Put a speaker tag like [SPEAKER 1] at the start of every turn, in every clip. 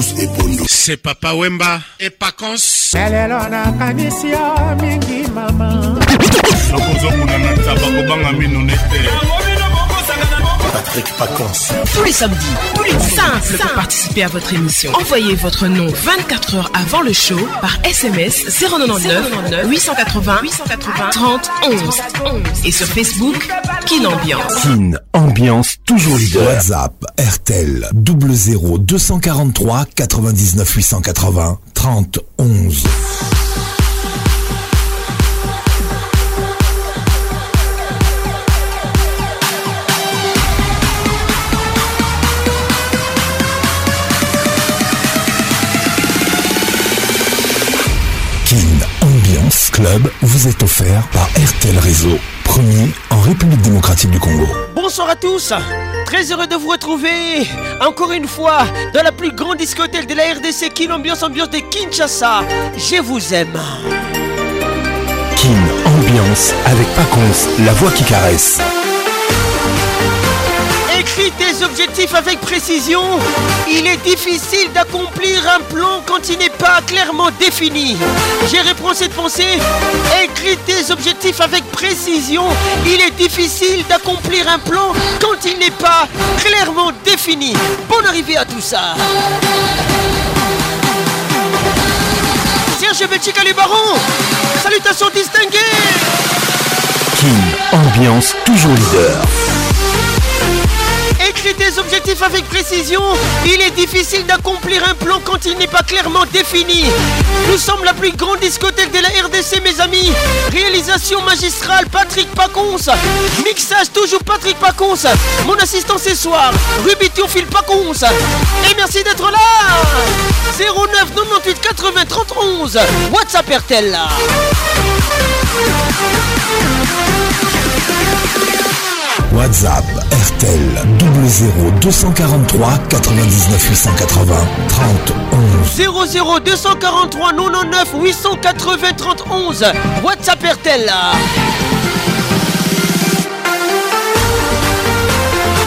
[SPEAKER 1] Et Pondo.
[SPEAKER 2] C'est Papa Wemba et Pacons.
[SPEAKER 3] lelo nakanisi yo mingi mama
[SPEAKER 2] nakozokuna na taba kobanga mino nete
[SPEAKER 1] Patrick Pacons.
[SPEAKER 4] Tous les samedis, tous les simples pour participer à votre émission. Envoyez votre nom 24 heures avant le show par SMS 099 880 880 30 11 et sur Facebook Kin Ambiance.
[SPEAKER 5] Kin Ambiance toujours leader.
[SPEAKER 6] WhatsApp RTL 00 243 99 880 30 11. Club vous est offert par RTL Réseau. Premier en République démocratique du Congo.
[SPEAKER 7] Bonsoir à tous, très heureux de vous retrouver encore une fois dans la plus grande discothèque de la RDC, Kin Ambiance, ambiance de Kinshasa. Je vous aime.
[SPEAKER 5] Kin Ambiance avec Pacons, la voix qui caresse.
[SPEAKER 7] Tes objectifs avec précision. Il est difficile d'accomplir un plan quand il n'est pas clairement défini. J'ai répondu cette pensée. Écris tes objectifs avec précision. Il est difficile d'accomplir un plan quand il n'est pas clairement défini. Bonne arrivée à tout ça. Serge Betchika les barons. Salutations distinguées.
[SPEAKER 5] Kin Ambiance toujours leader.
[SPEAKER 7] Écris tes objectifs avec précision. Il est difficile d'accomplir un plan quand il n'est pas clairement défini. Nous sommes la plus grande discothèque de la RDC, mes amis. Réalisation magistrale, Patrick Pacons. Mixage, toujours Patrick Pacons. Mon assistant ce soir, Ruby Théophile Pacons. Et merci d'être là. 09 98 80 30 11. WhatsApp RTL.
[SPEAKER 6] WhatsApp RTL 00 243 99 880 30 11.
[SPEAKER 7] 00 243 99 880 30 11 WhatsApp RTL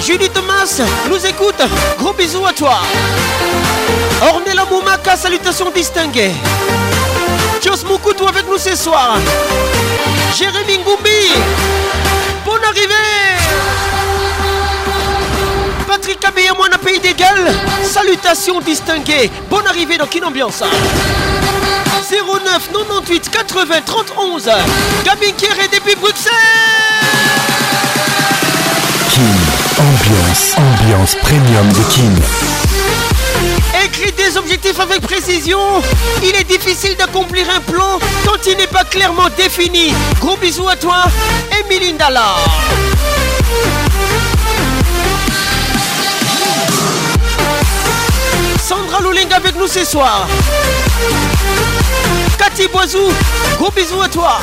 [SPEAKER 7] Julie Thomas nous écoute. Gros bisous à toi. Ornella Moumaka Salutations distinguées. Jos Moukoutou avec nous ce soir. Jérémy Ngoumbi Bonne arrivée Patrick Kabé moi un pays d'égal Salutations distinguées Bonne arrivée dans Kin Ambiance 09 98 80 30 11 Gabin Kéré depuis Bruxelles
[SPEAKER 5] Kin Ambiance, ambiance premium de Kin.
[SPEAKER 7] Écris des objectifs avec précision. Il est difficile d'accomplir un plan quand il n'est pas clairement défini. Gros bisous à toi, Emilie Ndala. Sandra Louling avec nous ce soir. Cathy Boisou, gros bisous à toi.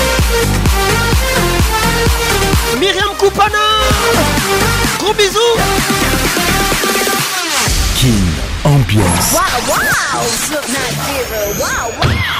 [SPEAKER 7] Myriam Koupana, gros bisous.
[SPEAKER 5] Kin Ambiance,
[SPEAKER 8] Wow, wow,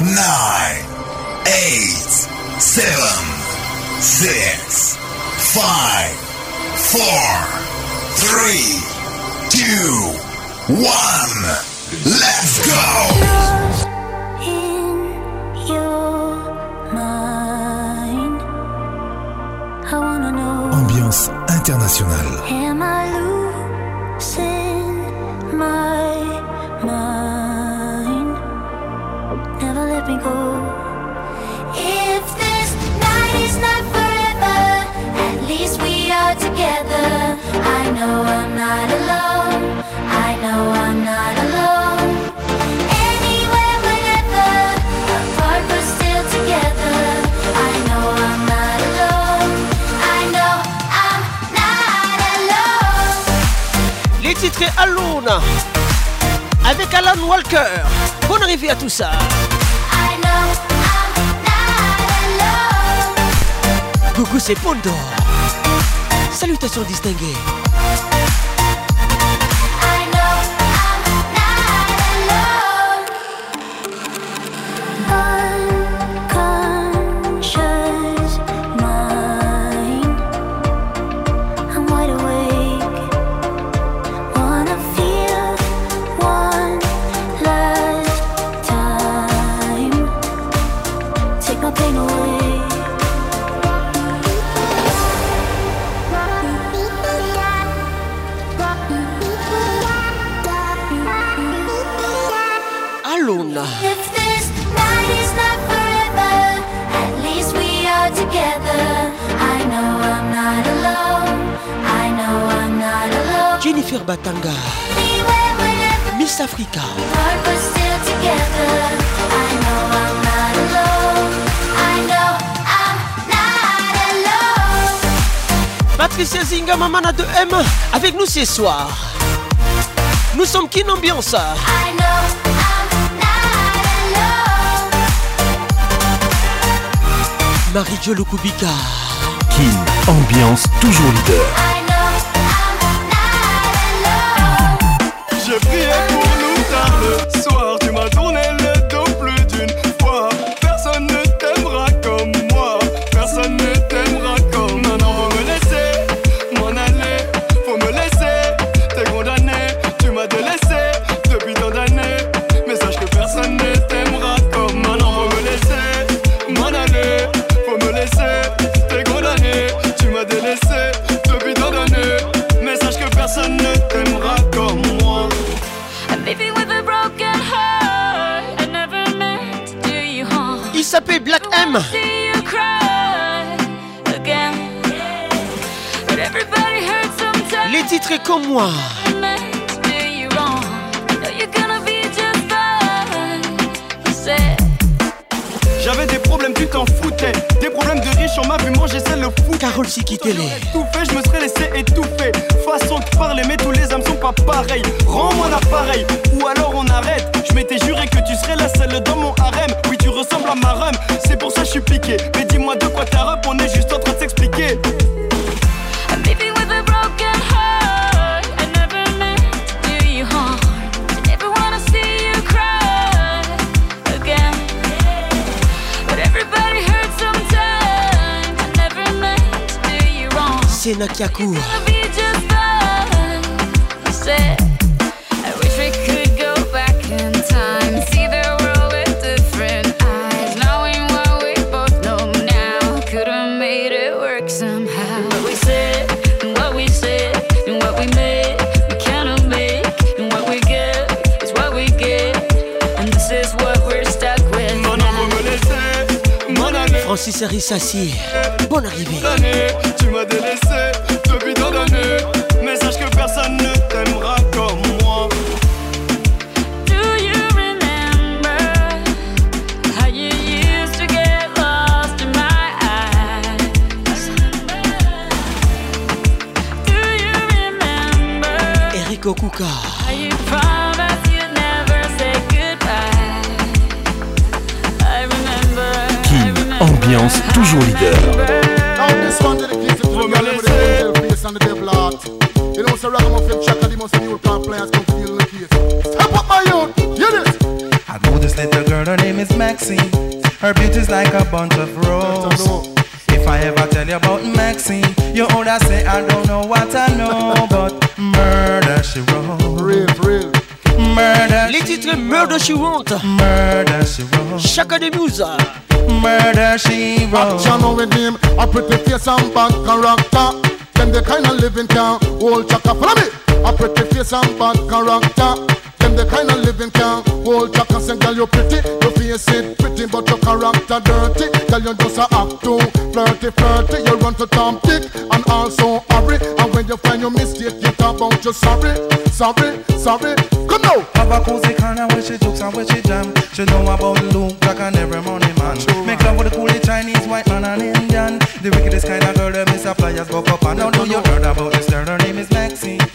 [SPEAKER 1] nine, eight, seven, six, five, four, three, two, one. Let's go!
[SPEAKER 6] Ambiance internationale.
[SPEAKER 9] Am I losing my
[SPEAKER 10] titres Alone avec Alan Walker. Bonne arrivée à tout ça.
[SPEAKER 9] I know I'm not alone.
[SPEAKER 10] Coucou, c'est Pondo. Salutations distinguées. Ce soir. Nous sommes Kin Ambiance.
[SPEAKER 9] I know I'm not alone.
[SPEAKER 10] Marie-Jo Lukubika.
[SPEAKER 5] Kin, ambiance toujours leader.
[SPEAKER 9] I know I'm not alone.
[SPEAKER 11] J'ai prié pour nous tard le soir. Tu m'as tourné le J'avais des problèmes, tu t'en foutais. Des problèmes de riches, on m'a vu manger, c'est le fou.
[SPEAKER 10] Carole Sikitele.
[SPEAKER 11] Tout fait, je me serais laissé étouffer. Façon de parler, mais tous les âmes sont pas pareils. Rends-moi l'appareil, ou alors on arrête. Je m'étais juré que tu serais la seule dans mon harem. Laisser m'en aller.
[SPEAKER 10] Francis. Bonne arrivée.
[SPEAKER 11] Tu m'as délaissé Mais sache que personne ne t'aimera comme moi.
[SPEAKER 9] Do you remember how you used to get lost in my eyes? Do you remember
[SPEAKER 10] Eric Okuka.
[SPEAKER 9] how you promised you'd never say goodbye? I remember. I
[SPEAKER 5] Kin,
[SPEAKER 9] remember,
[SPEAKER 5] ambiance toujours leader.
[SPEAKER 12] Ragamuffin chaka, the most new plant players come feel the case. Step up my youth, hear this.
[SPEAKER 13] I know this little girl, her name is Maxine. Her beauty's like a bunch of roses. If I ever tell you about Maxine, you older say I don't know what I know, but murder she wrote.
[SPEAKER 12] Real, real.
[SPEAKER 13] Murder,
[SPEAKER 10] Les titres Murder She Wrote.
[SPEAKER 13] murder she wrote.
[SPEAKER 10] Chaka de Musa.
[SPEAKER 13] Murder she wrote.
[SPEAKER 12] Action know with him, a pretty face and bad character. Them the kind of living can hold chaka. Follow me. A pretty face and bad character. The kind of living can't hold cause and girl you pretty. Your face it pretty but your character dirty. Girl you just a act too flirty flirty. You run to Tom Dick and also hurry. And when you find your mistake you talk about you sorry, sorry, sorry. Come now.
[SPEAKER 13] Have a cozy corner where she jokes and where she jam. She know about Luke, Jack and every money man. Make love with the coolie Chinese, white man and Indian. The wickedest kind of girl that miss a flyers buck up and down. Know you heard about this girl? Her name is Maxine.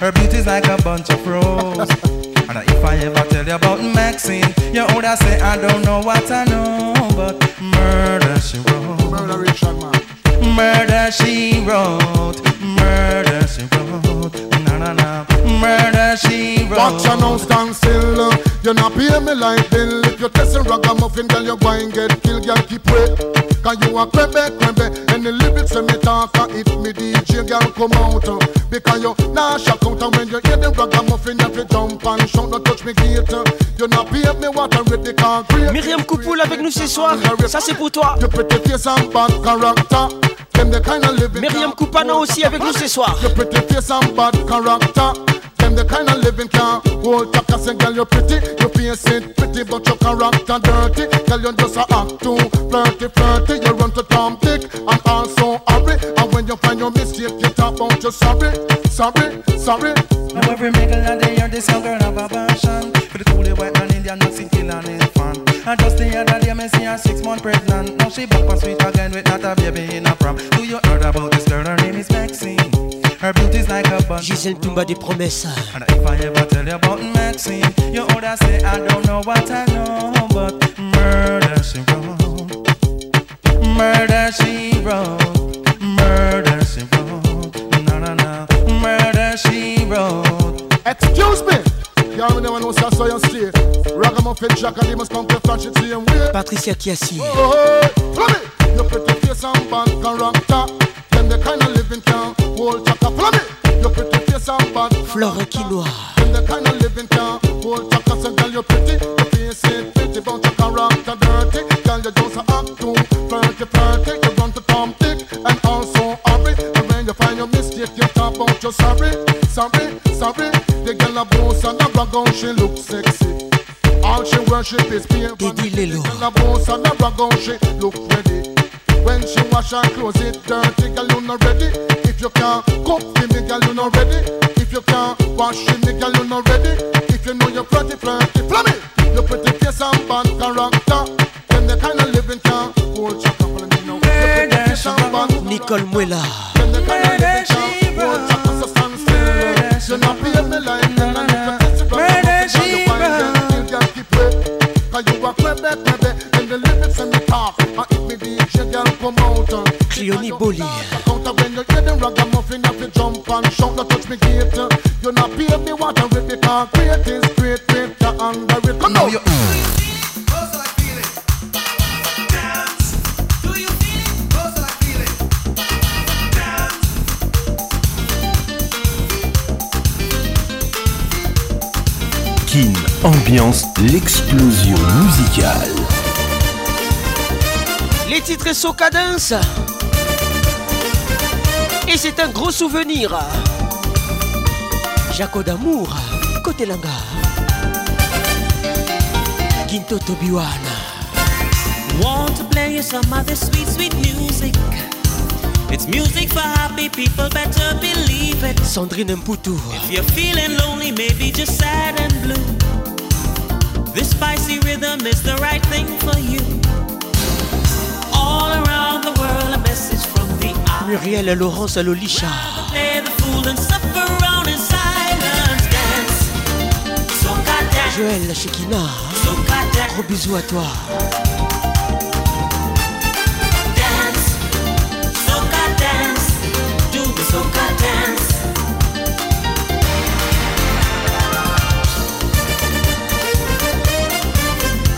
[SPEAKER 13] Her beauty's like a bunch of roses. And if I ever tell you about Maxine, you would say I don't know what I know, but murder she wrote.
[SPEAKER 12] Murder man.
[SPEAKER 13] Murder she wrote. Murder she wrote. Na na na. Murder she wrote.
[SPEAKER 12] Watch you now stand still. You not pay me like bill. If you test a ragamuffin, girl, you going get killed. Girl, keep wait. Cause you a crembe, crembe. And the lyrics when me talk, uh, if me DJ, girl, come out. uh, Because you nah shock out. And when you hear the ragamuffin, you to jump and shout. Don't touch me gate. You not pay me what
[SPEAKER 7] Myriam Coupoul avec nous ce soir. Ça c'est pour toi. Myriam Koupana aussi avec nous ce soir.
[SPEAKER 12] Them the kind of living can hold girl you pretty. You face it pretty but your character dirty. Girl you just a act too flirty flirty. You run to Tom Dick and also hurry. And when you find your mistake you talk about you sorry, sorry, sorry.
[SPEAKER 13] Now every middle of the year, this young girl have a passion. For the coolie white man Indian mixing kill and infant And just the other day, me see her six months pregnant. Now she back on sweet again with not a baby in a prom. Do you heard about this girl? Her name is Maxine. Her beauty's like a bunch
[SPEAKER 7] Gisèle Toumba des promesses.
[SPEAKER 13] And if I ever tell you about Maxine You would say I don't know what I know But murder she wrote. Murder she wrote she wrote
[SPEAKER 12] Excuse me. Y'all never know so you. Ragamuffin Jack and they must come to flash it same way.
[SPEAKER 7] Patricia Kiassi.
[SPEAKER 12] Oh, hey, follow me. Your pretty face and. Them the kind of living can hold chaka. Follow me. Your pretty face and. Them the kind of living can hold chaka. So girl, pretty. Your face ain't pretty, but your character dirty. Girl, you just a act too flirty, flirty. You run to Tom Dick and also hurry. Your sorry, sorry, sorry. The girl a boss and a brag on, she look sexy. All she worship is beer.
[SPEAKER 7] Didi.
[SPEAKER 12] The girl a boss and a brag on, she look ready. When she wash her clothes, it dirty, girl you not ready. If you can't cook for me, girl you not ready. If you can't wash for me, girl you not ready. If you know you're pretty, flirty, flummy. You pretty face and bad character. Them the kind of living can hold you couple of me now. You pretty face and bad
[SPEAKER 7] Nicole Muela.
[SPEAKER 12] Them the kind of living can hold you couple of stand still. You not pay me like them and if you test it from the girl you wine, girl, you girl keep wait. Cause you a crebe, crebe, come out,
[SPEAKER 7] Cleone Boli.
[SPEAKER 12] Counter when you hear the ragamuffin, you fi jump and shout, don't touch me gate. You not pay me what I rip because great is great, great, you under it? Come now.
[SPEAKER 6] Kin ambiance l'explosion musicale.
[SPEAKER 7] Les titres sont cadence. Et c'est un gros souvenir. Jaco d'amour, côté Langa. Ginto Tobiwana.
[SPEAKER 14] Want to play you some of this sweet, sweet music? It's music for happy people, better believe it.
[SPEAKER 7] Sandrine Mputu.
[SPEAKER 14] If you're feeling lonely, maybe just sad and blue. This spicy rhythm is the right thing for you. Dance. Soca dance.
[SPEAKER 7] Joël Shekina. Gros bisous à toi.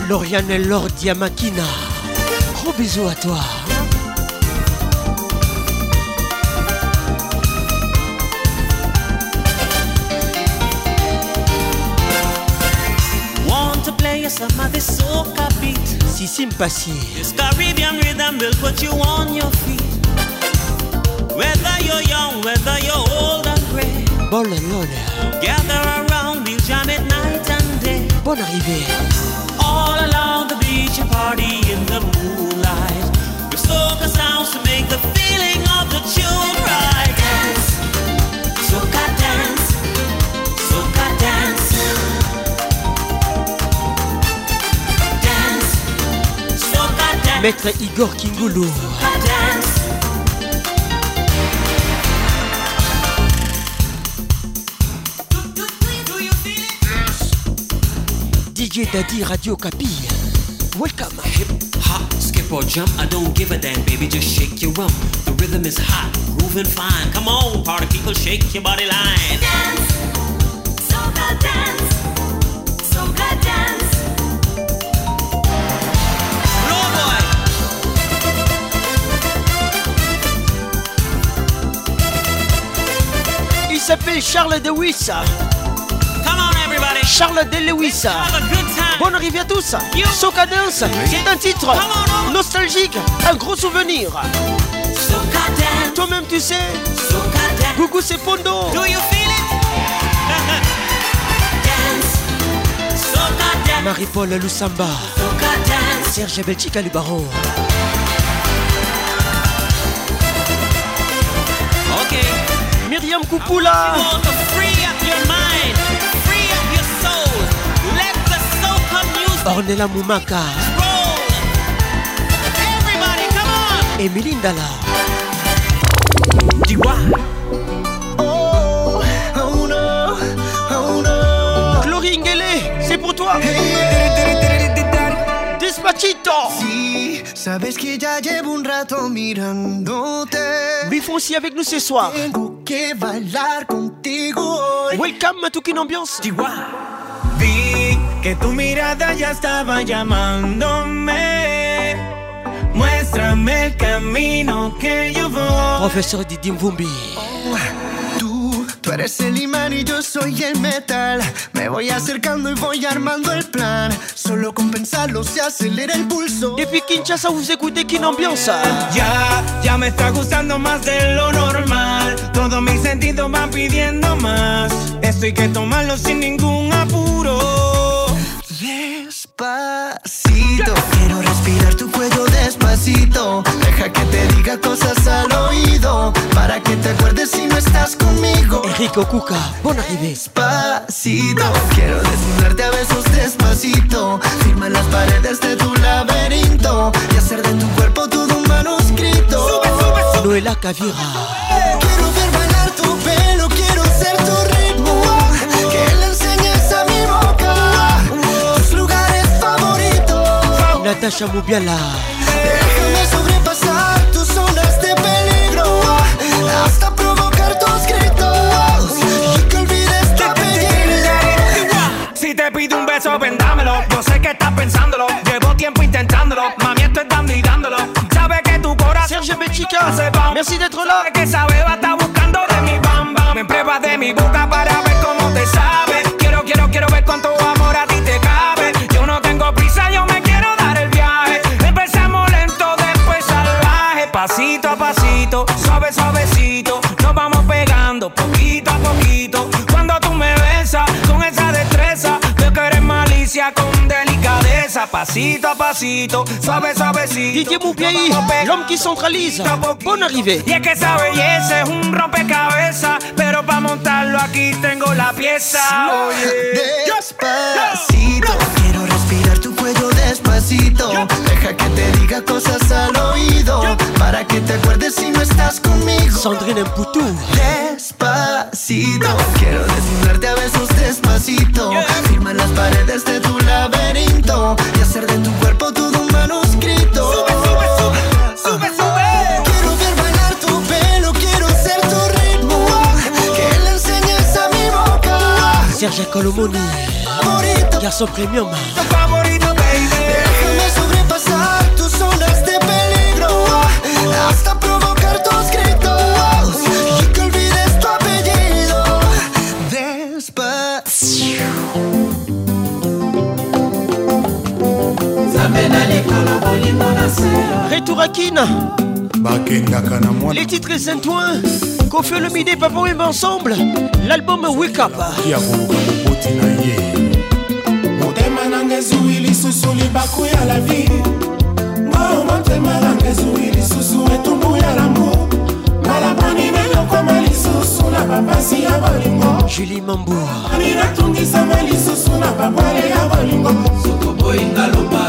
[SPEAKER 7] Lauriane Laure Diamakina. Gros bisous à toi.
[SPEAKER 14] Want to play you some of this soca beat.
[SPEAKER 7] Sissim Passi.
[SPEAKER 14] This Caribbean rhythm will put you on your feet. Whether you're young, whether you're old and gray.
[SPEAKER 7] Bol Lone.
[SPEAKER 14] Gather around, we'll jam at night
[SPEAKER 7] Bonne arrivée.
[SPEAKER 14] All along the beach, a party in the moonlight.
[SPEAKER 7] Maître Igor Kingulu. DJ Daddy Radio Capi. Welcome.
[SPEAKER 14] Hip hop, or jump, I don't give a damn, baby. Just shake your rump. The rhythm is hot, grooving fine. Come on, party people, shake your body line.
[SPEAKER 10] Dance, soca dance, soca dance.
[SPEAKER 14] Blow boy.
[SPEAKER 7] Il s'appelle Charles De Charles De Lewis.
[SPEAKER 14] Have a good time.
[SPEAKER 7] Bonne arrivée à tous. Soca Dance, c'est un titre nostalgique, un gros souvenir. Toi-même, tu sais. Gougou c'est Pondo. Marie-Paul Lusamba. Serge Belchica le baron.
[SPEAKER 14] Okay.
[SPEAKER 7] Myriam Kupula. Ornella Moumaka.
[SPEAKER 14] roll. Everybody, come on.
[SPEAKER 7] Emily Ndala.
[SPEAKER 15] Oh, oh no, oh no.
[SPEAKER 7] Glory Ngele, c'est pour toi. Despacito.
[SPEAKER 15] Sí, sabes que ya llevo un rato mirándote.
[SPEAKER 7] Biff aussi avec nous ce soir.
[SPEAKER 15] Tengo que bailar contigo hoy.
[SPEAKER 7] Welcome to Kin Ambiance.
[SPEAKER 16] Vi que tu mirada ya estaba llamándome. Muéstrame el camino que yo voy.
[SPEAKER 7] Professeur Didi Mvumbi.
[SPEAKER 15] Tú, tú eres el imán y yo soy el metal. Me voy acercando y voy armando el plan. Solo con pensarlo se acelera el pulso.
[SPEAKER 7] Depuis Kinshasa, vous écoutez Kin Ambiance.
[SPEAKER 16] Ya, ya me está gustando más de lo normal. Todos mis sentidos van pidiendo más. Esto hay que tomarlo sin ningún apuro.
[SPEAKER 15] Despacito, quiero respirar tu cuello despacito. Deja que te diga cosas al oído. Para que te acuerdes si no estás conmigo.
[SPEAKER 7] Enrico Cuca, arrivée.
[SPEAKER 15] Despacito, quiero desnudarte a besos despacito. Firma las paredes de tu laberinto. Y hacer de tu cuerpo todo un manuscrito.
[SPEAKER 7] Noela Cavira.
[SPEAKER 15] Quiero ver bailar
[SPEAKER 7] Natasha Moubiala.
[SPEAKER 15] Déjame sobrepasar tus zonas de peligro. Hasta provocar tus gritos. Y que olvides tu apellido.
[SPEAKER 16] Si te pido un beso, vendámelo. Yo sé que estás pensándolo. Llevo tiempo intentándolo. Mami, estoy dando y dándolo. Sabes que tu corazón.
[SPEAKER 7] Serge Belchica, merci d'être là.
[SPEAKER 16] que esa beba está buscando de mi bamba. Me pruebas de mi boca para ver cómo te sabe. Suave, suavecito. Nos vamos pegando poquito a poquito. Cuando tú me besas con esa destreza, veo que eres malicia con delicadeza. Pasito a pasito, suave, suavecito.
[SPEAKER 7] Didier Moubiaï, l'homme qui centralise. Bonne arrivée.
[SPEAKER 16] Y es que esa belleza es un rompecabezas, pero para montarlo aquí tengo la pieza. Oye.
[SPEAKER 15] Despacito, quiero respirar tu cuello despacito. Deja que te diga cosas al oído. Para que te acuerdes si no estás conmigo.
[SPEAKER 7] Sandrine Mputu.
[SPEAKER 15] Despacito, quiero desnudarte a besos despacito. Firma las paredes de tu laberinto. Y hacer de tu cuerpo todo un manuscrito.
[SPEAKER 16] Sube, sube, sube, sube, sube.
[SPEAKER 15] Quiero ver bailar tu pelo, quiero ser tu ritmo. Que le enseñes a mi boca.
[SPEAKER 7] Serge Colomoni. Garçon premium.
[SPEAKER 16] Favorito,
[SPEAKER 7] Retour à Kin.
[SPEAKER 17] bakendaka na mwana
[SPEAKER 7] Les titres Saint-Ouen. Kofi Olomide, Papa Wemba ensemble. L'album Wake Up.
[SPEAKER 17] ya koluka moboti na ye
[SPEAKER 18] libaku ya la vie ngo motema nanga ezwi lisusu etumbu ya lamour malaboni nayokoma lisusu na bapasi ya bolingo
[SPEAKER 19] julie mambour
[SPEAKER 18] ani natungisama lisusu na babwale ya bolingo sokoboyinga loba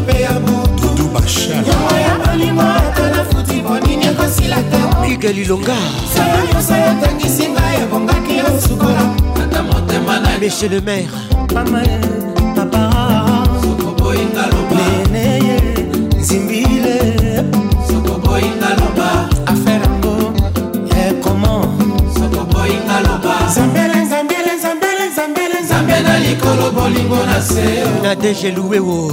[SPEAKER 18] mpe ya bashal yango ya bolingo ata nafuti bonini ekosila te
[SPEAKER 19] hugue lilonga
[SPEAKER 18] sala nyonso yotangisi ngai ebongaki yosukola ata motema na
[SPEAKER 19] monsieur le maire
[SPEAKER 18] mama papa. Sokoboyinga bolingo na se
[SPEAKER 19] nadege luwewo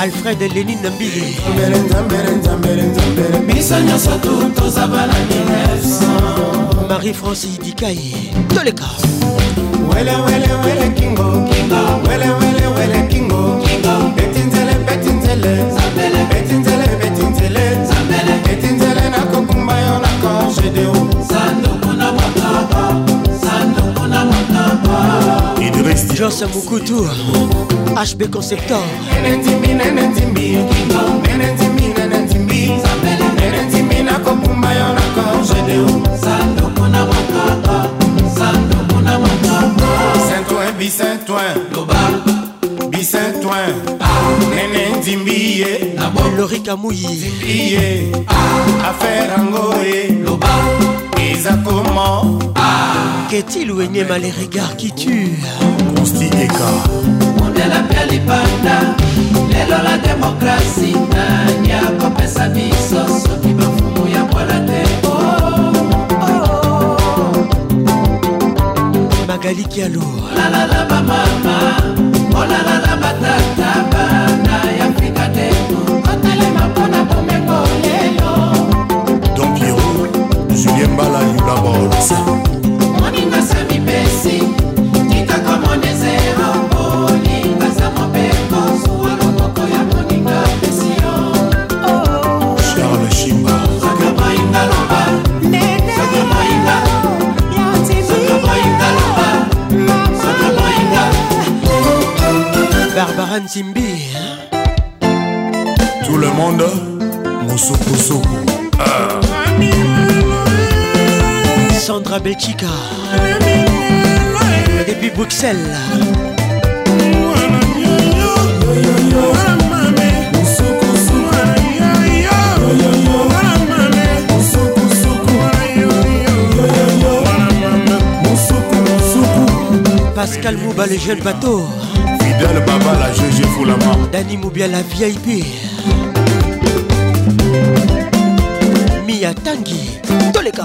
[SPEAKER 19] alfred lenin mbili.
[SPEAKER 18] Biso nyonso tu toza bana 1900
[SPEAKER 19] marie francis dikai toleka.
[SPEAKER 18] Wele wele wele kingo kingo. Wele wele wele kingo kingo. Betinzele betinzele zambele. Betinzele betinzele zambele. Betinzele nakokumba yo na kangedeo sanduku na makaba sanduku na makaba
[SPEAKER 19] idris Jos Mukutu HB Conceptor
[SPEAKER 18] Saint-Ouen, Bicentouin bisantoin nene ndimbiye
[SPEAKER 19] lorika muyi
[SPEAKER 18] affaire angoye loba Eza comment,
[SPEAKER 19] qu'est-il ou enyema les regards qui tuent?
[SPEAKER 18] Consti Eka, Mondela pia lipanda, lelo la demokrasi, nani akopesa biso, soki bafumu ya bwala te,
[SPEAKER 19] magali kialo
[SPEAKER 18] olalala bamama olalala batata
[SPEAKER 19] belchica depuis bruxelles Pascal Mouba, le jeune bateau.
[SPEAKER 7] Fidèle Baba, la GG Foulama.
[SPEAKER 19] Dani Moubia, la VIP. Mia Tangi, Toleka.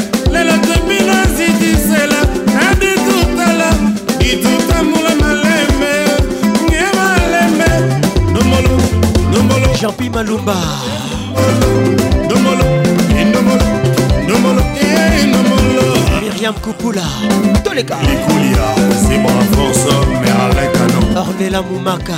[SPEAKER 18] Jean-Pi Malumba. Eh, eh, Myriam Kupula
[SPEAKER 19] Tous les
[SPEAKER 18] gars Les couliers, c'est
[SPEAKER 19] bon en France
[SPEAKER 7] Mais avec un nom.
[SPEAKER 19] Ornella Moumaka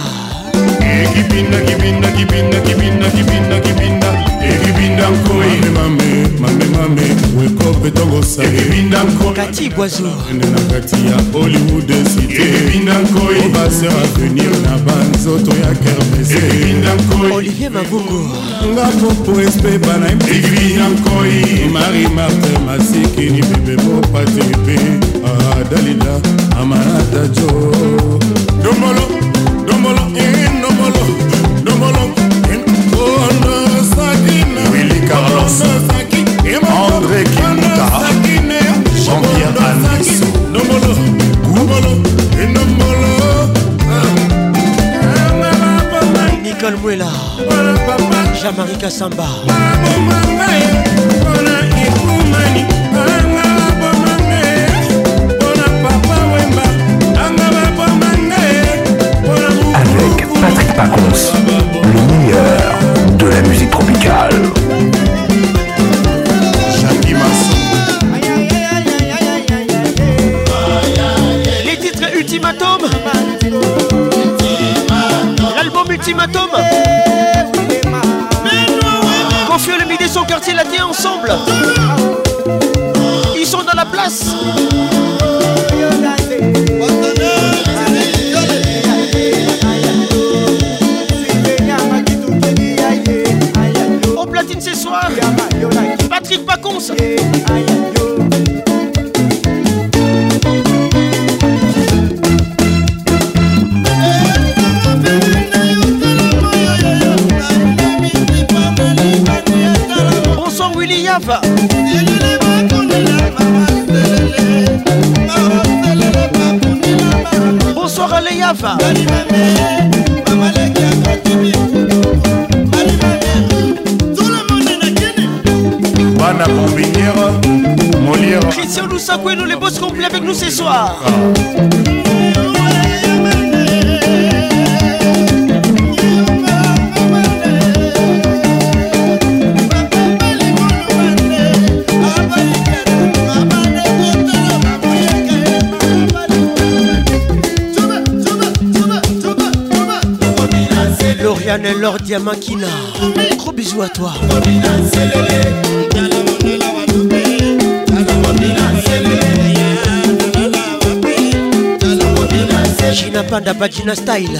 [SPEAKER 19] ekibinda kibinda kibinda kibinda kibinda kibinda. Ekibinda nkoi mame mame mame wekope tongosakibinda nkoi
[SPEAKER 7] kati bwazo
[SPEAKER 19] ende na kati ya hollywood cité ekibinda nkoi obaser avenir na banzoto ya kermes ekibinda nkoi
[SPEAKER 7] olivier mavungu
[SPEAKER 19] nga popo espepa na ekibinda nkoi marie marte masikini bebe mopatepe adalida amanata jo domolo ndombolo e ndombolo ndombolo
[SPEAKER 18] Willy Carlos André Kimuta Jean-Pierre Anisso
[SPEAKER 19] Ndombolo Ndombolo et Ndombolo
[SPEAKER 7] Nicole Mouela Jean-Marie
[SPEAKER 5] Kassamba Mabomanga Pacons, le meilleur de la musique tropicale.
[SPEAKER 7] Les titres ultimatum. L'album ultimatum. Confie le midi son quartier latin ensemble. Ils sont dans la place Patrick Pacons nous ce soir. Lauriane Laure Diamakina Gros bisous à toi banda bagina style.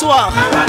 [SPEAKER 7] 壮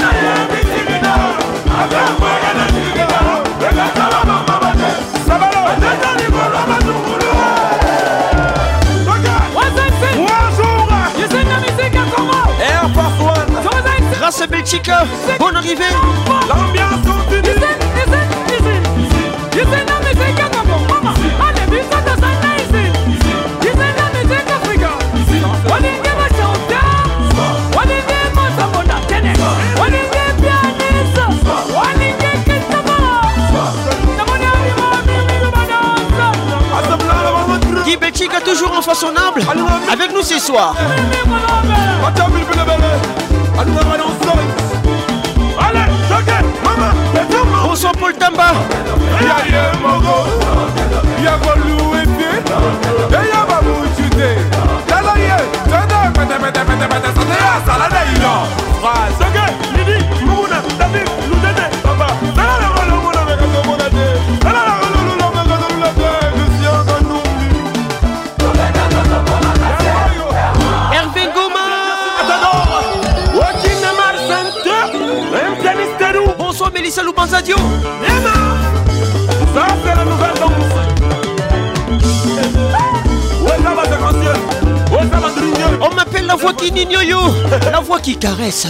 [SPEAKER 7] caresse.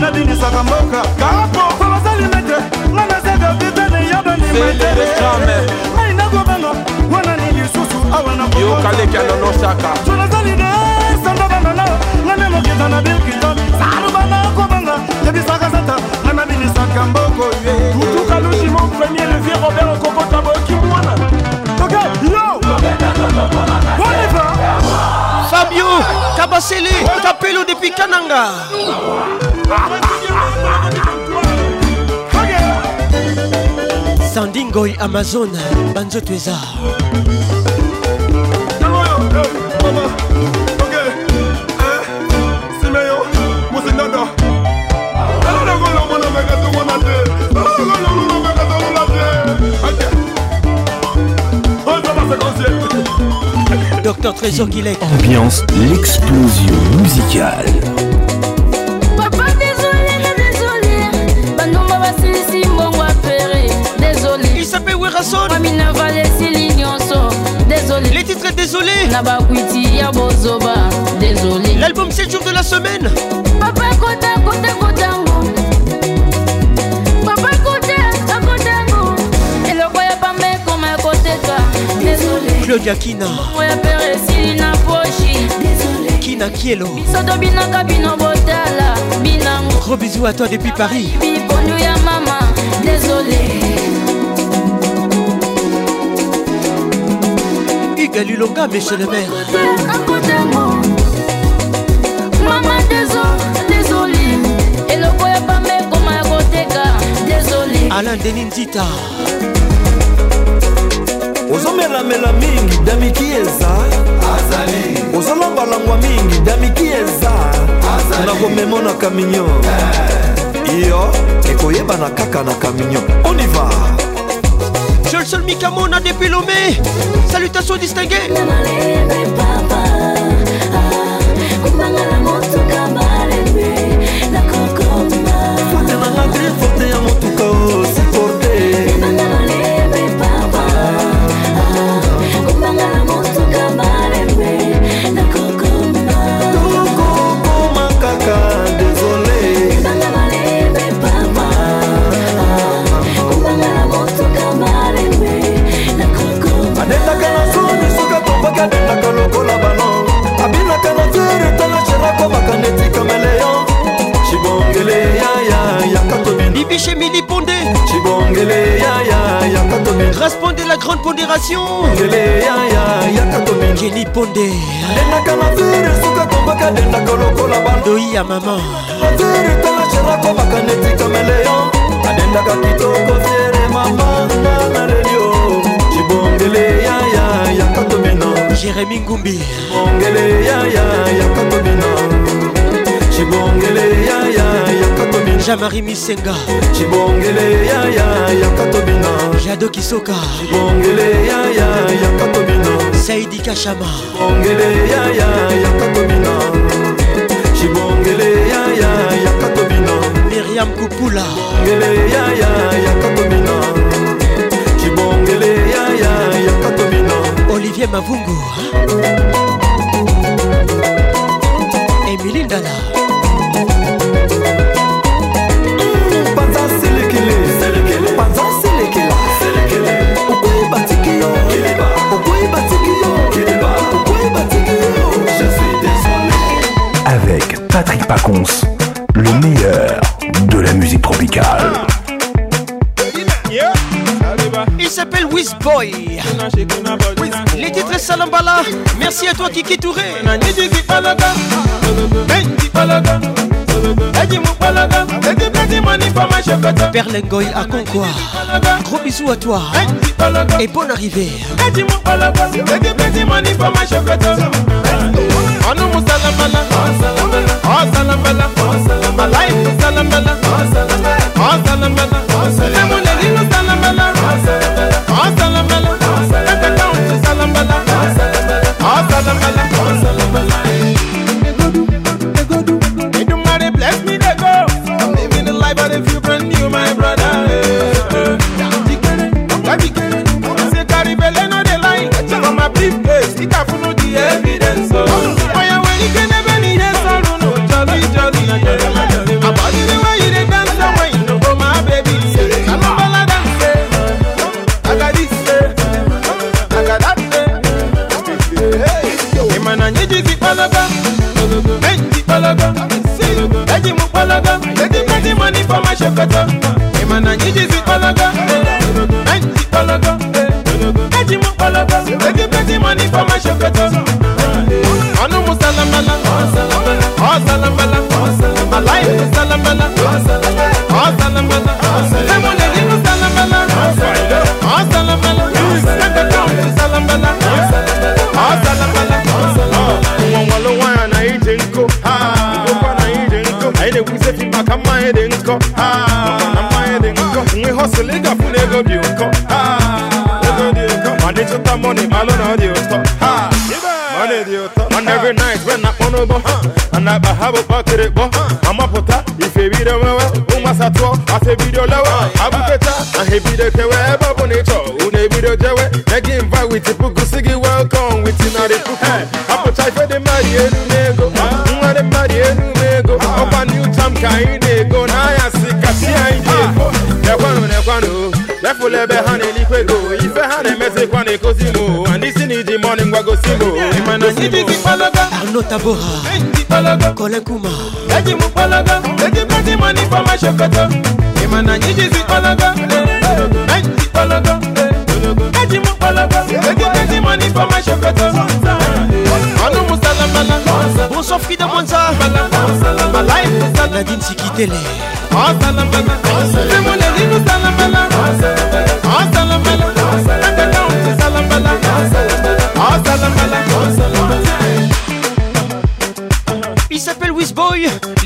[SPEAKER 20] nabinisaka mboka kapo basali mete nga nasaka bitene ya banimai nakobanga wana ni lisusu awa nayokalekanonosaka tunazali de sanda bandana nga ne mokita na bilkito salubana kobanga yebisaka sata nga nabinisaka mboko ye tutukalushimo premier levier robert okokota boyoki
[SPEAKER 7] Fabio Kabasele Capello depuis Kananga Sandingoy Amazon Banzoto eza Docteur Trésor Guillet.
[SPEAKER 6] Ambiance l'explosion musicale.
[SPEAKER 9] Papa désolé, désolé. Bandomba basilisi mbongo apere Désolé.
[SPEAKER 7] Il s'appelle Werason.
[SPEAKER 9] Mamina valesili nyonso Désolé.
[SPEAKER 7] Les titres désolé
[SPEAKER 9] Na bakwiti ya bozoba. Désolé.
[SPEAKER 7] L'album 7 jours de la semaine.
[SPEAKER 9] Papa kota kota kotango
[SPEAKER 7] Kina
[SPEAKER 9] Mbongo ya pere esili na poshi Désolé.
[SPEAKER 7] Kina Kielo.
[SPEAKER 9] Biso tobinaka bino botala binango.
[SPEAKER 7] Gros bisous à toi depuis Paris.
[SPEAKER 9] Bipondu ya mama. Désolé.
[SPEAKER 7] Hugues Lulonga monsieur le maire
[SPEAKER 9] mama déso désolé. Eloko ya pamba ekoma ya koteka désolé.
[SPEAKER 7] Alain Denis Nzita
[SPEAKER 11] ozomelamela mingi damiki eza? Ozolombalangwa mingi damiki eza? Nakomema na kaminio yo ekoyebana kaka na kaminio oniva
[SPEAKER 7] Jolson Mikamona depuis Lomé. Salutations distinguées Bibiche Mili Pondé
[SPEAKER 11] yakatobina
[SPEAKER 7] Raspondé la grande pondération Jenny Pondé Doi ya maman
[SPEAKER 11] adendaka kitoko fiere mama na cibongele yaya
[SPEAKER 7] Ngumbi Jean-Marie Misenga
[SPEAKER 11] Chibongele ya ya ya katobina
[SPEAKER 7] Jado Kisoka
[SPEAKER 11] Chibongele ya ya ya katobina
[SPEAKER 7] Saidi Kachama
[SPEAKER 11] Chibongele ya ya ya katobina Chibongele ya ya ya katobina
[SPEAKER 7] Myriam Kupula
[SPEAKER 11] Chibongele ya ya ya katobina Chibongele ya ya ya katobina
[SPEAKER 7] Olivier Mavungu Merci à toi Kiki Touré. Berlingoy à Concours Gros bisous à toi. Et bonne arrivée
[SPEAKER 21] All the
[SPEAKER 22] them when na kpọnụ ụbọ Na akpa ha bụ kpọkịrị kpọ Amapụta ife bido mewe Ụmasa tụọ afe bido lewe Abụketa na ha ebido kewe. Ebe ọ bụ na ị chọọ unu ebido jewe? Negi invite with puku si gị welcome with narị puku. Apụcha ife dị mmadụ elu n'ego Nwa dị mmadụ elu n'ego Ọkwa new time ka anyị na-ego N'ahịa si kasi anyị ji ego Nekwanụ nekwanụ Lefụla ebe Ife ha na-emezikwa na-ekozi mo Ndị si na iji Denis Dikbalaga Arnaud
[SPEAKER 21] Tabora Denis Balaga
[SPEAKER 7] Colin
[SPEAKER 21] Kouma Denis Mupalaga Denis Patimani Fama Chefeta Emana Niji Dikbalaga Denis Dikbalaga Denis Mupalaga Denis Patimani Fama Chefeta Anou Moussalamala
[SPEAKER 7] Bonsoir Frida Mwanza
[SPEAKER 21] Malaï
[SPEAKER 7] Nadine Sikitele Moussalamala C'est mon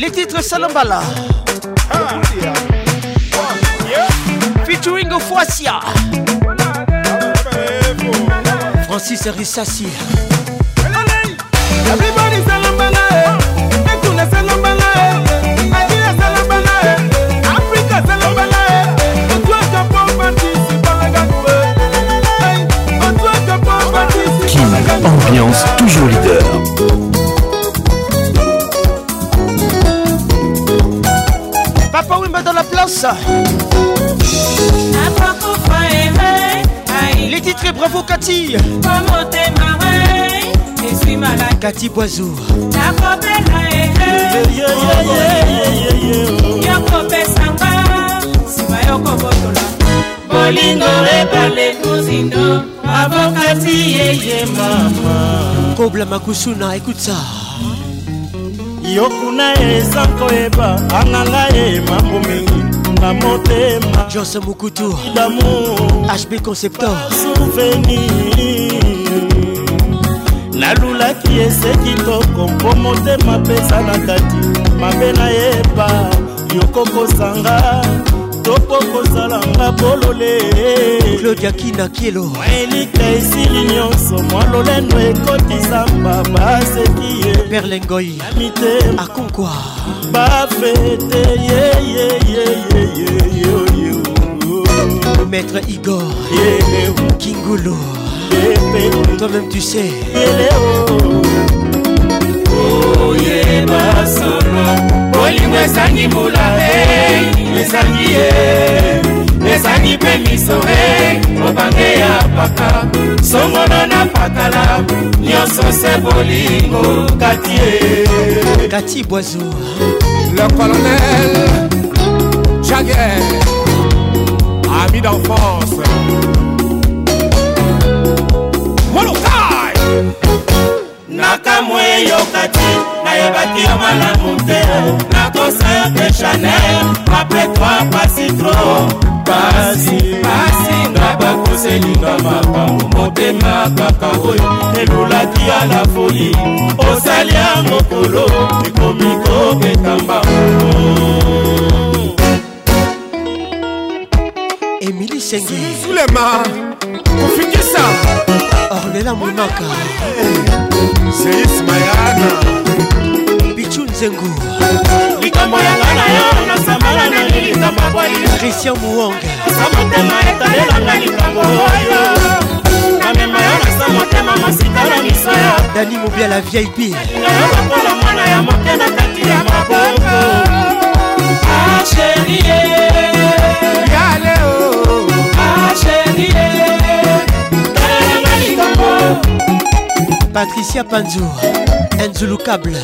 [SPEAKER 7] Les titres Salambala Featuring Foissia. Francis Rissassi.
[SPEAKER 21] Everybody
[SPEAKER 5] King, ambiance toujours leader.
[SPEAKER 7] Wimba dans la place Les titres Bravo Cathy Cathy Boisou
[SPEAKER 23] bolingo ebale kuzindo avokati yeye mama.
[SPEAKER 7] Kobla Makusuna écoute ça.
[SPEAKER 24] Yokuna eza koyeba anganga ye mambo mingi na motema.
[SPEAKER 7] Jose Mukutu.
[SPEAKER 24] Damour
[SPEAKER 7] HB Conceptor.
[SPEAKER 24] Nalulaki ese kitoko mpo motema pesa na kati. Mabe nayeba yokokosanga topo kosalanga bolole.
[SPEAKER 7] Claudia Kina Kielo.
[SPEAKER 24] Elika esili nyonso mwa lolendo ekotisa babaseki ye.
[SPEAKER 7] Perlengoi
[SPEAKER 24] mitema
[SPEAKER 7] Akonkwa.
[SPEAKER 24] Bafete yeyeyeyeyeye
[SPEAKER 7] Maître Igor. Kingulu Toi-même tu sais.
[SPEAKER 23] Oyeba solo bolingo ezangi mbula e ezangi ye ezangi mpe miso e mobange ya paka songono na pakala nyonso se bolingo kati e
[SPEAKER 7] Cathy Boisou
[SPEAKER 25] Le colonel Jaguer, ami d'enfance. Molokai!
[SPEAKER 23] nakamwe eyokati nayebaki yo malamu te. Nakosa yo te chanel apres toi pasi tro pasi pasi nga bakoselinga makambo motema kaka oyo elulaki ya la foli osali ya mokolo ekomi kobetamba
[SPEAKER 7] Émilie Sengi
[SPEAKER 25] Sulema, kufikisa
[SPEAKER 7] Ornella Mwimaka
[SPEAKER 25] Seis Mayana
[SPEAKER 7] Nzengu.
[SPEAKER 23] Likambo yanga na yo nasambala na lilikama bwali
[SPEAKER 7] Christian Muonga
[SPEAKER 23] sa motema etalelanga likambo oyo. Namema yo nasa motema masika na miso yo
[SPEAKER 7] Dani Mobiala VIP
[SPEAKER 23] nayo lokola mwana ya moke na kati ya maboko. Asherie
[SPEAKER 25] Yaleo
[SPEAKER 23] asherie talelanga likambo
[SPEAKER 7] patricia panzu enzulukable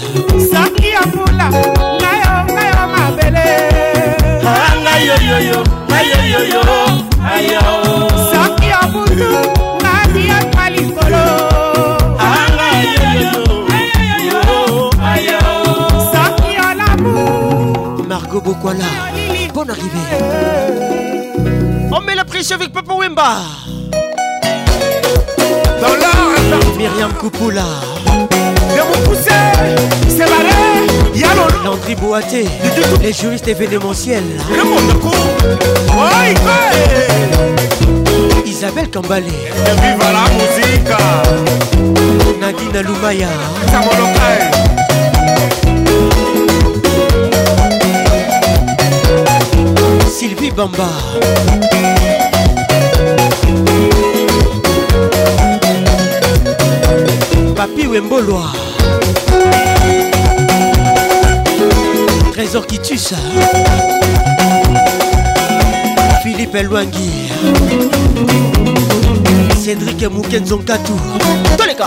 [SPEAKER 7] saki
[SPEAKER 23] ya mbula ngayo ngayo mabele. Ah, ngayoyoyo ngayoyoyo ayo saki ya butu ngadi ya kwa likolo. Ah, saki
[SPEAKER 7] ya lamu. Margo bokwala bon arrivé on met la pression avec papa wemba.
[SPEAKER 26] Dans l'art
[SPEAKER 7] Myriam Koupoula
[SPEAKER 26] De mon poussé C'est barré Yalo
[SPEAKER 7] Landry Boaté. Les juristes événementiels.
[SPEAKER 26] Le monde court Oi,
[SPEAKER 7] Isabelle Kambale
[SPEAKER 26] Et viva la musique.
[SPEAKER 7] Nadine Lumaya Sylvie Bamba Papi Wembolwa. Trésor qui tue ça Philippe Elwangi Cédric Moukenzonkatu Toleka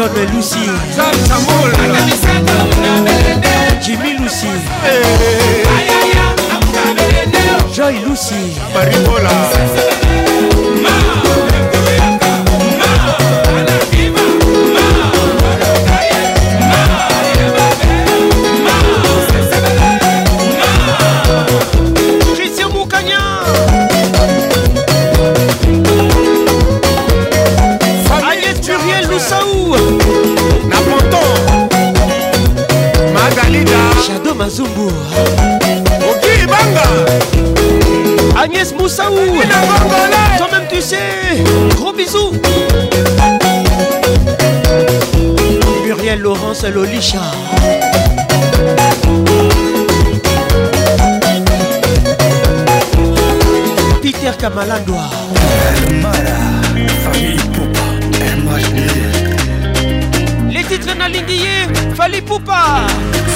[SPEAKER 7] John Lucy. Jimmy Lucy. Joy Lucy. Christian Mazumbu
[SPEAKER 26] Oki Banga.
[SPEAKER 7] Agnès Moussaou Toi-même tu sais. Gros bisous. Muriel Laurence Lolicha. Peter Kamalandwa Les titres Nalinguié Fali Poupa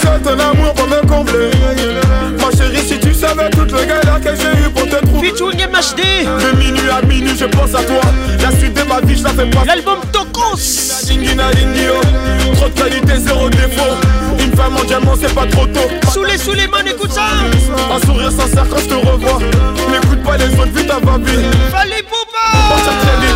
[SPEAKER 27] C'est ton amour pour me combler. Ma chérie si tu savais toutes les galères que j'ai eu pour te trouver.
[SPEAKER 7] Featuring MHD
[SPEAKER 27] De minuit à minuit je pense à toi. La suite de ma vie je la fais pas.
[SPEAKER 7] L'album Tokos.
[SPEAKER 27] Trop de qualité zéro défaut. Une femme en diamant c'est pas trop tôt.
[SPEAKER 7] Sous les sous les mains écoute ça.
[SPEAKER 27] Un sourire sincère quand je te revois. N'écoute pas les autres vite à va vite.
[SPEAKER 7] Fali Poupa
[SPEAKER 27] Pense à très vite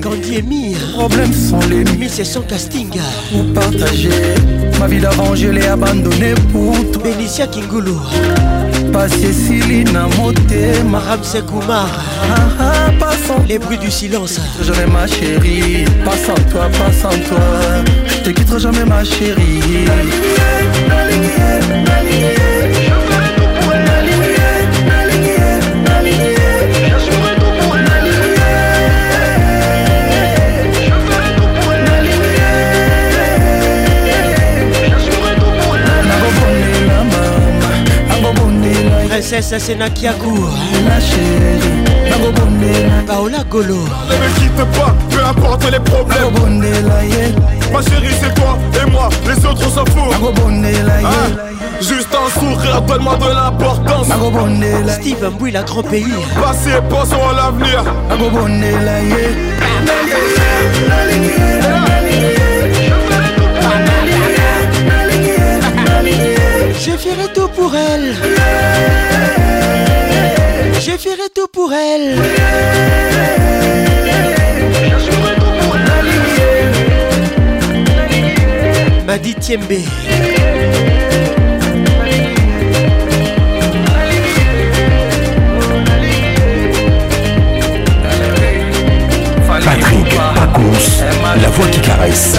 [SPEAKER 7] Candy et Mire
[SPEAKER 18] Problèmes sont les miens.
[SPEAKER 7] C'est son casting
[SPEAKER 18] Pour partager ma vie d'avant, je l'ai abandonné pour toi.
[SPEAKER 7] Benicia Kingulu
[SPEAKER 18] Passé Silina Motema.
[SPEAKER 7] Ramsey Kumar
[SPEAKER 18] Ah, ah, pas sans
[SPEAKER 7] Les bruits du silence
[SPEAKER 18] jamais ma chérie. Pas sans toi, pas sans toi. Je te quitterai jamais ma chérie.
[SPEAKER 7] Princesse Senakiakou
[SPEAKER 18] La chérie, nagobondela
[SPEAKER 7] Paola Golo.
[SPEAKER 27] Ne me quitte pas, peu importe les problèmes. Ma chérie c'est toi et moi, les autres on s'en fout. Hein? Juste un sourire, donne-moi de l'importance.
[SPEAKER 7] Steve Mbouy la grand pays.
[SPEAKER 27] Passé, pensons à l'avenir
[SPEAKER 7] Je ferai tout pour elle. Je ferai tout pour elle. Madi Tiembe.
[SPEAKER 28] Patrick Pacons, la voix qui caresse.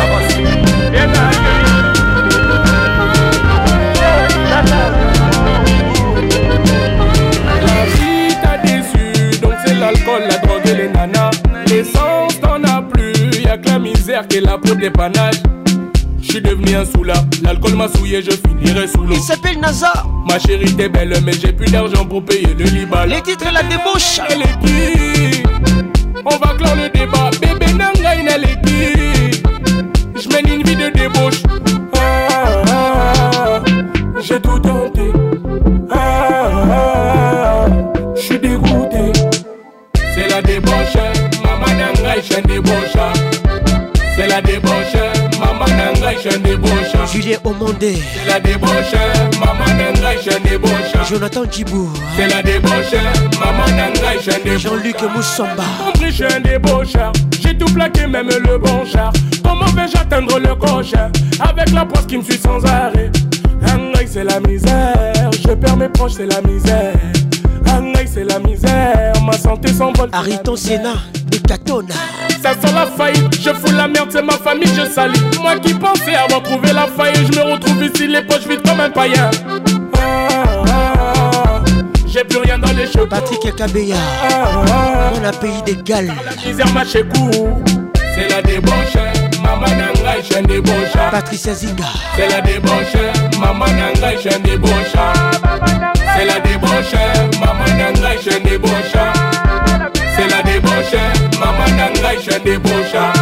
[SPEAKER 28] Que la peau dépannage. Je suis devenu un soula, l'alcool m'a souillé, je finirai sous l'eau.
[SPEAKER 7] Il s'appelle Naza.
[SPEAKER 28] Ma chérie t'es belle, mais j'ai plus d'argent pour payer le Liban.
[SPEAKER 7] Les titres et la débauche.
[SPEAKER 28] Elle est qui On va clore le débat. Un débaucheur.
[SPEAKER 7] Julien Omondé.
[SPEAKER 28] C'est la débauche. Maman un débaucheur.
[SPEAKER 7] Jonathan Djibou.
[SPEAKER 28] C'est la débauche. Maman un débaucheur.
[SPEAKER 7] Jean-Luc Moussamba.
[SPEAKER 28] Un débaucheur. J'ai tout plaqué, même le bon char. Comment vais-je atteindre le coche? Avec la poisse qui me suit sans arrêt. Un c'est la misère. Je perds mes proches, c'est la misère. Un c'est la misère. Ma santé s'envole.
[SPEAKER 7] Ariton Sénat
[SPEAKER 28] Ça sent la faillite, je fous la merde, c'est ma famille, je salis. Moi qui pensais avoir trouvé la faille, je me retrouve ici, les poches vides comme un païen. Ah, ah, ah. J'ai plus rien dans les cheveux.
[SPEAKER 7] Patrick Kabeya. On a pays des Galles.
[SPEAKER 28] La misère m'a chez C'est la débauche. Maman Nanga, je débaucheur.
[SPEAKER 7] Patricia Zinga.
[SPEAKER 28] C'est la débauche. Maman Nanga, je débaucheur. C'est la débauche. Maman Nanga, je. C'est débauche mama na ngai je débaucha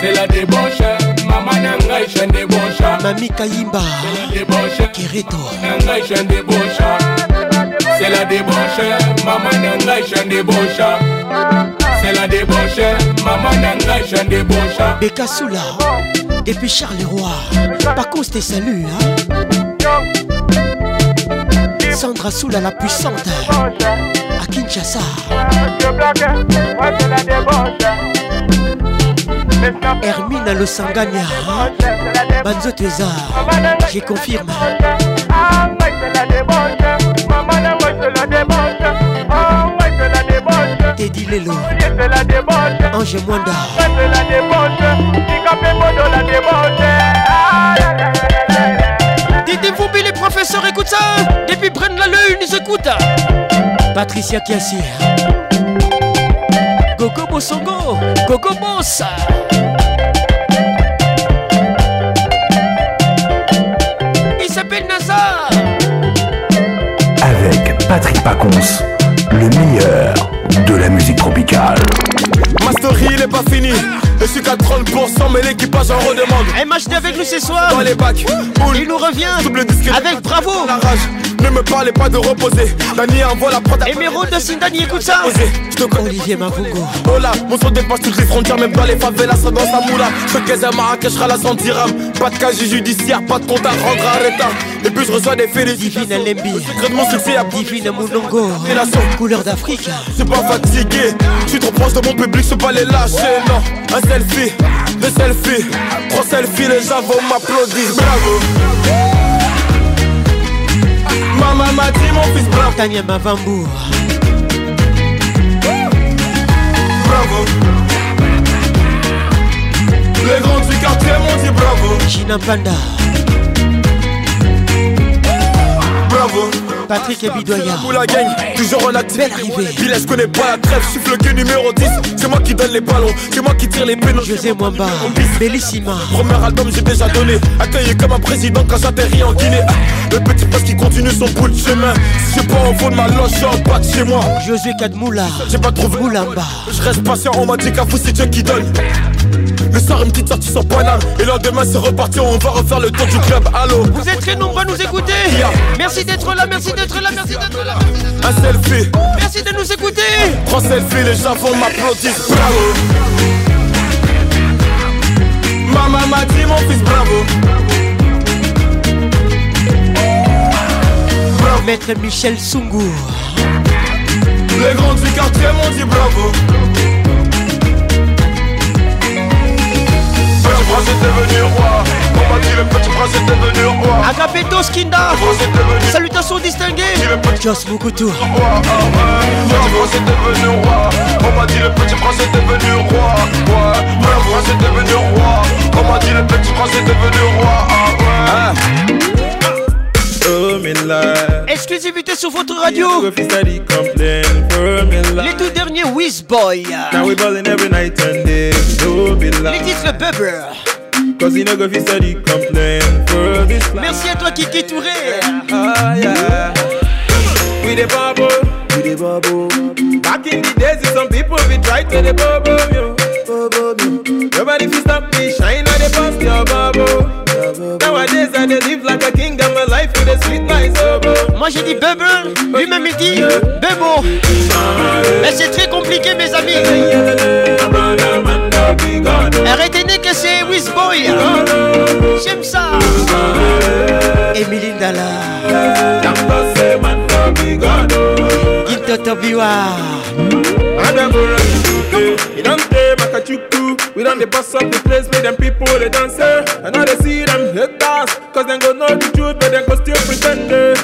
[SPEAKER 28] c'est la débauche mama na ngai je débaucha
[SPEAKER 7] mami kayimba
[SPEAKER 28] débauche
[SPEAKER 7] kireto
[SPEAKER 28] na ngai je débaucha c'est la débauche mama na ngai je débaucha c'est la débauche mama na ngai je
[SPEAKER 7] débaucha bekasula depuis Charles Roy par contre tes saluts hein. Sandra Soula la puissante. À Kinshasa. Hermine Le Sangania. Banzo Trésor. Je confirme. Teddy Lelo. Ange Mwanda. Didi Foubi, les professeurs, écoute ça. Depuis prennent la lune, ils écoutent. Patricia Kiassi. Gogo Bosongo. Gogo Boss. Il s'appelle Nazar.
[SPEAKER 5] Avec Patrick Pacons, le meilleur de la musique tropicale.
[SPEAKER 27] Ma story il est pas fini Je suis qu'à 30% mais l'équipage en redemande
[SPEAKER 7] MHD avec nous ce soir
[SPEAKER 27] Dans les bacs
[SPEAKER 7] Il nous revient
[SPEAKER 27] Double disque
[SPEAKER 7] Avec bravo
[SPEAKER 27] La rage Ne me parlez pas de reposer. Dani envoie la prod
[SPEAKER 7] Émeraude de Sindani écoute ça.
[SPEAKER 27] Je te connais.
[SPEAKER 7] Olivier Mavungo
[SPEAKER 27] Oh là Mon son dépasse toutes les frontières Même dans les favelas ça danse à moula. Je fais à Marrakech la 100 dirhams Pas de casier judiciaire Pas de compte à rendre à l'état. Et puis je reçois des félicitations.
[SPEAKER 7] Divine Lembi
[SPEAKER 27] Secret de mon succès à
[SPEAKER 7] Divine Moulongo. Couleur d'Afrique.
[SPEAKER 27] C'est pas fatigué. Je suis trop proche de mon public Je peux pas les lâcher Non Un selfie Deux selfies. Trois selfies Les gens vont m'applaudir. Bravo Maman m'a dit mon fils bravo
[SPEAKER 7] Tania Mavambour
[SPEAKER 27] Bravo. Les grands du quartier m'ont dit bravo.
[SPEAKER 7] Gina Panda
[SPEAKER 27] Bravo
[SPEAKER 7] Patrick Ebidoya
[SPEAKER 27] Pour la gang, toujours en actif.
[SPEAKER 7] Belle arrivée
[SPEAKER 27] Village je connais pas la trêve, suis floqué numéro 10 C'est moi qui donne les ballons, c'est moi qui tire les pénaux.
[SPEAKER 7] José Mwamba Bellissima.
[SPEAKER 27] Premier album j'ai déjà donné. Accueilli comme un président quand j'atterris en Guinée. Le petit poste qui continue son bout de chemin. Si j'ai pas en fond de ma loge, je suis en bas de chez moi.
[SPEAKER 7] Josué Kadmoula.
[SPEAKER 27] J'ai pas trouvé.
[SPEAKER 7] Moulamba.
[SPEAKER 27] Je reste patient, on m'a dit qu'à vous c'est Dieu qui donne le soir une petite sortie sans banane Et le lendemain c'est reparti. On va refaire le tour du club. Allô?
[SPEAKER 7] Vous êtes très nombreux à nous écouter. Merci d'être là, merci d'être là, merci d'être là.
[SPEAKER 27] Un selfie.
[SPEAKER 7] Merci de nous écouter.
[SPEAKER 27] Trois selfies, les gens vont m'applaudir Bravo. Maman m'a dit mon fils bravo.
[SPEAKER 7] Maître Michel Sungour
[SPEAKER 27] Les grands du quartier m'ont dit bravo prince est devenu roi. On m'a dit le petit prince est devenu roi.
[SPEAKER 7] Agapeto Skinda Salutations distinguées. Joss Mukutu
[SPEAKER 27] Petit prince est devenu roi. On m'a dit le petit prince est devenu roi. Ouais, le prince est devenu roi. On m'a dit le petit prince est devenu roi. Ah ouais
[SPEAKER 7] Exclusivité sur votre radio. Les tout derniers Wizboy.
[SPEAKER 21] Now we ballin' every night and day, no be lie.
[SPEAKER 7] Les titres Bubber.
[SPEAKER 21] Cause you no go steady complain for this life.
[SPEAKER 7] Merci à toi Kiki Touré.
[SPEAKER 21] Yeah. We the bubble, we the bubble. Back in the days, some people be try to the bubble, yo. Nobody fit stop me shine on the bust your bubble. Nowadays, I live like a king, and my life with a sweet.
[SPEAKER 7] Moi j'ai dit Bubble, lui-même il dit Bebo. Mais c'est très compliqué mes amis. Retenez que c'est Wizboy. J'aime ça. Emily Ndala. Gintoto Biwa.
[SPEAKER 21] You don't stay Makachuku. We don't dey bust up the place, make them people they dance. I know they them cause them go know the truth, but them go still pretend. eh.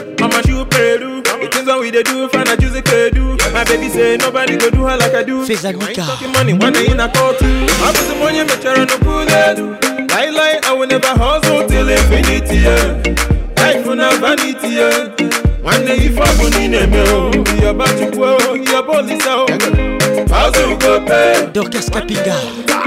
[SPEAKER 21] Shoe peru, the things we they do, find a juicy do. My baby say nobody go do her like I do.
[SPEAKER 7] Fais
[SPEAKER 21] I ain't talking money when I in a court. Eh. I put some money, make sure I no pull it. Eh. Lie lie, I will never hustle till infinity. Yeah. Life will never vanity. Yeah. One day if I'm on in a mill, be about to go, a police out. Hustle go pay.
[SPEAKER 7] Dorcas Kapinga.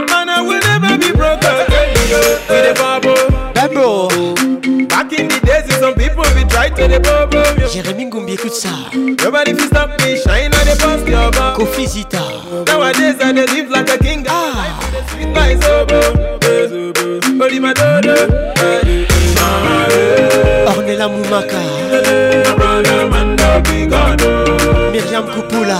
[SPEAKER 21] Man, I will never be broke again. yeah. With a bubble.
[SPEAKER 7] Bubble.
[SPEAKER 21] Back in the days, some people be try to the bubble. yeah.
[SPEAKER 7] Jérémy Ngumbi, écoute ça.
[SPEAKER 21] Nobody fit stop me shine on the bust your bubble.
[SPEAKER 7] Kofi Zita.
[SPEAKER 21] Nowadays, I dey live like a king. Ah. Sweet like sobo. Holy my daughter.
[SPEAKER 7] Ornella Moumaka. Myriam Kupula.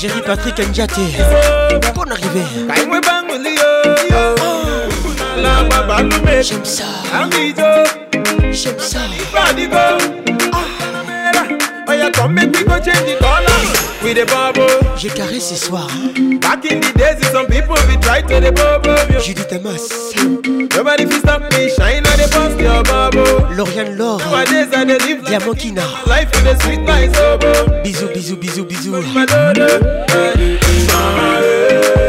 [SPEAKER 7] Jerry Patrick Ndiate. Bonne arrivée.
[SPEAKER 21] Kaimwe bangulio. J'aime
[SPEAKER 7] ça.
[SPEAKER 21] J'aime ça. Yeah, come make we go change the color with the bubble.
[SPEAKER 7] J'ai carré ce soir.
[SPEAKER 21] Back in the days, some people be try to the bubble.
[SPEAKER 7] Judith Amas.
[SPEAKER 21] Nobody fit stop me shine on the bust your bubble.
[SPEAKER 7] Lauriane Laure.
[SPEAKER 21] Nowadays I dey live
[SPEAKER 7] Diamant Kina.
[SPEAKER 21] life with a sweet like sobo.
[SPEAKER 7] Bisous, bisous, bisous, bisous.
[SPEAKER 21] My daughter.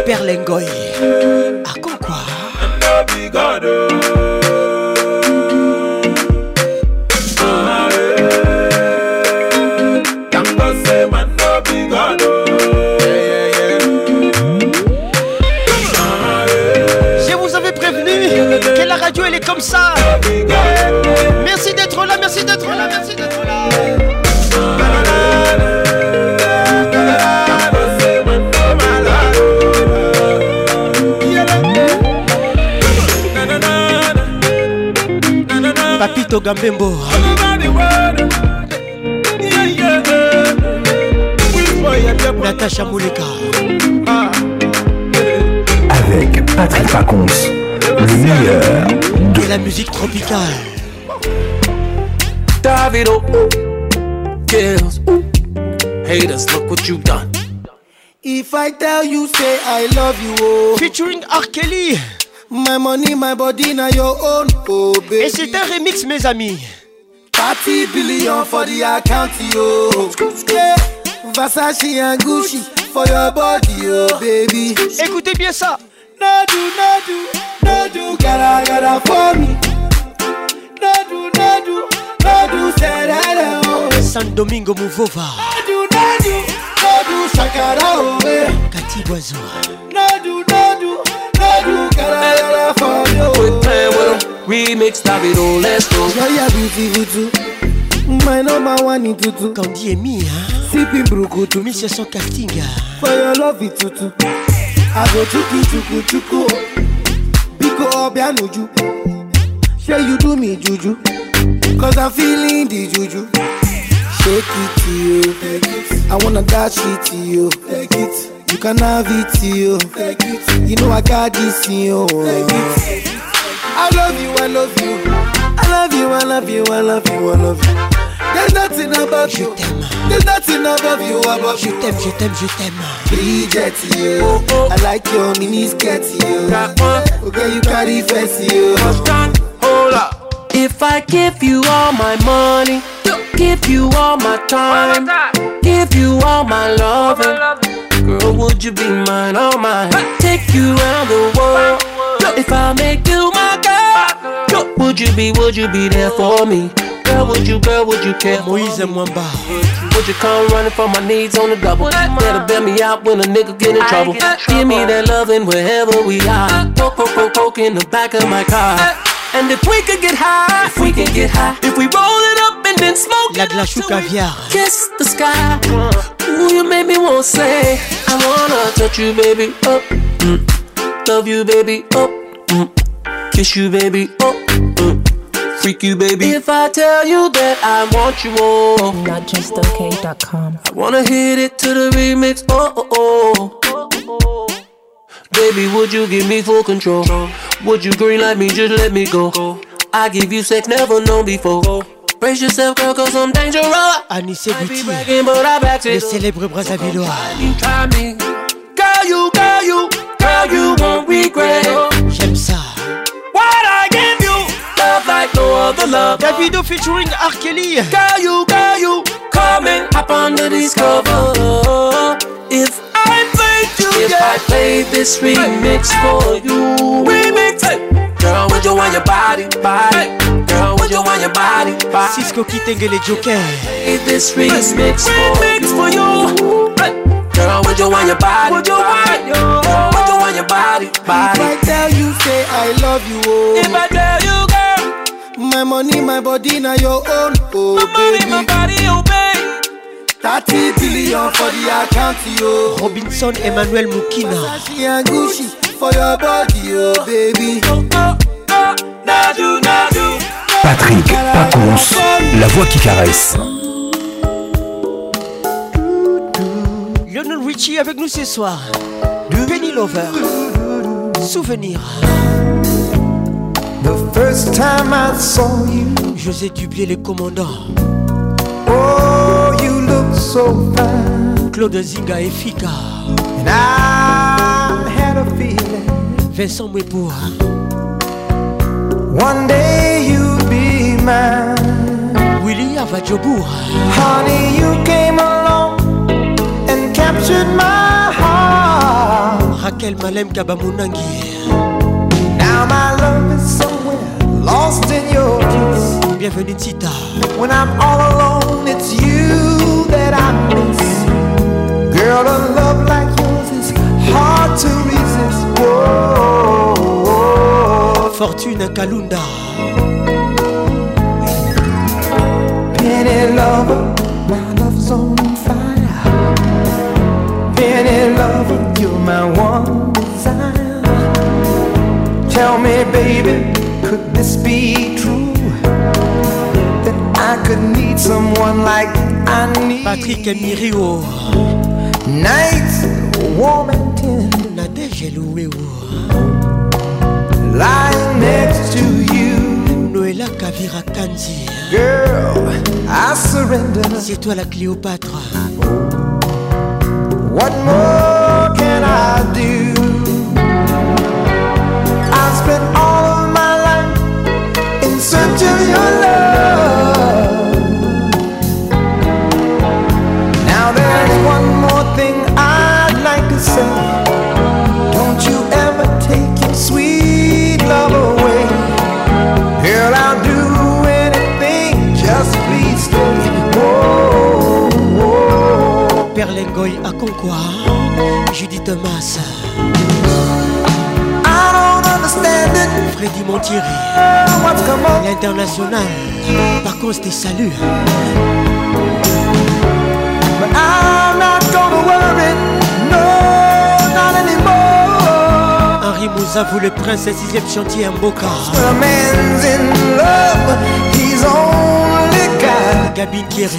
[SPEAKER 7] Perle Ngoy. À quoi
[SPEAKER 21] No be God, oh. Ah,
[SPEAKER 7] comme ça. Merci d'être là, merci d'être là, merci d'être là. Papito Gambembo. Natacha Mouleka.
[SPEAKER 5] Avec Patrick Pacons, le meilleur
[SPEAKER 7] de la musique tropicale.
[SPEAKER 29] Davido kills. Haters, look what you've done.
[SPEAKER 3] If I tell you, say I love you, oh.
[SPEAKER 7] Featuring R. Kelly.
[SPEAKER 3] My money, my body, now your own, oh baby.
[SPEAKER 7] Et c'est un remix, mes amis.
[SPEAKER 3] 30 billion for the account, yo. Yeah. Versace and Gucci for your body, oh baby.
[SPEAKER 7] Écoutez bien ça.
[SPEAKER 3] No do, no do, no do, gotta, gotta for me. No do, no do, no do, oh.
[SPEAKER 7] San Domingo Muvova.
[SPEAKER 3] No do, no do, no do, shakara, oh, eh.
[SPEAKER 7] Cathy Boiseau.
[SPEAKER 3] No do, no do, no do, gotta, gotta for me,
[SPEAKER 29] Quit playing with them. Remix Davido, let's go.
[SPEAKER 3] You're beautiful too. My number one in tutu.
[SPEAKER 7] Kandi Emi, hein.
[SPEAKER 3] Sipping brukutu.
[SPEAKER 7] Misha son karting.
[SPEAKER 3] For your love it tutu. I go chuku chuku chuku. Biko obianuju. Say you do me juju. Cause I'm feeling the juju. Shake it to you. I wanna dash it to you. Take it. You can have it to you. Take it. You know I got this in you. Take it. I love you, I love you.
[SPEAKER 6] I love you, I love you, I love you, I love you. There's nothing above you. There's nothing above you, above you. Je
[SPEAKER 7] t'aime, je t'aime, je t'aime.
[SPEAKER 6] Bridget, you. Oh, oh. I like your mini skirt, you. Okay, you carry fancy, you.
[SPEAKER 29] Hold up. If I give you all my money, give you all my time, give you all my loving, girl, would you be mine, all mine? Take you around the world. If I make you my girl, would you be, would you be there for me? Girl, would you, girl, would you care?
[SPEAKER 7] Moïse Mwamba.
[SPEAKER 29] Would you come running for my needs on the double? Better bail me out when a nigga get in trouble. Give me that loving wherever we are. Poke, poke, poke, poke in the back of my car. And if we could get high, if we could get high, if we roll it up and then smoke
[SPEAKER 7] La glace au caviar.
[SPEAKER 29] kiss the sky. Ooh, you make me want to say, I wanna touch you, baby, up. Mm. Love you, baby, up. Mm. Kiss you, baby, up. Freak you, baby. If I tell you that I want you more,
[SPEAKER 30] NotJustOK.com.
[SPEAKER 29] I wanna hit it to the remix. Oh, oh, oh. oh, oh. Baby, would you give me full control? Would you green like me? Just let me go. I give you sex never known before. Brace yourself, girl, cause I'm dangerous.
[SPEAKER 7] Anissé Boutier.
[SPEAKER 29] Bragging, but I back
[SPEAKER 7] Le
[SPEAKER 29] it.
[SPEAKER 7] célèbre Brazzavillois.
[SPEAKER 29] You try me. Girl, you, girl, you, girl, you won't regret. Other love.
[SPEAKER 7] Davido featuring R. Kelly.
[SPEAKER 29] Girl, you, girl, you, come and hop under these covers. If I played you, if I played this remix for you, remix. Girl, would you want your body, body? Girl, would you want your body, body?
[SPEAKER 7] Cisco Kitengele Joker.
[SPEAKER 29] Play this remix for you. For you. Girl, would you want your body? Would you want your? Would you want your body, body? If?
[SPEAKER 6] I tell you, say I love you, oh.
[SPEAKER 29] If I tell you, girl,
[SPEAKER 6] My money, my body, now your own, oh
[SPEAKER 29] my money,
[SPEAKER 6] baby.
[SPEAKER 29] my body, oh babe.
[SPEAKER 6] 30 billion for the account, yo.
[SPEAKER 7] Robinson Emmanuel Mukina.
[SPEAKER 6] Versace and Gucci for your body, oh baby.
[SPEAKER 29] Nadu, nadu.
[SPEAKER 5] Patrick Pacons, la voix qui caresse.
[SPEAKER 7] Lionel Richie avec nous ce soir. Penny Lover. Souvenir.
[SPEAKER 6] The first time I saw you,
[SPEAKER 7] José Dubier, le commandant.
[SPEAKER 6] oh, you look so fine.
[SPEAKER 7] Claude Zinga et Fika.
[SPEAKER 6] And I had a feeling
[SPEAKER 7] Vincent Mweboa.
[SPEAKER 6] one day you'd be mine.
[SPEAKER 7] Willy Avajoboura.
[SPEAKER 6] Honey, you came along and captured my heart.
[SPEAKER 7] Raquel Malem Kabamunangi.
[SPEAKER 6] Now my love lost in your kiss.
[SPEAKER 7] Bienvenue Tita.
[SPEAKER 6] When I'm all alone, it's you that I miss. Girl, a love like yours is hard to resist. Whoa, whoa.
[SPEAKER 7] Fortune Kalunda.
[SPEAKER 6] Penny lover, my love's on fire. Penny lover, you're my one desire. Tell me, baby, could this be true? That I could need someone like I need.
[SPEAKER 7] Patrick Mirio.
[SPEAKER 6] Nights warm and tender, lying next to you.
[SPEAKER 7] Noëlla Kavira Kanzi.
[SPEAKER 6] Girl, I surrender.
[SPEAKER 7] C'est toi la Cléopâtre.
[SPEAKER 6] What more can I do? Don't you ever take your sweet love away. Girl, I'll do anything, just please stay. Whoa, whoa.
[SPEAKER 7] Perlengoy à Concois. Judith Thomas.
[SPEAKER 6] I don't understand it.
[SPEAKER 7] Freddy Montieri. L'international. Par contre, tes saluts. Henri Mouzavou, le prince, 6ème chantier à Mboka.
[SPEAKER 6] When a man's in love, he's only got.
[SPEAKER 7] Gabin Kieré.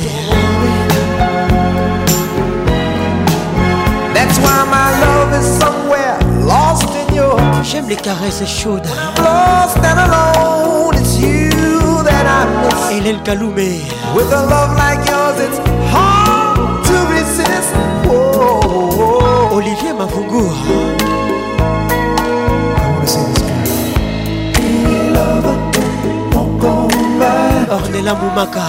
[SPEAKER 6] That's why my love is somewhere lost in your
[SPEAKER 7] J'aime les caresses chaudes.
[SPEAKER 6] lost and alone. It's you
[SPEAKER 7] Hélène Kaloumé.
[SPEAKER 11] With a love like yours, it's hard to resist. Whoa.
[SPEAKER 7] Olivier Mavungu. Ornella Moumaka.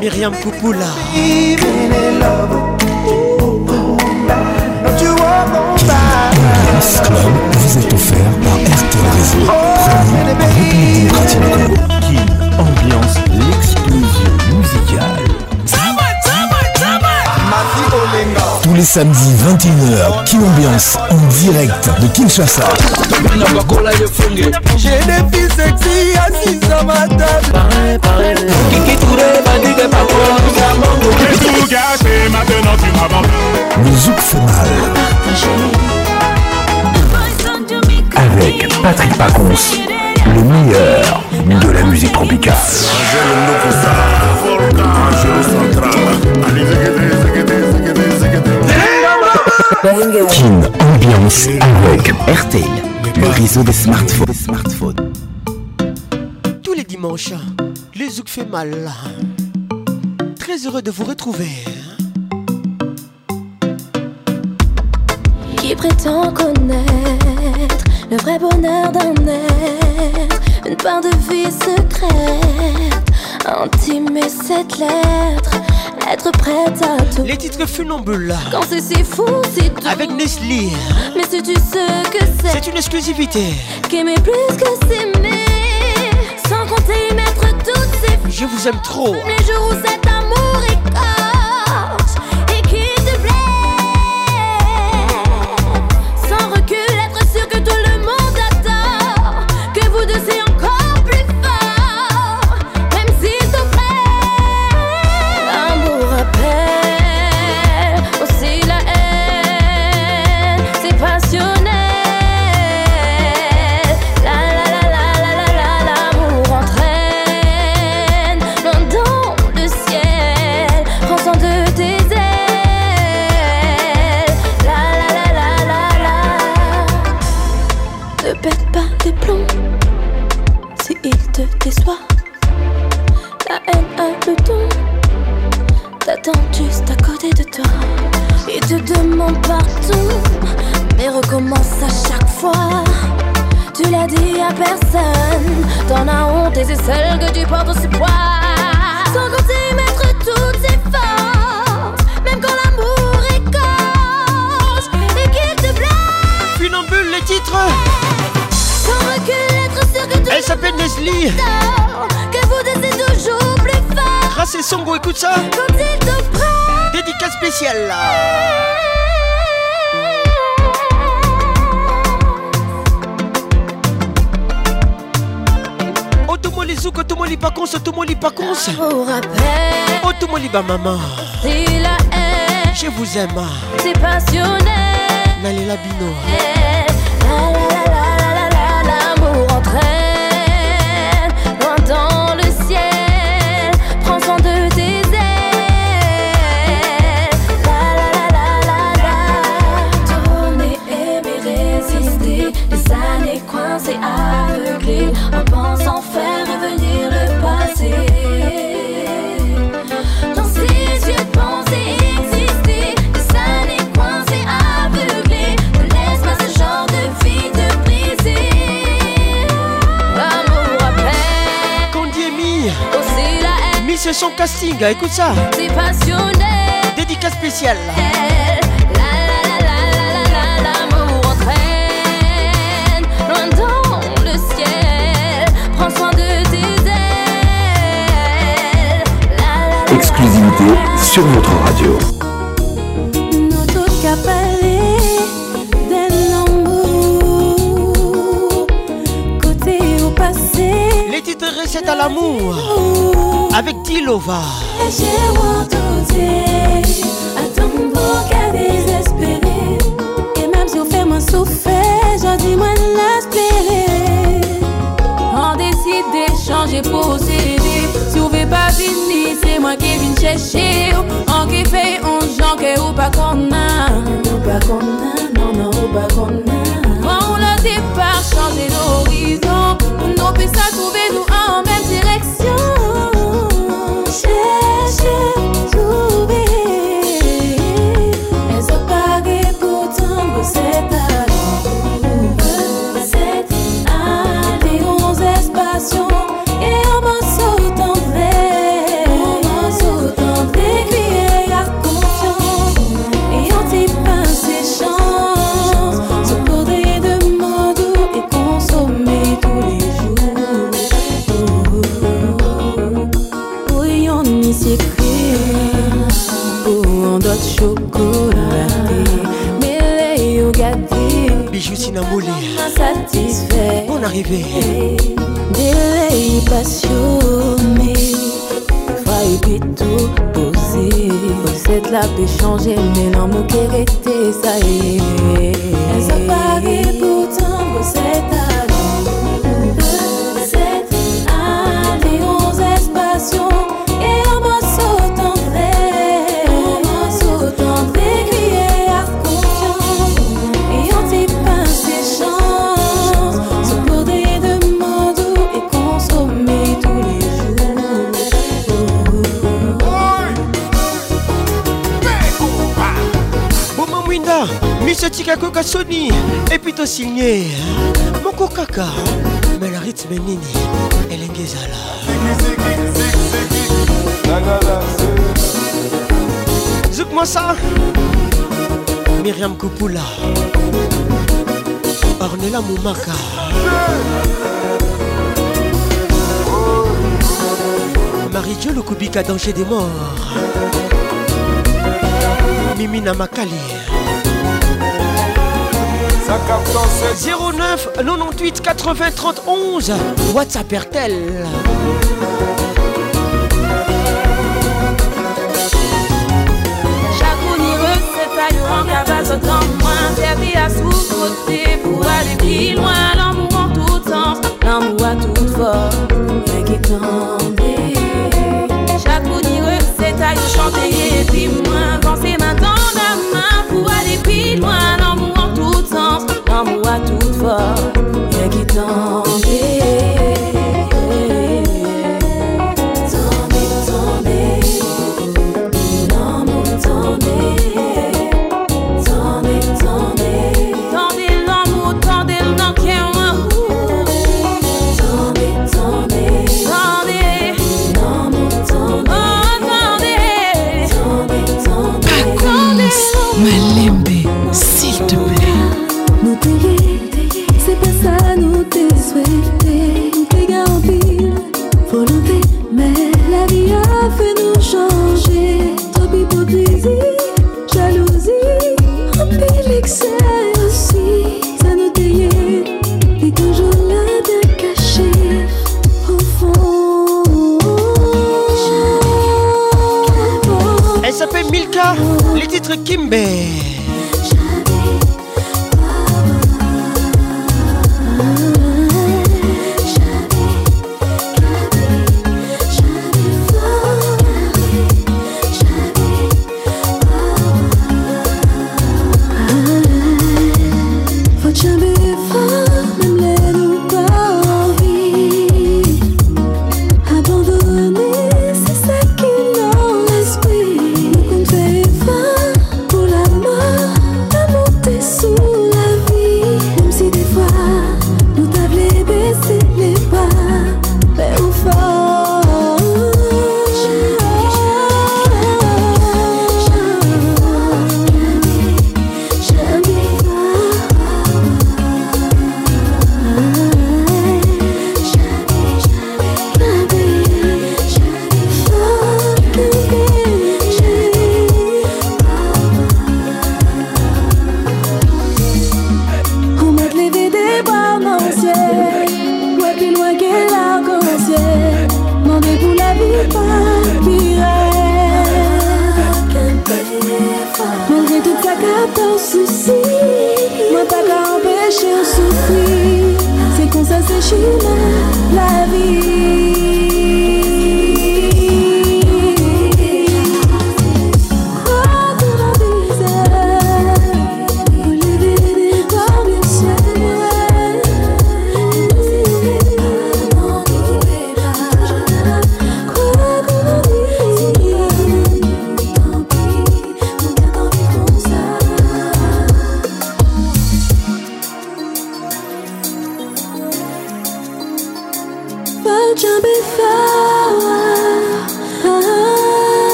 [SPEAKER 7] Myriam Koupoula.
[SPEAKER 6] Ambiance Club vous est offert par RTL Réseau. Premier République démocratique du Congo.
[SPEAKER 5] Ambiance, l'explosion musicale.
[SPEAKER 6] Tous les samedis 21h, Kin Ambiance en direct de Kinshasa.
[SPEAKER 11] J'ai des filles sexy assises à ma table. Kiki Touré m'a dit que pas
[SPEAKER 27] J'ai tout gâché, maintenant tu m'abandonnes.
[SPEAKER 6] Le Zouk fait mal.
[SPEAKER 5] Avec Patrick Pacons, le meilleur de la musique tropicale.
[SPEAKER 6] Kin Ambiance avec
[SPEAKER 5] RTL, le réseau des smartphones. Des smartphones.
[SPEAKER 7] Tous les dimanches, le zouk fait mal. Très heureux de vous retrouver.
[SPEAKER 31] Qui prétend connaître le vrai bonheur d'un être, une part de vie secrète, intimer cette lettre, être prête à tout.
[SPEAKER 7] Les titres funambules.
[SPEAKER 31] Quand c'est si fou, si doux.
[SPEAKER 7] Avec Nestlé.
[SPEAKER 31] Mais si tu sais que c'est,
[SPEAKER 7] C'est une exclusivité.
[SPEAKER 31] qu'aimer plus que s'aimer, sans compter y mettre toutes ces
[SPEAKER 7] Je vous aime trop.
[SPEAKER 31] les jours où cet amour
[SPEAKER 7] ça.
[SPEAKER 31] Quand il te prend.
[SPEAKER 7] Dédicace spéciale là. Otomoli zouk, otomoli otomoli.
[SPEAKER 31] Au rappel,
[SPEAKER 7] Otomoli ba maman.
[SPEAKER 31] la haine,
[SPEAKER 7] Je vous aime.
[SPEAKER 31] c'est passionnel.
[SPEAKER 7] Nalela Bino.
[SPEAKER 31] La
[SPEAKER 7] c'est son casting, écoute ça. Dédicace spéciale.
[SPEAKER 31] La la la la la la la, l'amour entraîne loin dans le ciel. Prends soin de tes ailes. La la la.
[SPEAKER 5] Exclusivité sur notre radio.
[SPEAKER 7] Les titres recettes à l'amour.
[SPEAKER 31] Mon souffert, j'en dis l'espérer. On décide pour. Si veut pas finir, c'est moi qui viens chercher. On qui fait un genre que ou pas qu'on a. Ou pas qu'on a, non, non, ou pas qu'on. Quand on départ, changer d'horizon. Nous, puis
[SPEAKER 7] titres. arrivé.
[SPEAKER 31] Delay passionné Faye bitou pose Poset la pe chanje Menan mou kerete
[SPEAKER 7] sa ye Sa pare nakoyoka soni epi tosigne hein. moko kaka me la rythme nini elenge ezala zouk mosa miriam kopula ornela momaka marie-dieu lokubika danger des morts. Mimi na makali 09 98 80 31 WhatsApp RTL
[SPEAKER 31] Tant moins servi à sous-côté pour aller plus loin. L'amour en tout temps, l'amour à toute force, rien qui tombe. Chaque coup d'ireux, c'est à y chanter et puis moins penser. amour à toute forme, rien qui t'en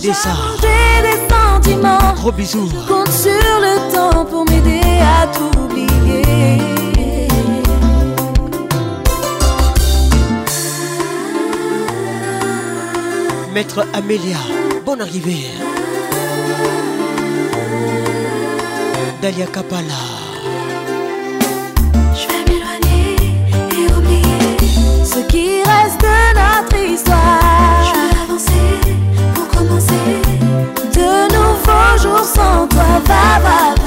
[SPEAKER 31] Adessa. des sentiments.
[SPEAKER 7] Gros bisous.
[SPEAKER 31] Compte sur le temps pour m'aider à t'oublier.
[SPEAKER 7] Maître Amélia, bonne arrivée. Dalia Kapala.
[SPEAKER 31] Je vais m'éloigner et oublier ce qui reste de notre histoire. De nouveaux jours sans toi, va, va,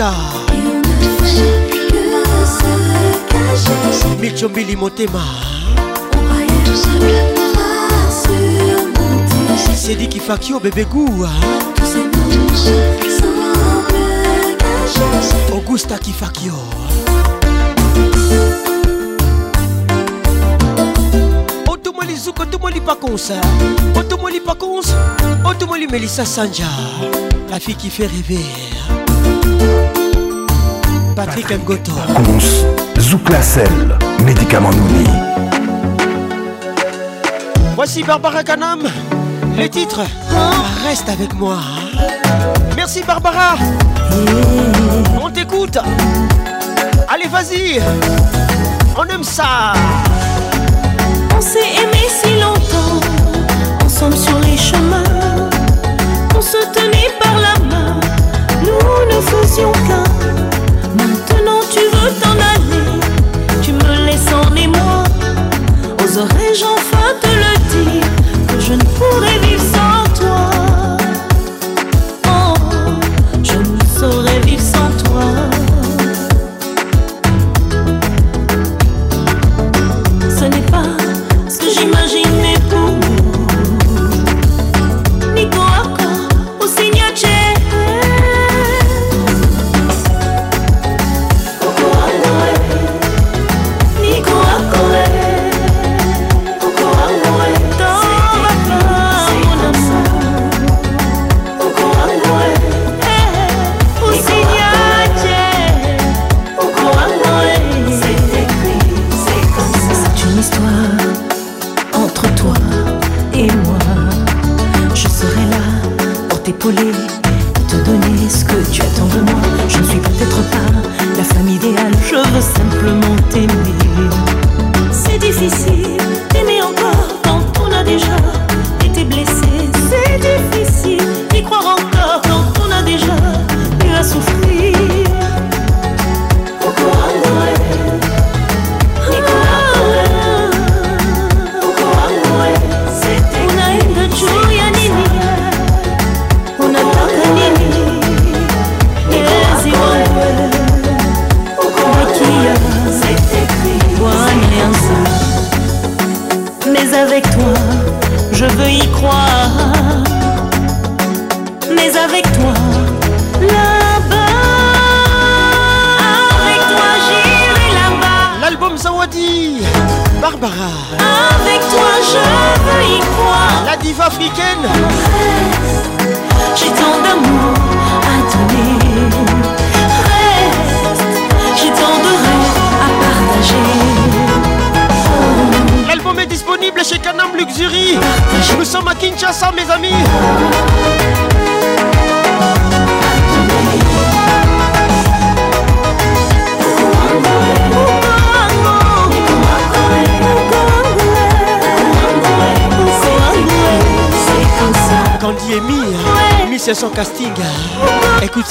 [SPEAKER 31] africa
[SPEAKER 7] milchombili motema. Sediki fakio
[SPEAKER 31] bebegua
[SPEAKER 7] augusta kifakio. Otomoli zuka otomoli pakonsa otomoli pakonsa otomoli melisa sanja. La fille qui fait rêver. Patrick Mgoto.
[SPEAKER 5] Mousse, Zouklacel, médicament nouni.
[SPEAKER 7] Voici Barbara Canam, le titre Reste avec moi. Hein. Merci Barbara. On t'écoute. Allez, vas-y. On aime ça.
[SPEAKER 31] On s'est aimé si longtemps, ensemble sur les chemins. On se tenait par la nous ne faisions qu'un. Maintenant
[SPEAKER 32] tu veux
[SPEAKER 31] t'en aller, tu me
[SPEAKER 33] laisses en émoi. Oserais-je enfin te le dire que je ne pourrais vivre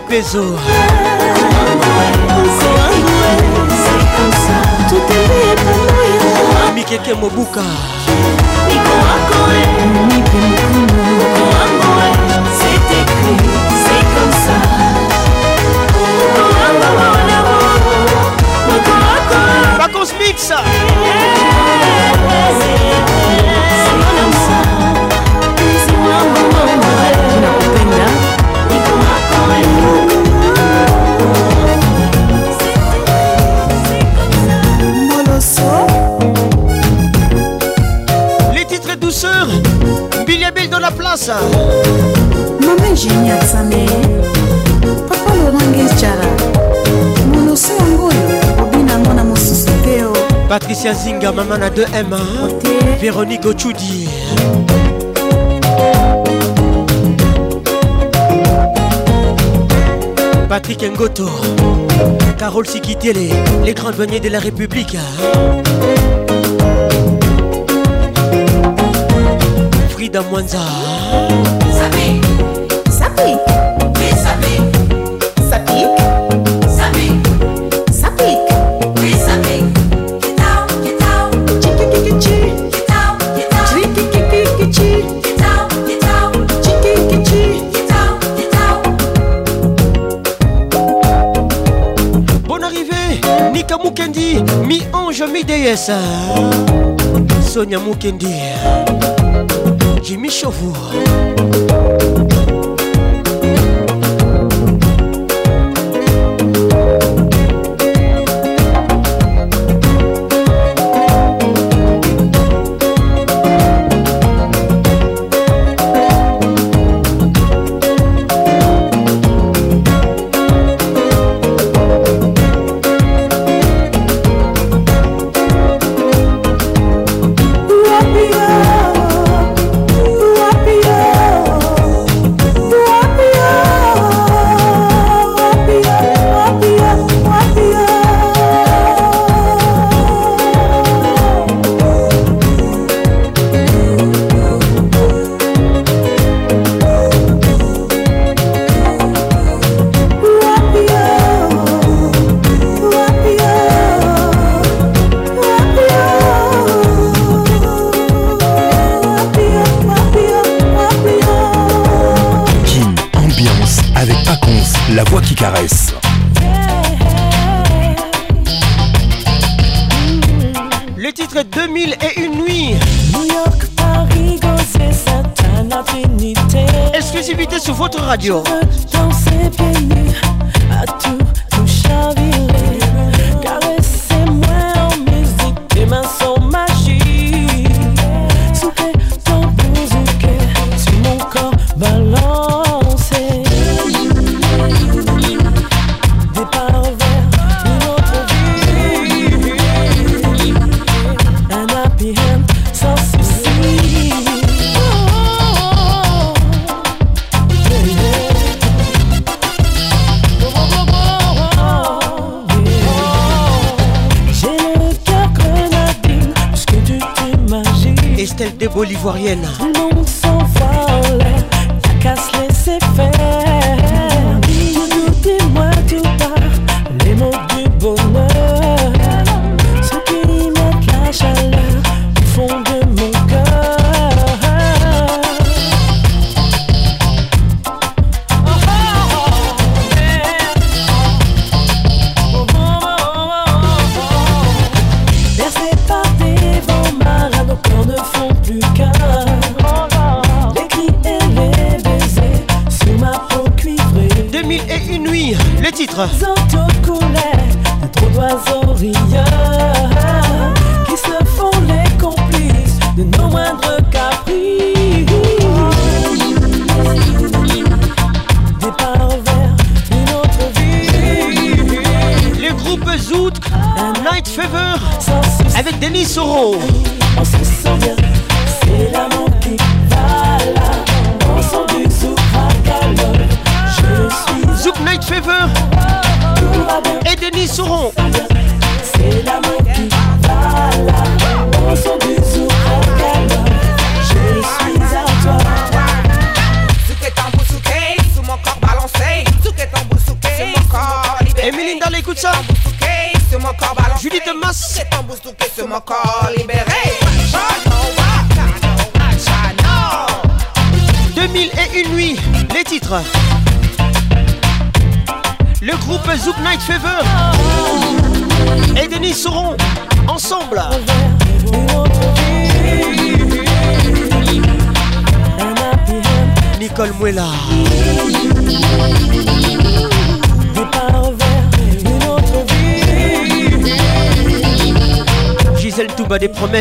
[SPEAKER 33] pessoa.
[SPEAKER 31] Patricia Zinga, maman à 2M, Véronique Ochudi. Patrick Ngoto, Carole Sikitele, les grands douaniers de la République. Frida Mwanza.
[SPEAKER 33] Sapi,
[SPEAKER 31] Sapi. yeyesa sonya mukendi. Jimi shovu. Mayo.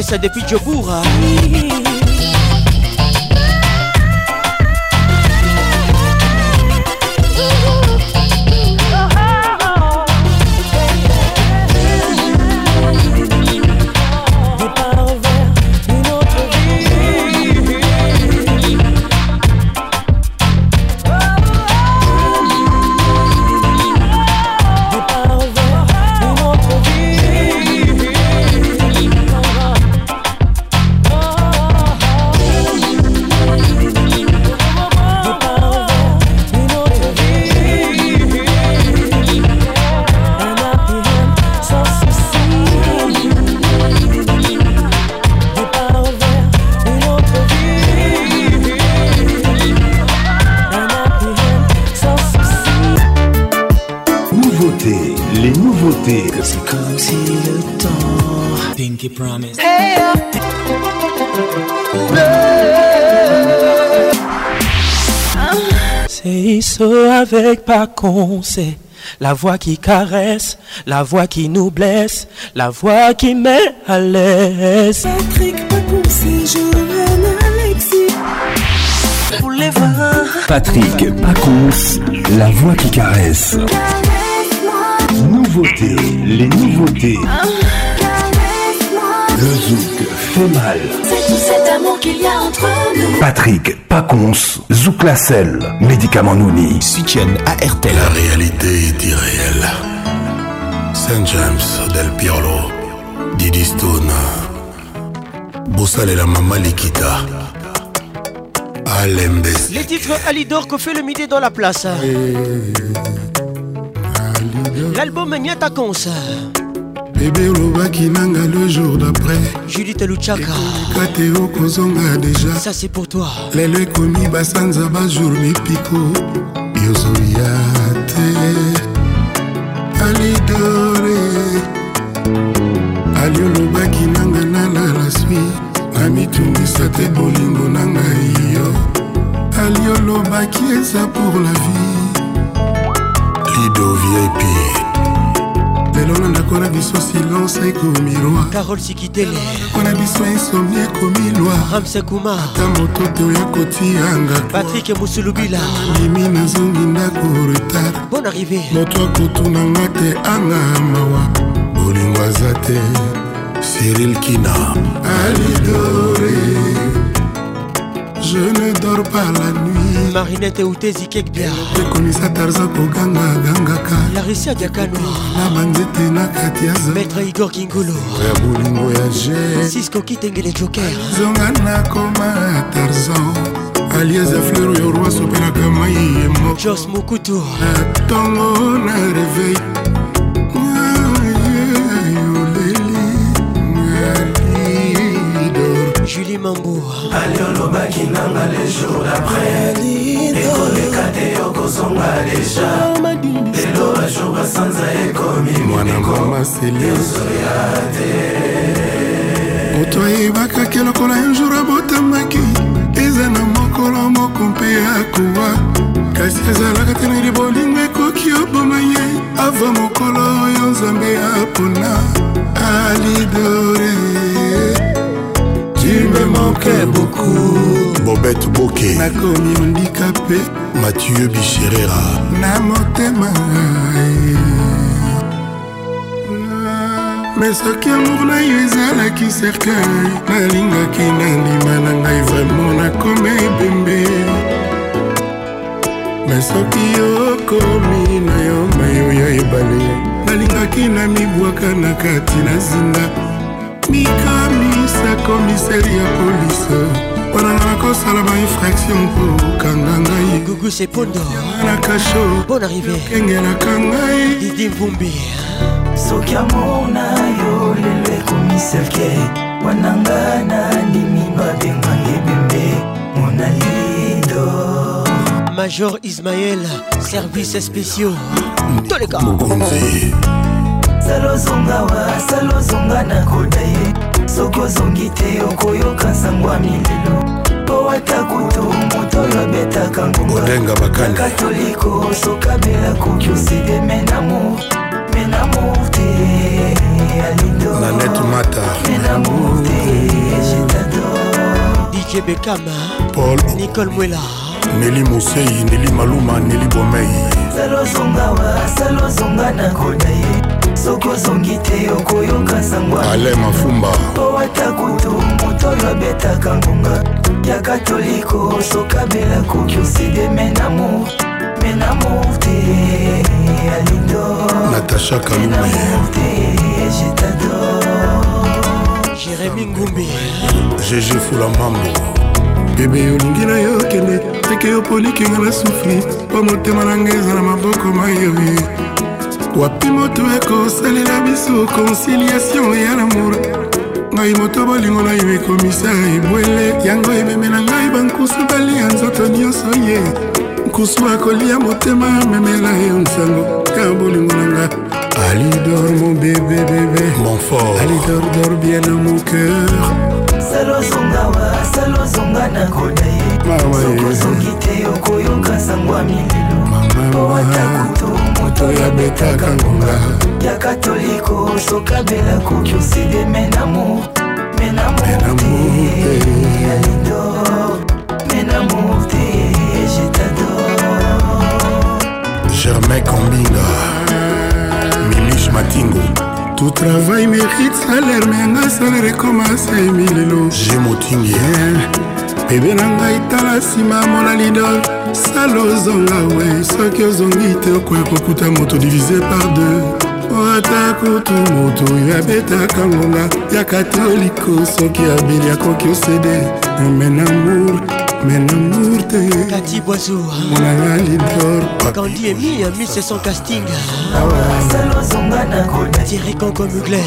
[SPEAKER 31] Vanessa depuis Djobourg.
[SPEAKER 33] Avec Pacon, c'est la voix qui caresse, la voix qui nous blesse, la voix qui met à l'aise.
[SPEAKER 34] Patrick Pacon, c'est Joanne Alexis. Pour les voir.
[SPEAKER 5] Patrick Pacons, la voix qui caresse. Nouveautés, les nouveautés. Le zouk fait mal.
[SPEAKER 10] Qu'il y a entre nous.
[SPEAKER 5] Patrick Pacons, Zouk la selle, médicament Nouni.
[SPEAKER 35] Soutiennent à RTL.
[SPEAKER 18] La réalité est irréelle. Saint James, Del Pirlo, Didi Stone, Bossal et la Mama Likita, Alembes.
[SPEAKER 31] Les titres Alidor que fait le midi dans la place. L'album Nyata Cons.
[SPEAKER 18] Bebe olobaki nanga le jour d'après.
[SPEAKER 31] Judith Luchaka.
[SPEAKER 18] ka te okozonga deja
[SPEAKER 31] Ça c'est pour toi.
[SPEAKER 18] lelo ekomi basanza bajour mipiko. Yozoya te. Alidore. Ali olobaki nanga nalala swi namitungisa te bolingo na ngai yo ali olobaki eza pour la vie. Lido vip lelo na ndako na biso silence ekomi roi
[SPEAKER 31] Carole Sikitele.
[SPEAKER 18] ndako na biso insomni ekomi loi
[SPEAKER 31] Ramse Kuma.
[SPEAKER 18] ata moto te oya kotianga
[SPEAKER 31] Patrick Musulubila.
[SPEAKER 18] ndimi nazongi ndako retard
[SPEAKER 31] Bonne arrivée.
[SPEAKER 18] moto akotunanga te anga mawa bolingo aza te cyril kina alidore je ne dors pas la nuit
[SPEAKER 31] Marinette Outezi Kekbia.
[SPEAKER 18] ekomisa tarza kogangagangaka
[SPEAKER 31] Larissa Diakano.
[SPEAKER 18] na banzete na kati ya
[SPEAKER 31] Maître Igor Kingolo.
[SPEAKER 18] ya bolingo ya je
[SPEAKER 31] Cisco Kitengele Joker.
[SPEAKER 18] zonga nakoma tarzan alieza fleur oyo roi asopelaka mai ye moko
[SPEAKER 31] Jos Mukutu.
[SPEAKER 18] na ntongo na reveil
[SPEAKER 31] Julie Mambo.
[SPEAKER 36] ali olobaki nanga le jour d'après. Ekoleka te yokozonga deja lelo bajour basanza ekomi
[SPEAKER 18] mwana mama seliozoya moto ayebakaki lokola un jour abotamaki eza na mokolo moko mpe akowa kasi ezalaka te nali bolingo ekoki oboma ye ova mokolo oyo nzambe apona. Alidore tu me manquais beaucoup.
[SPEAKER 6] Bobete boke
[SPEAKER 18] nakomi handicapé
[SPEAKER 6] mathieu bicherera.
[SPEAKER 18] Na motema me soki amour na yo ezalaki cercueil nalingaki na ndima na ngai vraimen nakoma ebembe me soki okomi na yo mayo ya ebale nalingaki na mibwaka na kati na zinga mikamisa komiseri ya polise. Mponanga nakosala bainfraction kokanga ngai.
[SPEAKER 7] Gugu
[SPEAKER 18] sepondoyanaka sho
[SPEAKER 7] bon
[SPEAKER 18] arrivékengelaka ngai
[SPEAKER 7] didi mvumbi.
[SPEAKER 37] Soki amona yo lelo ekomiselke wananga nandimi babengange bembe monalido
[SPEAKER 7] major ismael service spéciaux. Toleka
[SPEAKER 37] salozonga wa salozonga nakoda ye soki ozongi te okoyoka sango ya milelo mpo ata kutu moto oyo abetaka ngokatoliko sokabela koki osede menamour menamour te. Alindo.
[SPEAKER 6] Nanete mata.
[SPEAKER 37] Menamour te je t'adore.
[SPEAKER 7] Dj bekama
[SPEAKER 6] paul
[SPEAKER 7] nicole mwela.
[SPEAKER 6] Neli mosei neli maluma neli bomei.
[SPEAKER 37] Salozonga wa salozonga na koda ye soki ozongi te okoyoka sango ya
[SPEAKER 6] ale mafumba.
[SPEAKER 37] Mpo ata kutu moto oyo abetaka ngonga. Ya katoliko sokabela koki osede menamour menamour te. Alindo.
[SPEAKER 6] Natasha kalume
[SPEAKER 37] te je t'adore.
[SPEAKER 7] Jérémi ngumbi.
[SPEAKER 6] Gg fula mambo.
[SPEAKER 18] Bebe olingi na yo kende. Teke yo polikinga na sufri mpo motema na ngai eza na maboko mayoye wapi moto ekosalela biso conciliation ya lamour? Ngai moto bolingo na yo ekomisa ebwele. Yango ememe na ngai bankusu balia nzoto nyonso ye. Nkusu akolia motema memela yo nsango. Ya bolingo na nga. Alidor mon bébé bébé.
[SPEAKER 6] Mon fort.
[SPEAKER 18] Alidor dor bien dans mon cœur.
[SPEAKER 37] Salozonga wa salozonga na koda ye. Soki ozongi te okoyoka sango ya milelo mpo ata kutu moto yabetaka ngonga. Ya katoliko sokabela koki oside menamo menamorte alidor menamorte jetador
[SPEAKER 6] germain combinga milis matingo.
[SPEAKER 18] Tout travail mérite salaire mais anga salaire ekomasa emilelo
[SPEAKER 6] je motingie yeah.
[SPEAKER 18] Bebe na ngai tala nsima mona lidol sala ozonga we soki ozongi te okoya kokuta moto divise par deux. Ata kutu moto oyo abetaka ngonga. Ya katoliko soki abeli akoki osede. Menamour menamour te.
[SPEAKER 7] Kati boiso
[SPEAKER 18] monanga lidor
[SPEAKER 7] kandi emi ya mise son casting
[SPEAKER 37] koda
[SPEAKER 7] thierry conco mugler.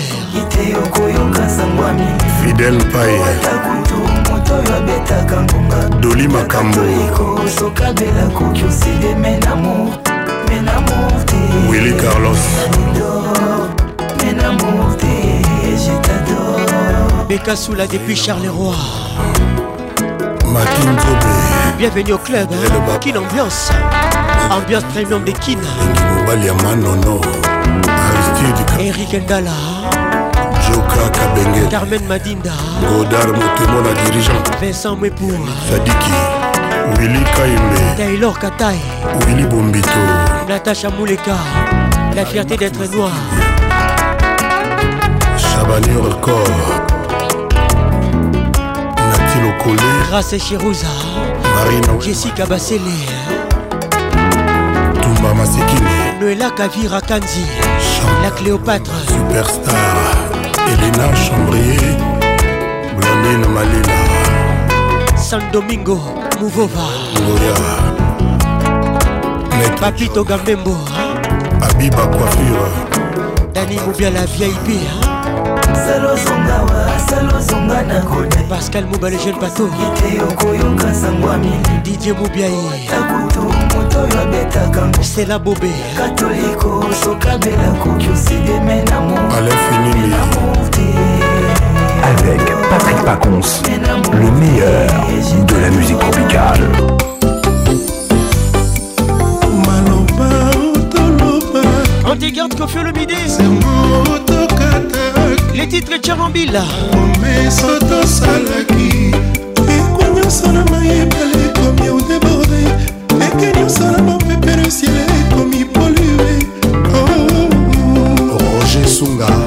[SPEAKER 6] Fidel
[SPEAKER 37] kutu moto oyo abetaka ngonga
[SPEAKER 6] doli makambo.
[SPEAKER 37] iko sokabela koki osede menamour menamour te
[SPEAKER 6] willi carlos.
[SPEAKER 37] Menamour te je t'adore.
[SPEAKER 7] Beka soula depuis charleroi.
[SPEAKER 6] Matin zobe
[SPEAKER 7] bienvenue au club kin ambiance. Ambiance premium de kin
[SPEAKER 6] mobali ya manono. Aristide
[SPEAKER 7] eric ndala carmen madinda.
[SPEAKER 6] Godar motemo na dirigeant.
[SPEAKER 7] Vincent mwepour
[SPEAKER 6] sadiki. Willi kaimbe
[SPEAKER 7] taylor katai
[SPEAKER 6] willi bombito.
[SPEAKER 7] Natacha muleka. La fierté d'être noir
[SPEAKER 6] chabani record. Nati lokole.
[SPEAKER 7] Grâce chirouza
[SPEAKER 6] marina
[SPEAKER 7] jessica basele
[SPEAKER 6] tumba masekini
[SPEAKER 7] noela kavira kanzi. La cléopâtre.
[SPEAKER 6] Superstar elena chambrier blandine malina
[SPEAKER 7] san domingo mouvova
[SPEAKER 6] loya
[SPEAKER 7] papito gambembo
[SPEAKER 6] abiba coiffure.
[SPEAKER 7] Dani mobiala vip pascal mobale jeune
[SPEAKER 37] bato
[SPEAKER 7] didie
[SPEAKER 37] mobiaye oyo abetaka ngo
[SPEAKER 7] stela bobe
[SPEAKER 37] katoliko sokabela koki
[SPEAKER 5] Avec Patrick Pacons, le meilleur de la musique tropicale.
[SPEAKER 7] tes gardes Kofi Olomide Les titres Tcharambil
[SPEAKER 18] promese tosalaki ekwa nyonso na mayebale ekomi odeborde eke nyonso na mopepe le ciel ekomi polue roger sunga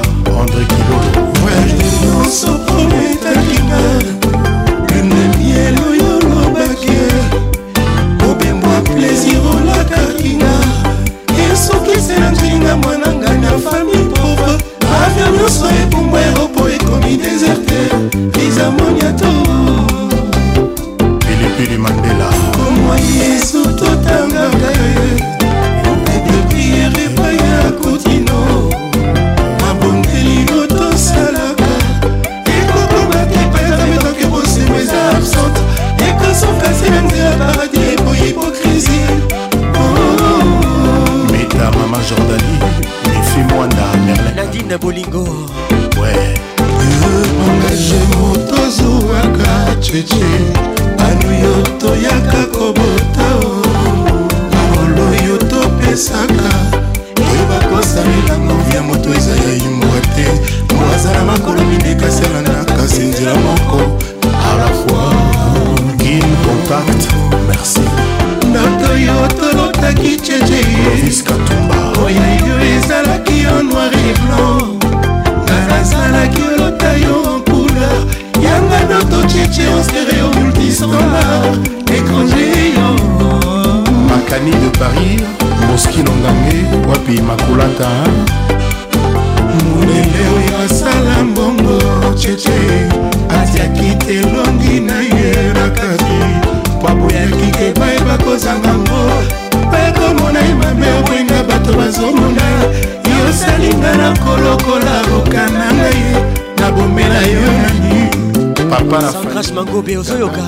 [SPEAKER 7] Mangobe ozoyoka.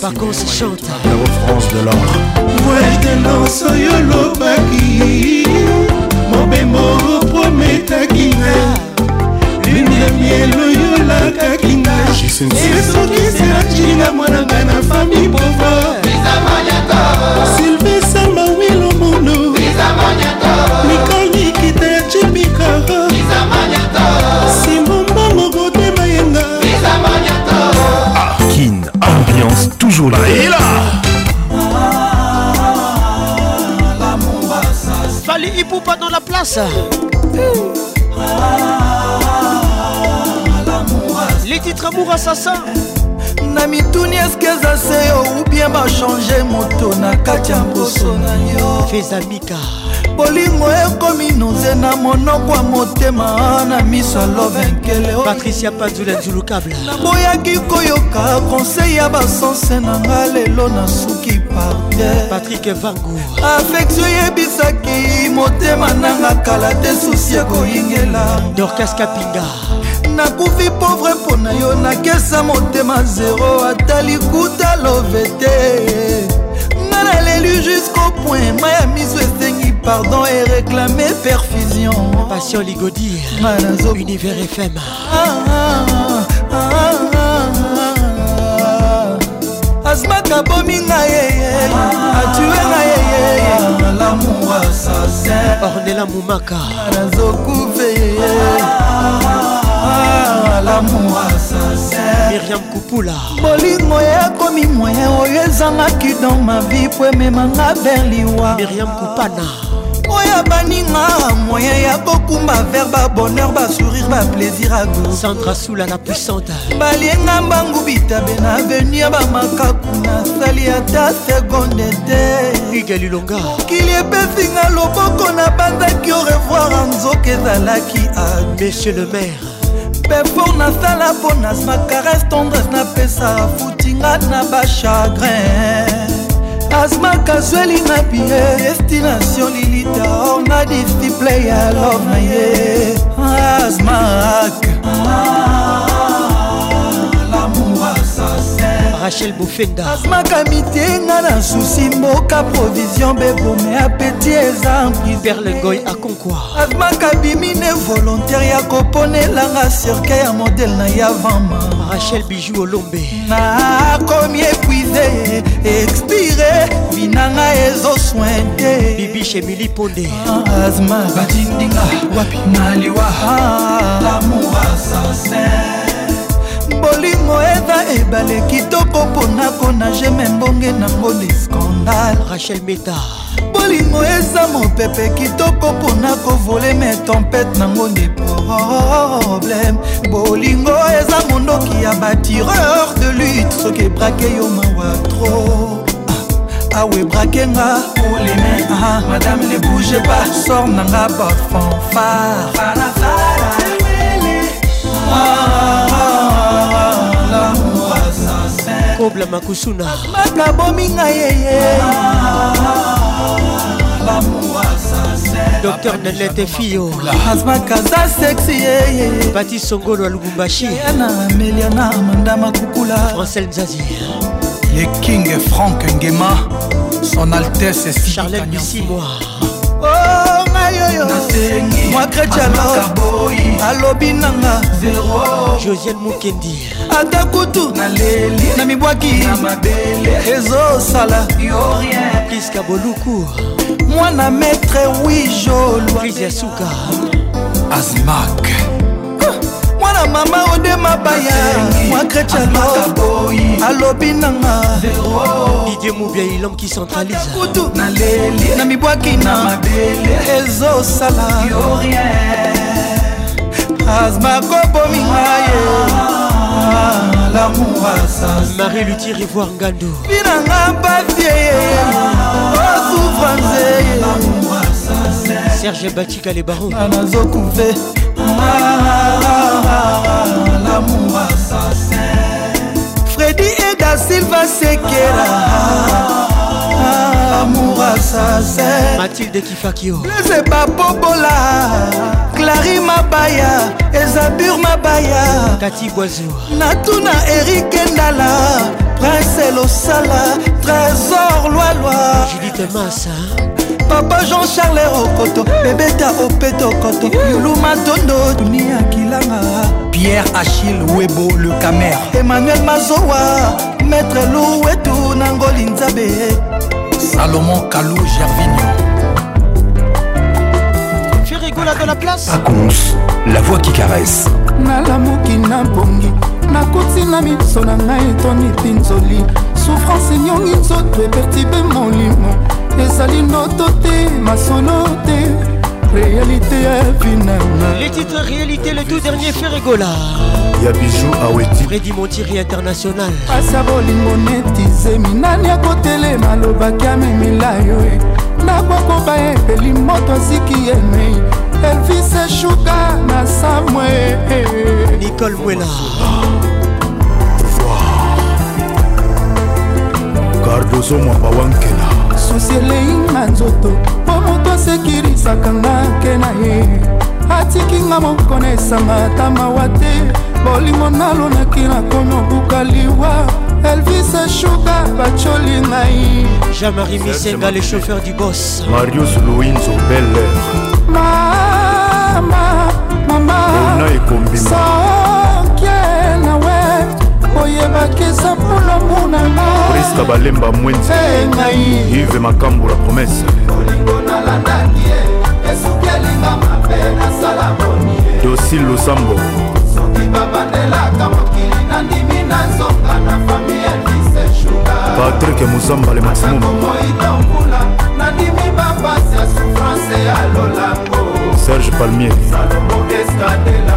[SPEAKER 7] Vacances chante.
[SPEAKER 18] France de l'or
[SPEAKER 3] noce oyo olobaki mobembo oprometaki nga lune ya miel oyo olakaki nga esokiselatilinga mwananga
[SPEAKER 7] Ipupa dans la place Les titres amour assassin.
[SPEAKER 37] Na mituni eske eza se ou bien bachange moto na kati ya mposo na yo?
[SPEAKER 7] Fezamika
[SPEAKER 37] bolingo ekomi noze na monoko ya motema na miso ya lovenkele
[SPEAKER 7] patricia panzula nzulukabla.
[SPEAKER 37] Naboyaki koyoka konsei ya basanse na nga lelo nasuki
[SPEAKER 7] patrik vangu
[SPEAKER 37] afektio yebisaki motema nanga kala te susi ya koyingela
[SPEAKER 7] dorkas kapinga.
[SPEAKER 37] Nakufi pauvre mpo na yo nakesa motema zero ata likuta love te nga naleli jusqu'au point ma ya miso esengi pardon e réclame perfusion.
[SPEAKER 7] Passion ligodi
[SPEAKER 37] nga nazo
[SPEAKER 7] univers fm
[SPEAKER 37] azmaka bomi nga yeye atue nga yeye
[SPEAKER 7] ordela momaka
[SPEAKER 37] nazokufe
[SPEAKER 7] miriam kupula.
[SPEAKER 37] Bolingo ekomi moye oyo ezangaki don mavi po ememanga berliwa
[SPEAKER 7] miriam kupana.
[SPEAKER 37] Oyo baninga moyen ya kokumba vers babonheur basourire baplaisir ago
[SPEAKER 7] sandra sula la puissante.
[SPEAKER 37] Balienga mbangu bitabe na avenu ya bamakaku nasali ata segonde te
[SPEAKER 7] igalilonga
[SPEAKER 37] mokili epesinga loboko na banzaki au revoir nzoka ezalaki ad
[SPEAKER 7] monsieur le maire.
[SPEAKER 37] Pefor nasala mpo nasma caresse tendresse napesa futinga na bachagrin asmaka zweli na bie destination lilita orna display ya love na ye asmak ah.
[SPEAKER 7] Rachel bofenda.
[SPEAKER 37] Asmaka mitienga na susi mboka provision bebome apeti eza
[SPEAKER 7] perlengoy akonkwa
[SPEAKER 37] asmaka bimine volontaire ya koponelanga cirke ya modele na yavama
[SPEAKER 7] rachel biju olombe.
[SPEAKER 37] Nakomi epuise expire binanga ezoswinte
[SPEAKER 7] bibiche emili ponde
[SPEAKER 37] asma batindinga wapi naliwa? Lamour assassin bolingo eza ebale kitoko mpona konage me mbonge nango de scandale
[SPEAKER 7] rachel meta.
[SPEAKER 37] Bolingo eza mopepe kitoko mpona kovole me tempete nango nde problème. Bolingo eza mondoki ya batireur de lutte soki ebrake yo mawa tro awe brakenga ah, madame ne bouge pas sor nanga bafanfare
[SPEAKER 7] kobla makusuna
[SPEAKER 37] makabominga yeye.
[SPEAKER 7] Docteur nanete fio
[SPEAKER 37] asmakaza sexy yeye.
[SPEAKER 7] Pati songolo ya lubumbashi.
[SPEAKER 37] Na amelia na manda makukula.
[SPEAKER 7] Francel nzazi
[SPEAKER 37] le king frank ngema son altesse oh ngayoyo mwa kretialo alobi nanga.
[SPEAKER 7] Josiane mukendi
[SPEAKER 37] ata kutu. Na mibwaki. Ezosala
[SPEAKER 7] priska boluku.
[SPEAKER 37] Mwana maître wijolwa.
[SPEAKER 7] Prise ya
[SPEAKER 37] mama ode mabaya. Mwa kretialo alobi nanga.
[SPEAKER 7] Didie mobiai l'homme qui centralise.
[SPEAKER 37] Kutu. Na mibwaki na ezosala. Azmakobominga ye lamour asas
[SPEAKER 7] marie lutir ivoire ngando.
[SPEAKER 37] Binanga bavie osouffrance
[SPEAKER 7] serge batika le baron
[SPEAKER 37] nazokuve lamour assassin fredi eda silva sekera. Amour assassin
[SPEAKER 7] mathilde kifakio.
[SPEAKER 37] Lese bapobola clari mabaya. Ezabur mabaya.
[SPEAKER 7] Kati bwazu
[SPEAKER 37] natuna erike ndala. Prince losala trésor lwalwa
[SPEAKER 7] judite masa
[SPEAKER 37] papa jean charles okoto bebeta opeto koto yuluma tondo dunia kilanga. Pierre achille webo le camer. Emmanuel mazowa maître louwetu nangoli nzabe salomon kalou gervinio
[SPEAKER 7] ferigola dans la place?
[SPEAKER 5] Pacons, la voix qui caresse.
[SPEAKER 38] nalamuki na bongi nakoti na miso na ngai etoni mpinzoli souffrance enyongi nzoto epertibe molimo ezali noto te masono te. Réalité ya vinanga
[SPEAKER 7] les titres réalité le tout dernier ferigola
[SPEAKER 27] ya bijou aweti
[SPEAKER 7] fredi montiri international.
[SPEAKER 38] Pasi ya bolingo neti zemi nani akotelema alobaki amemela yo e nakwakoba epeli moto aziki yemei elvis eshuka na samwe
[SPEAKER 7] nicole mwela
[SPEAKER 27] gardozo mwamba wankela
[SPEAKER 38] susi eleinga nzoto mpo moto asekirisaka nga ke na ye. Atikinga moko na esanga ata mawa te bolingo nalonaki nakomi obuka liwa elvis eshuka bacoli ngai.
[SPEAKER 7] Jean-marie misenga le chauffeur du boss.
[SPEAKER 27] Marius louinzo beller
[SPEAKER 38] mama mama
[SPEAKER 27] ona ekombima
[SPEAKER 38] oyebaki eza mpona monanga
[SPEAKER 27] priska balemba mwenzi ive makambo la promese
[SPEAKER 38] bolingo nalandaki ye esuki elinga mabe nasala boni
[SPEAKER 27] dosi lusambo.
[SPEAKER 38] Soki babandelaka mokili nandimi nazonga na fami elise shuga
[SPEAKER 27] patrik muzamba le maximum.
[SPEAKER 38] Moitombula nandimi bapasi ya souffrance ya lolango.
[SPEAKER 27] Serge palmier.
[SPEAKER 38] Salomo eskadela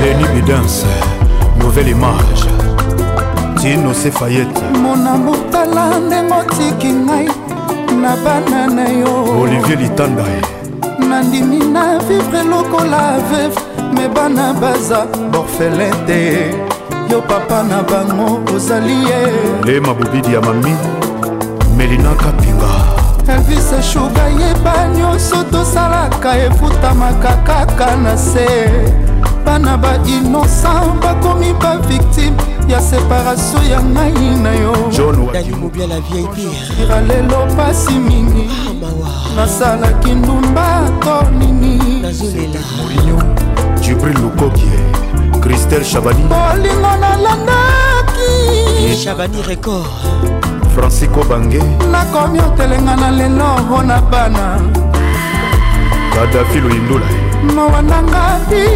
[SPEAKER 27] leni bidance
[SPEAKER 17] nouvelle image. Tino sefayete
[SPEAKER 37] mona motala ndenge otiki ngai na bana na yo.
[SPEAKER 17] Olivier litandae.
[SPEAKER 37] Nandimi na vivre lokola veve me bana baza borfelin te yo papa na bango ozali ye.
[SPEAKER 17] Lema bobidi ya mami melina kapinga
[SPEAKER 37] elvis shuga yeba nyonso tosalaka efutamaka kaka na se. Bana bainocent bakomi bavictime ya separatio ya ngai na yo.
[SPEAKER 7] Dalimobia la vip
[SPEAKER 37] ira lelo pasi mingi. Nasalaki ndumba to nini.
[SPEAKER 17] Jibril lukokie kristel chabani.
[SPEAKER 37] Bolingo nalandaki
[SPEAKER 7] chabani record
[SPEAKER 17] francisco bange.
[SPEAKER 37] Nakomi otelenga na lelo mpo na bana
[SPEAKER 17] kadafi loyindula
[SPEAKER 37] mawa nangadi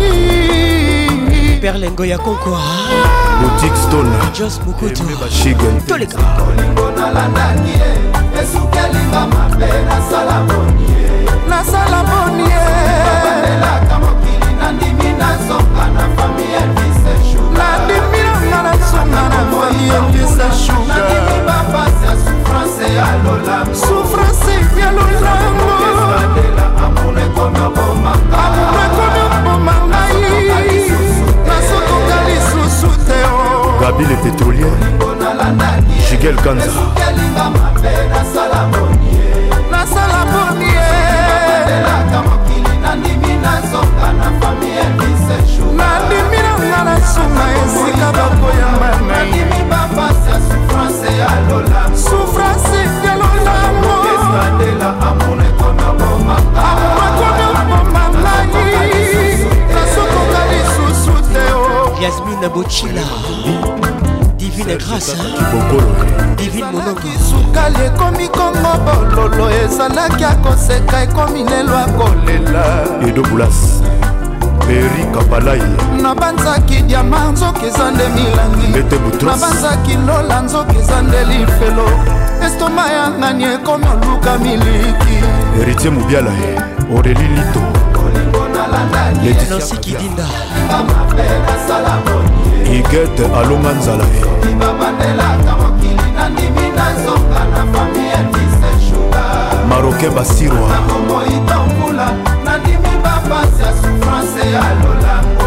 [SPEAKER 7] perlengo ya konkwa
[SPEAKER 17] boutique stone.
[SPEAKER 7] Jos bukutu.
[SPEAKER 17] Shigel
[SPEAKER 7] toleka.
[SPEAKER 37] Bolingo nalandaki ye esukelinga mabe nasala boni ye nasala boni ye babandelaka mokili nandimi nazonga na fami shuga nandimi nanga nazonga na fami elvise shuga souffrance yalolamo amuna ekona boma ngai nasokoka lisusu te
[SPEAKER 17] gabi le pétrolier jigel kanza
[SPEAKER 37] nasala bonie nandimi nazonga na fami ya 17 jour nandimi nanga na sunga esika bakoyamba
[SPEAKER 7] yasmine bochila. Divine grâce divine monongo
[SPEAKER 37] sukali ekomi kongo bololo ezalaki akoseka ekomi lelo akolela.
[SPEAKER 17] Edo bulas peri kapalai
[SPEAKER 37] nabanzaki diama nzoki eza nde milangi. Nabanzaki lola nzoki eza nde lifelo. Estoma ya ngani ekomi oluka miliki.
[SPEAKER 17] Héritier mobiala oreli lito.
[SPEAKER 7] Nansi kidinda
[SPEAKER 17] igete alonga nzala maroke basirwa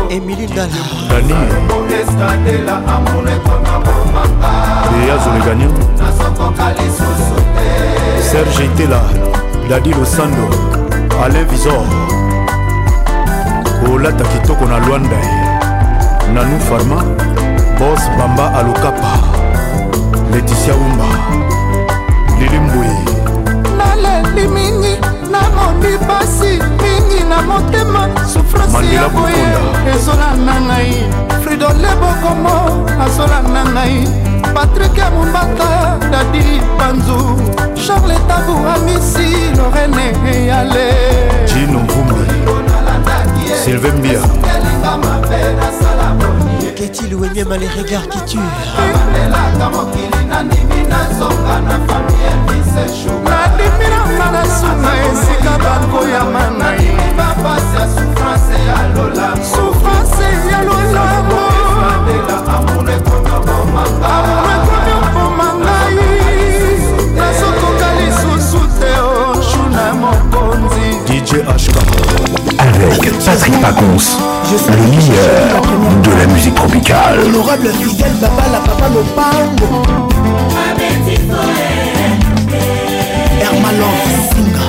[SPEAKER 7] emili ndala.
[SPEAKER 17] Dani eya zolegania serge itela dadi losando alain visor olata kitoko na lwanda nanu farma bos bamba alokapa leticia wumba lili mbui
[SPEAKER 37] naleli mingi namoni pasi mingi na motema
[SPEAKER 17] Mandela
[SPEAKER 37] ya boye
[SPEAKER 17] Bukonda.
[SPEAKER 37] ezolanda ngai. Fridole bokomo azolanda ngai. Patrik ya mombata dadi panzu charles tabu amisi lorene eyale.
[SPEAKER 17] Jino mvumbi Sylvain Bia.
[SPEAKER 7] Keti luwenyema les regards qui tuent
[SPEAKER 37] elaka mokili nandimi nazonga na fami ya bisechunabimiranga na suna esika bakoyama na ye bapasi ya souffrance ya
[SPEAKER 17] lola souffrance ya lola
[SPEAKER 5] Avec Patrick Pacons, le meilleur de la musique tropicale.
[SPEAKER 6] Honorable Fidel Baba la Papa Lopango Hermalon Singa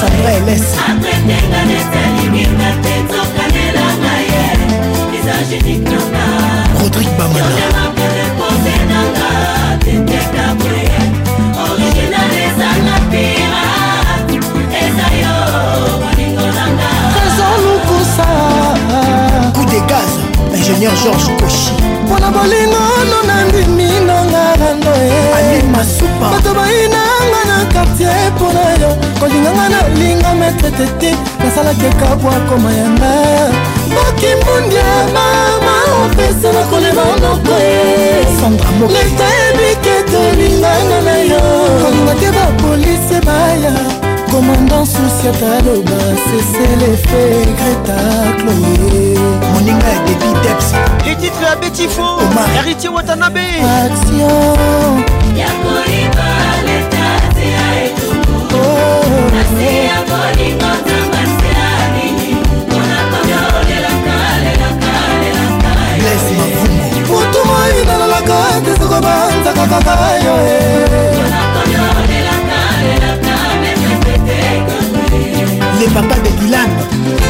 [SPEAKER 6] Sandra Eles Rodrigue Bamana Ingénieur Georges Kochi
[SPEAKER 37] mpona bolingono nandimi nanga rando
[SPEAKER 6] Masupa.
[SPEAKER 37] Bato bayinanga na kartier mpona yo. Kolinganga nalinga metre tete nasalaki ekabwa koma yanga boki mbundia mama opesa na kolema noko leta ebike tolinganga na yo. Kolinga te bapolisi baya komanda susi
[SPEAKER 15] taloba seselefe greta chloé.
[SPEAKER 6] Moninga ya debi deps
[SPEAKER 7] les titres ya betifo héritier watanabe.
[SPEAKER 15] Action.
[SPEAKER 38] Ya koyiba letati ya etuku nasi ya bolingo nzambe se ya nini. Mpona koyolelaka lelaka lelaka
[SPEAKER 6] bles mavumo
[SPEAKER 15] motu moi nalalaka tesoko banzaka kaka yo
[SPEAKER 6] le papa de dilan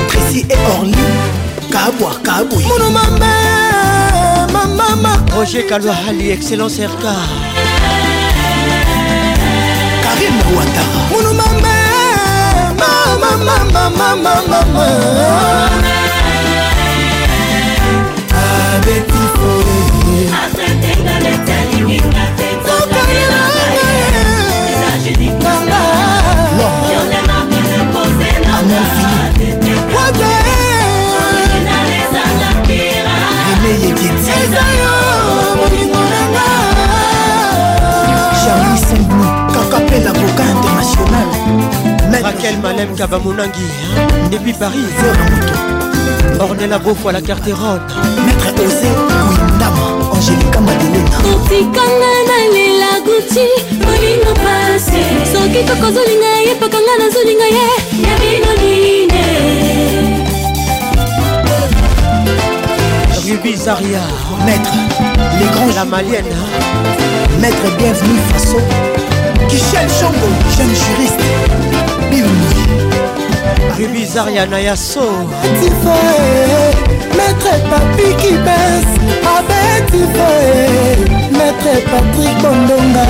[SPEAKER 6] précis et orly. Kabwa kaboy
[SPEAKER 15] mono mama mamama
[SPEAKER 7] roger kalwahali excellence rk
[SPEAKER 6] karim ouattara.
[SPEAKER 15] Mono mama mamamamamamama abeti foye
[SPEAKER 38] kiti
[SPEAKER 6] charli sembou kakapela boka international.
[SPEAKER 7] Raquel malem kabamonangi depuis paris. Vera moto ornela beaufo à la carterone
[SPEAKER 6] maître osé kuindama angélika madelena
[SPEAKER 38] otikanga nalela guti molingo pase. Soki kokozolinga ye pakanga nazolinga ye ya bino nine.
[SPEAKER 7] Ruby Zaria,
[SPEAKER 6] Maître, les grands
[SPEAKER 7] la malienne.
[SPEAKER 6] Maître bienvenue Faso. Michel Chombo, jeune juriste. Bill
[SPEAKER 7] Ruby Zaria Nayaso.
[SPEAKER 15] Maître Papi qui baisse Abeti Foe Maître Patrick Bondonga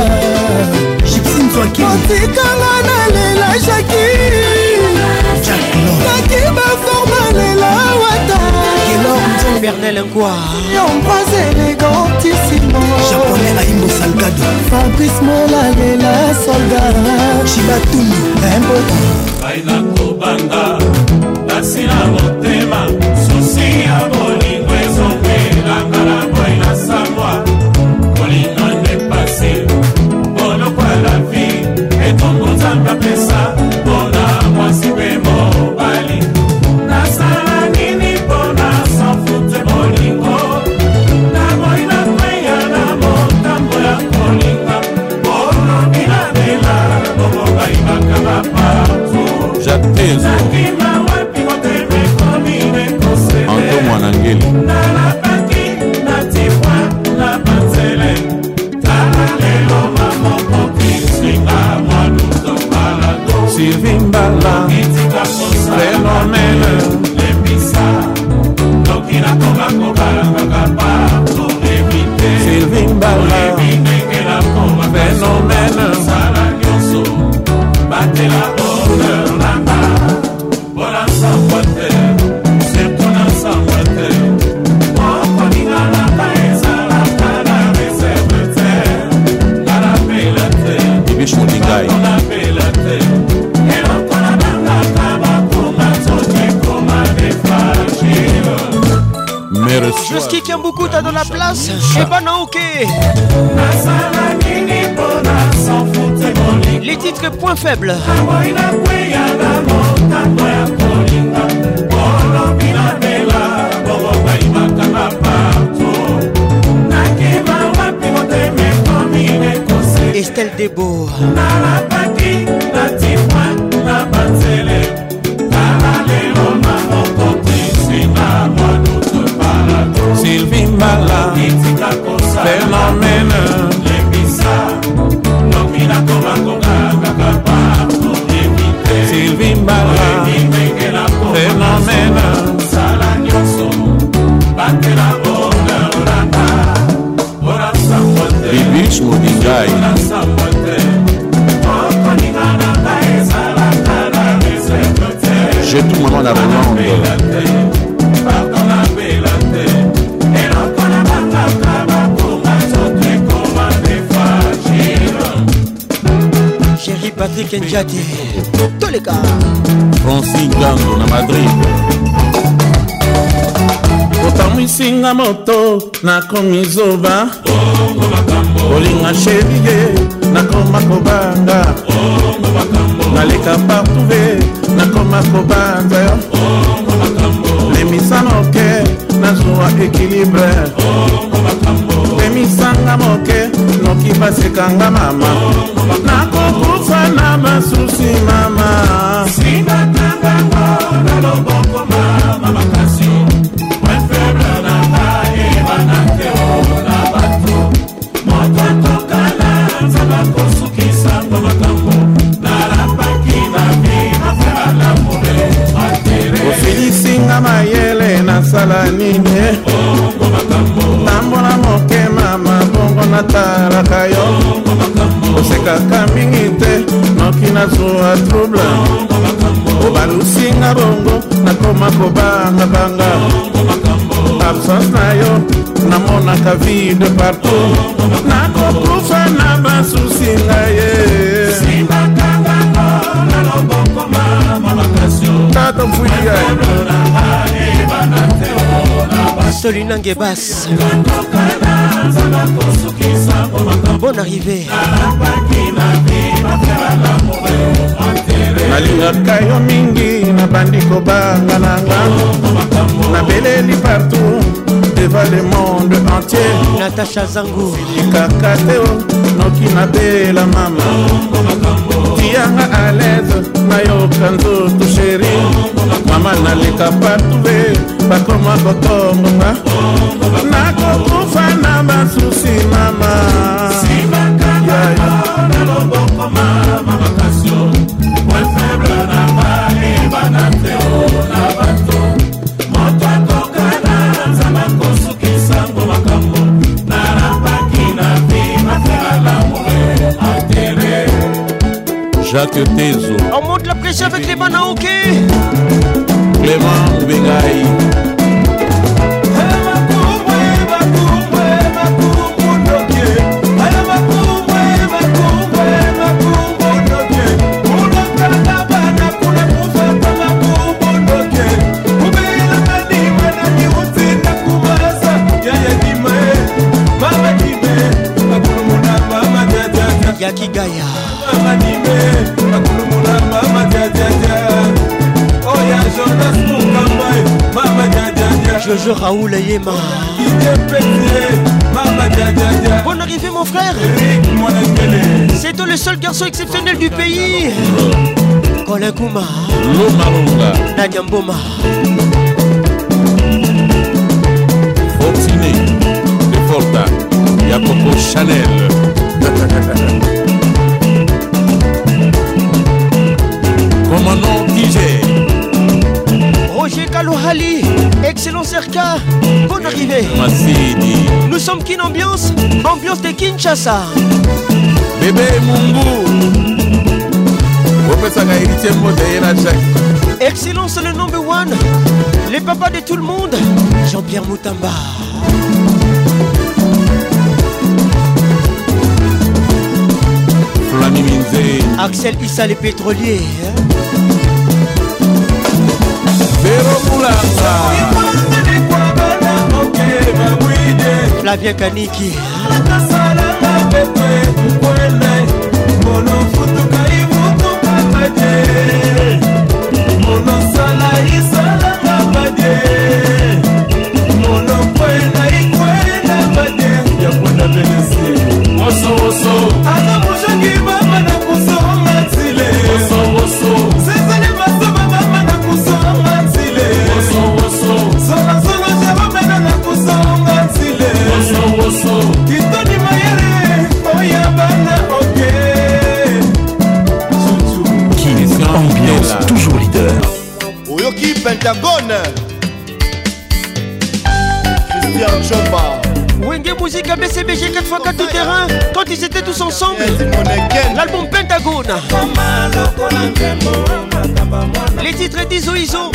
[SPEAKER 6] Gypsy Nzwaki
[SPEAKER 15] Otikanga nalela Jaki Naki baforma lela wata
[SPEAKER 7] Bernel Ngwa
[SPEAKER 15] Yombras élégantissimo
[SPEAKER 6] Japonais Aimbo Salgado.
[SPEAKER 15] Fabrice Molalela soldat.
[SPEAKER 6] Chibatunu
[SPEAKER 15] Imboki
[SPEAKER 39] baina kobanda kasi na motema susi ya bolingo
[SPEAKER 7] Kiambukuta dans la place. Et Banaoke. Les titres point faibles.
[SPEAKER 39] naboyi na
[SPEAKER 40] fenomena
[SPEAKER 39] lebisa noki nakoma konga kaka papo evite
[SPEAKER 40] sylvi mbala.
[SPEAKER 39] Ebimengela
[SPEAKER 40] fenomena
[SPEAKER 39] sala nyonso batela bonga olanda mpona sango te
[SPEAKER 40] bibis mobingai
[SPEAKER 39] mpona sango te okoninga na ngai ezalaka na reserve te.
[SPEAKER 40] Jetu mama na rolande
[SPEAKER 7] Patrick Njadi. Tous les gars.
[SPEAKER 40] franci ngango na madrid.
[SPEAKER 39] Otamwisinga moto nakomi zoba. Olinga sherie nakoma kobanga. Naleka partouve nakoma kobanza yo. Lemisana oke nazwa ekilibre lemisanga moke noki basekanga mama. Nakokufa na basusi mama.
[SPEAKER 41] Singatangango na loboko mama makasi. Wefebre na ngai ebana te na bato. Moto atokala nzambe akosukisango makambo. Nalapaki na bimafera lamure atere
[SPEAKER 39] ofilisinga mayele nasala nini nazwa trouble obalusinga bongo nakoma kobangabanga absence na yo namonaka vide partout. Nakokufa na basusi ngaye tata mfuya
[SPEAKER 7] Solinange Bass. Bonne arrivée.
[SPEAKER 39] nalingaka yo mingi nabandi kobanga nanga nabeleli partout devant le monde entier.
[SPEAKER 7] Natacha Zango.
[SPEAKER 39] Likaka te o noki nabela mama. Tianga à l'aise nayoka nzoto sheri mama naleka partout be bakoma kotongonga nakokufa na basusi mama
[SPEAKER 40] Jacques Tezo,
[SPEAKER 7] On monte la pression avec les Banaoke.
[SPEAKER 40] Clément Bengaï,
[SPEAKER 7] Jojo Raoul Yema. Bonne arrivée mon frère. C'est toi le seul garçon exceptionnel du pays. Colin Kouma. Nadia Mboma.
[SPEAKER 40] Fortuné, De Forta, Jacopo Chanel. Commandant
[SPEAKER 7] Kalouhali. Excellent Serka. Bonne arrivée. Nous sommes Kin Ambiance. Ambiance de Kinshasa.
[SPEAKER 40] Bébé Mungu, opesaka héritier mbote ye na Jacques.
[SPEAKER 7] Excellence le number one. Les papas de tout le monde. Jean-Pierre Moutamba.
[SPEAKER 40] Minze,
[SPEAKER 7] Axel Issa les pétroliers.
[SPEAKER 40] Véro lokulanga
[SPEAKER 7] flavien kaniki.
[SPEAKER 41] Nasalanga pepe kokwele molofutuka ibutuka
[SPEAKER 5] badie molosala isalanga badie
[SPEAKER 42] molokwela ikwela badie. Yakona pelesi. Pentagone christian chomba
[SPEAKER 7] Wenge Musique a BCBG 4x4 tout terrain quand ils étaient tous ensemble. L'album Pentagone. Les titres d'Izo Izo.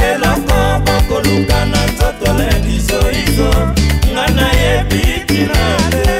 [SPEAKER 41] eloko bokoluka na nzoto lendizoizo nga nayebi tina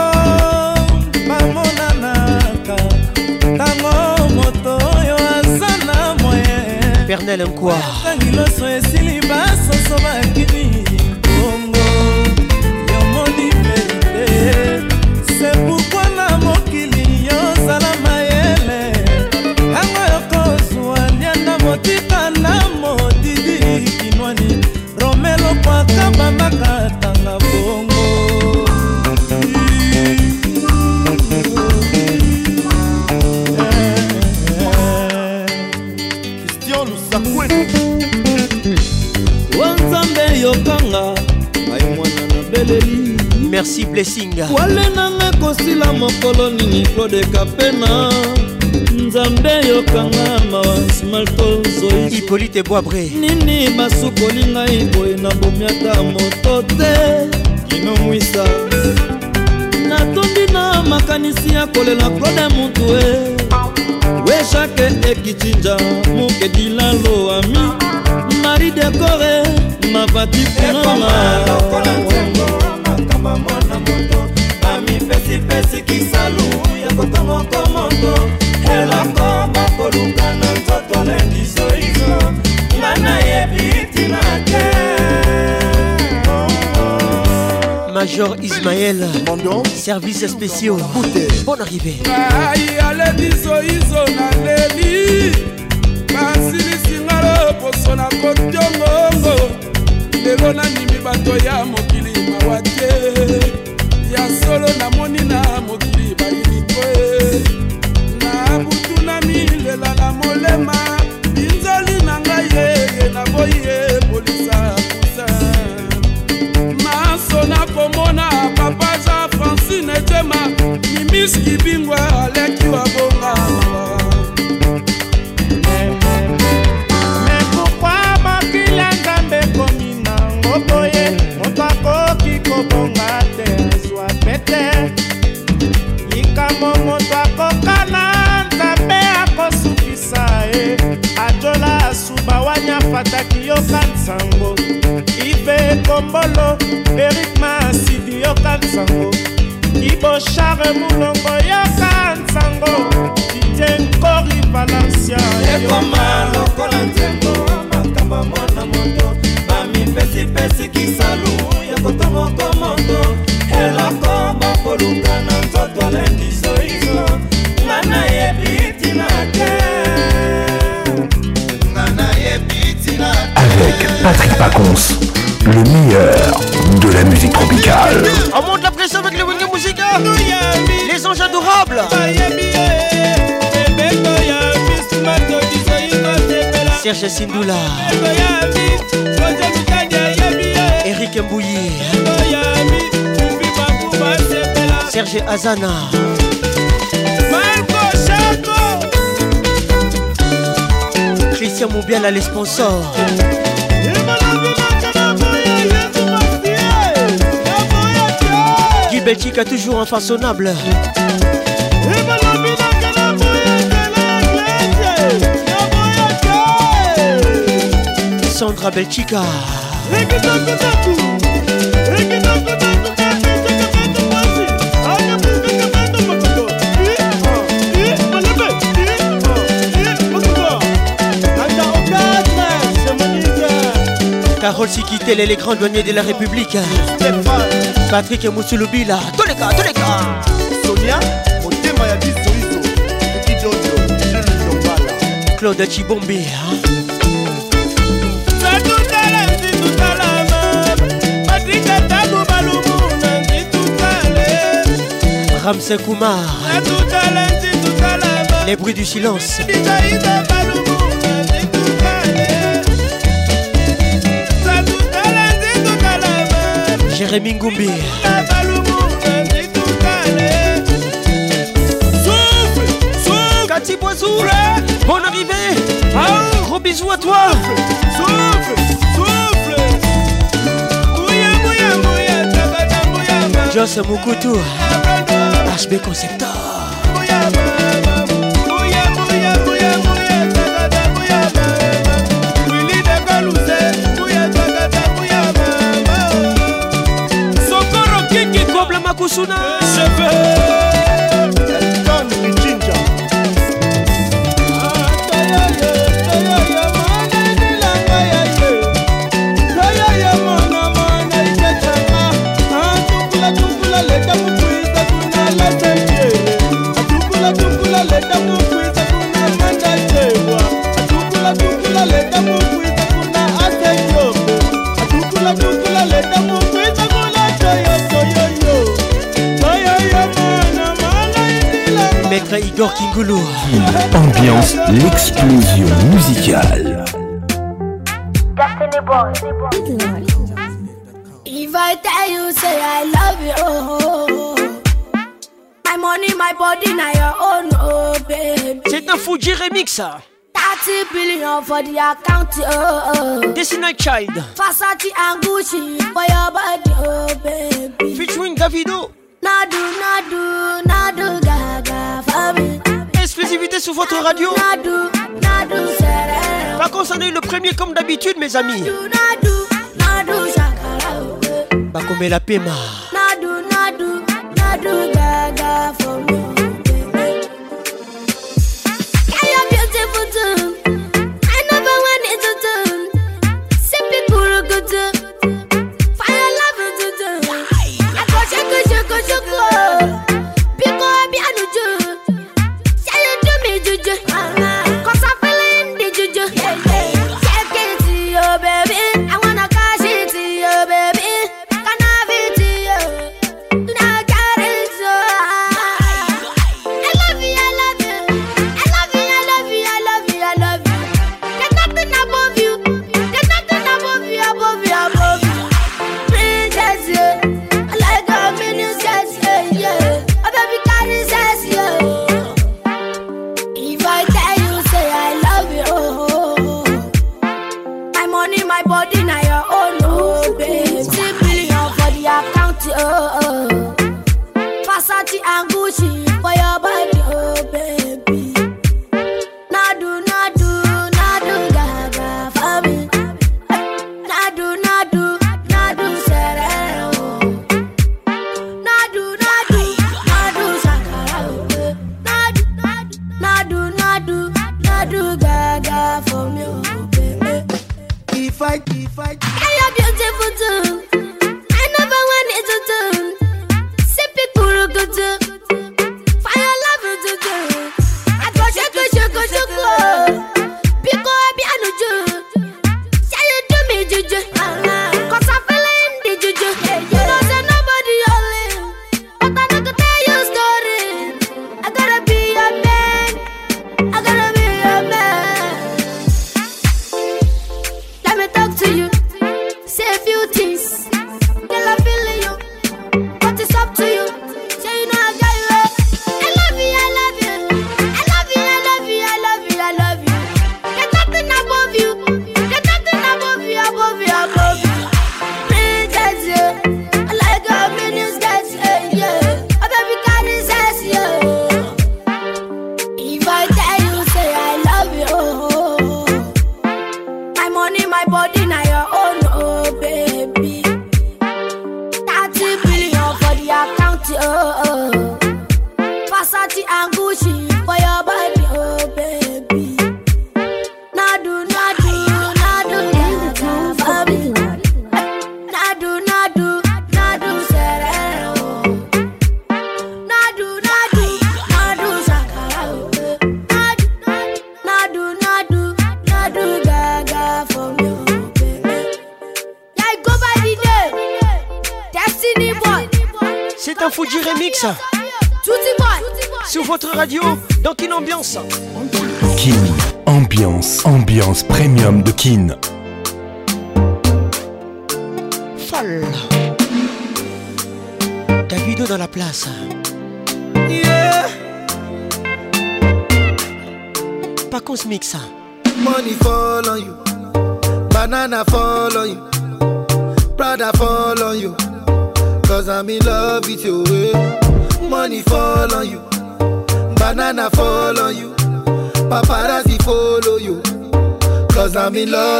[SPEAKER 7] pernel nkwa
[SPEAKER 13] tangi loso esili basoso bakini bongo yomoni verite se pourkui na mokili yozala mayele. Yango yokozwa lianda motika
[SPEAKER 7] merci blessing.
[SPEAKER 13] Wale nanga ekosila mokolo nini flodeka pena nzambe yokanga mawa smaltozoi
[SPEAKER 7] hipolite boabre
[SPEAKER 13] nini basukoli ngai boye nabomi ata moto te. Kinomwisa natondi na makanisi ya kolela claude mutue weshake ekicinja mokedilalo ami. Mari dekore mavati kunama punanga bamipesipesi kisalu ya kotomoko moto. Eloko bakoluka na nzoto lendisoizo nga nayebi tina te
[SPEAKER 7] major ismaël service spéciaux. Bonne arrivée.
[SPEAKER 28] Ngai aledisoizo naleli basilisinga loposo na kotiongongo lelo nandimi bato ya mokili mawa te mimiski bingwa aleki wa bonga.
[SPEAKER 13] Me pourkui mokili ya nzambe ekomi nango boye moto akoki kobonga te azwa pete likambo moto akokana nzambe akosukisa ye. Ajola asuba wanya fataki yoka nsango ive ekombolo erik masidi yoka nsango kiboshare mulongo yoka nsango didie nkori valencia ekoma lokola nzembo makambo mwana moto. Bamipesipesi kisalu ya kotomoko moto eloko bakoluka na nzoto lendisoizo nga nayebi tina te.
[SPEAKER 5] Avec Patrick Pacons, le meilleur de la musique tropicale.
[SPEAKER 7] Les anges adorables. Serge Sindula. Eric Mbouyi Serge Azana. Christian Moubiala les sponsors Guy Belchica toujours infaçonnable Sandra Belchica. Carole Sikitel et les grands douaniers de la République patrik mosulubila toleka toleka. Sonia motema ya biso
[SPEAKER 43] izo. Ekijojo lelobala claude cibombe satutala nzitutalama patrika
[SPEAKER 7] tabu malumu na nzitutale ramse kumar satutala nzitutalama les bruits du silence Jérémy Ngoumbi. Cathy Boisou Bonne arrivée. Gros bisous à toi. Joss Mukutu HB Conceptor
[SPEAKER 44] Moussuna. Je veux.
[SPEAKER 5] Ambiance, l'explosion musicale.
[SPEAKER 7] If I tell you, say I love you, my money, my body, now your own, oh.
[SPEAKER 44] C'est un Fuji remix.
[SPEAKER 7] 30 billion for the account, oh. oh.
[SPEAKER 44] Child.
[SPEAKER 7] Versace and Gucci your body, oh
[SPEAKER 44] Davido.
[SPEAKER 7] Nadu.
[SPEAKER 44] sur votre radio. Pas concerné le premier comme d'habitude, mes amis. La Pema.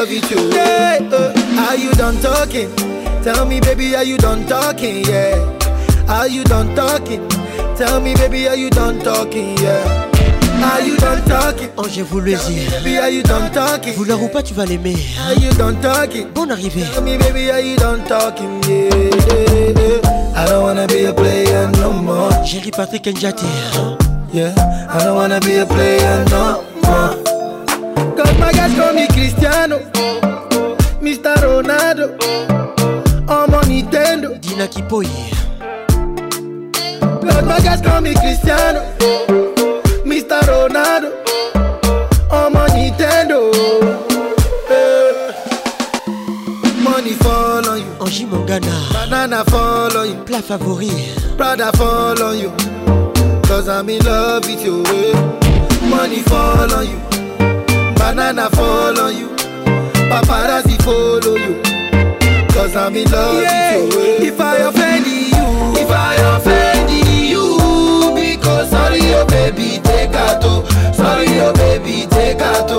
[SPEAKER 7] love you too. Yeah,
[SPEAKER 3] uh, are you done talking? Tell me, baby, are you done talking? Yeah. Are you done talking? Tell me, baby, are you done talking? Yeah. Are you done talking?
[SPEAKER 7] Oh, Angers vous le dit.
[SPEAKER 3] Baby, are you done talking?
[SPEAKER 7] Vouloir ou pas, tu vas l'aimer. Hein.
[SPEAKER 3] Are you done talking?
[SPEAKER 7] Bonne arrivée.
[SPEAKER 3] Tell me, baby, are you done talking? Yeah, yeah, yeah. I don't wanna be a player no more.
[SPEAKER 7] Jerry Patrick Njati. Hein.
[SPEAKER 3] Yeah, I don't wanna be a player no more. Cause my guys call me Cristiano, Mr. Ronaldo, I'm on Nintendo.
[SPEAKER 7] Dina Kipoi.
[SPEAKER 3] Cause my guys call me Cristiano, Mr. Ronaldo, I'm on Nintendo. Eh. Money fall on you,
[SPEAKER 7] Angie Mangana.
[SPEAKER 3] banana fall on you,
[SPEAKER 7] Plat favori.
[SPEAKER 3] Prada fall on you. Cause I'm in love with you. eh. Money fall on you, banana you, paparazzi follow you. Cause I'm in love with you. eh. If I offend you, if I offend you, because sorry, oh baby, take out. oh. Sorry, oh baby, take out.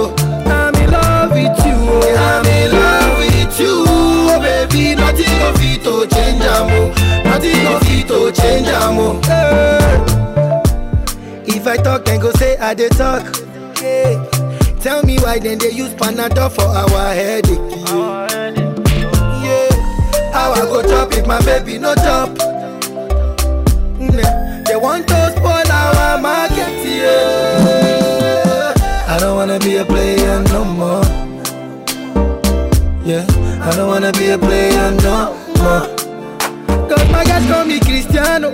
[SPEAKER 3] I'm in love with you. I'm in love with you. Oh baby, nothing of it to change amo. Nothing of it to change amo. Eh. If I talk, then go say I did talk. Yeah. Tell me why then they use Panadol for our headache. Yeah. How I go chop if my baby no chop? Nah. They want to spoil our market. Yeah. I don't wanna be a player no more. Yeah. I don't wanna be a player no more. Cause my guys call me Cristiano.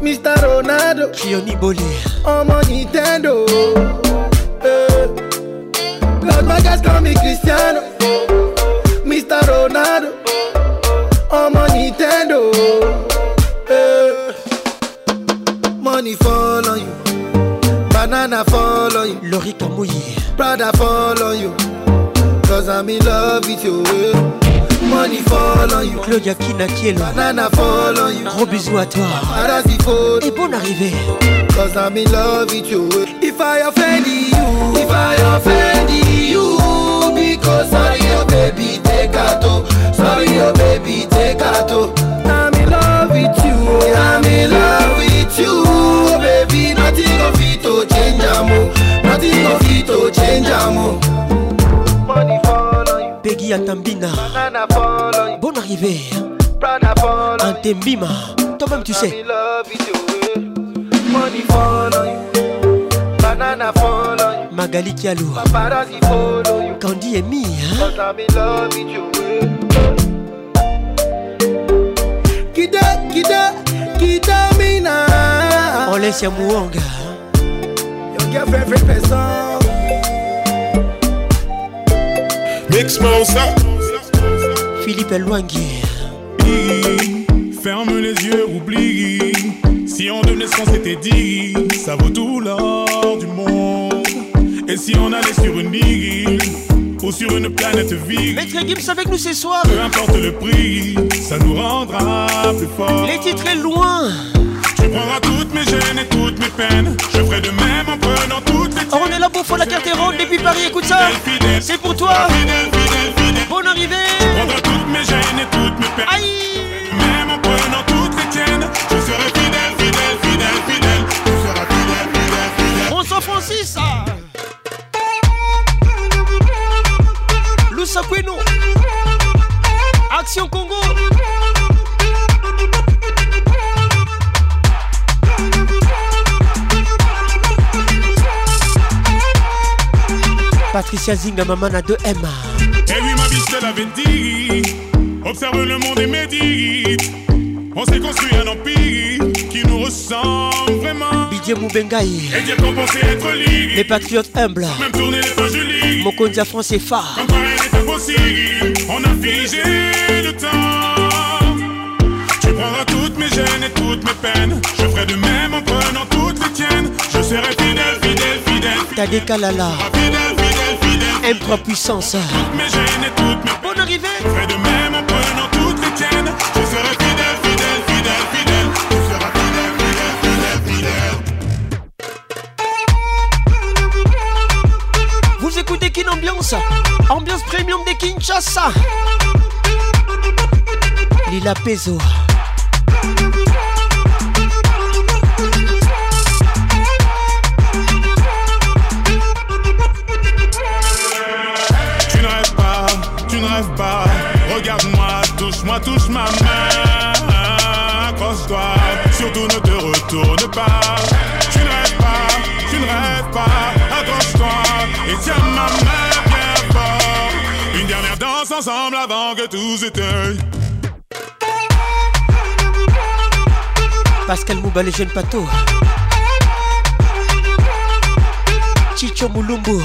[SPEAKER 3] Mr. Ronaldo.
[SPEAKER 7] Kioni Bolé.
[SPEAKER 3] I'm on Nintendo. Eh. Cause my guys call me Cristiano. Mr. Ronaldo. I'm on Nintendo. Eh. Money fall on you. Banana fall on you.
[SPEAKER 7] Lori Kamouyi.
[SPEAKER 3] Prada fall on you. Cause I'm in love with you. eh. Money fall on you.
[SPEAKER 7] Claudia Kina Kielo.
[SPEAKER 3] Banana fall on you.
[SPEAKER 7] Gros bisous à toi. Et bonne arrivée.
[SPEAKER 3] Cause I'm in love with you. If I offend you, fall on you, banana fall on you.
[SPEAKER 7] Magali Kialou.
[SPEAKER 3] Paparazzi follow you.
[SPEAKER 7] Candy et Mi. Hein?
[SPEAKER 3] Cause I'm in love with you. Kida, kida, kida mina.
[SPEAKER 7] On laisse ya Mouanga.
[SPEAKER 3] Your girlfriend, friend, person.
[SPEAKER 7] Philippe Elwangi.
[SPEAKER 19] Ferme les yeux, oublie. Si on devenait ce qu'on s'était dit, ça vaut tout l'or du monde. Et si on allait sur une île ou sur une planète vide,
[SPEAKER 7] Maître Gibbs avec nous ce soir.
[SPEAKER 19] peu importe le prix, ça nous rendra plus forts.
[SPEAKER 7] Les titres est loin.
[SPEAKER 19] Tu prendras toutes mes gênes et toutes mes peines. Je ferai de même en prenant toutes les
[SPEAKER 7] Oh, on est là pour faire la carte ronde depuis Paris, écoute ça. C'est pour toi.
[SPEAKER 19] fidèles.
[SPEAKER 7] Bonne arrivée.
[SPEAKER 19] Tu prendras toutes mes gênes et toutes mes peines.
[SPEAKER 7] Aïe.
[SPEAKER 19] Même en prenant toutes les tiennes, je serai fidèle, fidèle, fidèle, fidèle. Tu seras fidèle, fidèle, fidèle.
[SPEAKER 7] Bonsoir Francis. Loussa Kweno. Action Congo. Patricia Zinga, maman à 2M.
[SPEAKER 19] Eh oui, ma biche, te l'avais dit. Observe le monde et médite. On s'est construit un empire qui nous ressemble vraiment.
[SPEAKER 7] Didier Moubengaï.
[SPEAKER 19] Et dire qu'on pensait être libre.
[SPEAKER 7] Les patriotes humbles.
[SPEAKER 19] Même tourner les pages du livre.
[SPEAKER 7] Mokonza France et phare.
[SPEAKER 19] Comme rien impossible. On a figé le temps. Tu prendras toutes mes gênes et toutes mes peines. Je ferai de même en prenant toutes
[SPEAKER 7] des Kalala.
[SPEAKER 19] Fidèle, fidèle, fidèle.
[SPEAKER 7] M3 puissance.
[SPEAKER 19] Toutes mes gênes et toutes mes
[SPEAKER 7] Bonne arrivée.
[SPEAKER 19] Ferai de même en prenant toutes les tiennes. Je serai fidèle, fidèle, fidèle, fidèle. Tu seras fidèle, fidèle, fidèle, fidèle.
[SPEAKER 7] Vous écoutez Kin Ambiance Ambiance premium de Kinshasa Lila Peso
[SPEAKER 45] Regarde-moi, touche-moi, touche ma
[SPEAKER 46] main. Accroche-toi, surtout ne te retourne pas. Tu ne rêves pas, tu ne rêves
[SPEAKER 47] pas. Accroche-toi et
[SPEAKER 7] tiens
[SPEAKER 47] ma main bien fort.
[SPEAKER 18] Une dernière danse ensemble avant que tous éteignent. Pascal Mouba, les jeunes patos.
[SPEAKER 46] Chicho Moulumbu.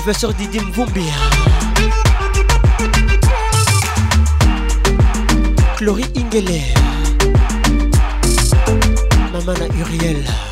[SPEAKER 46] professeur Didim Mvumbia. Chloé Ingele. Mamana Uriel.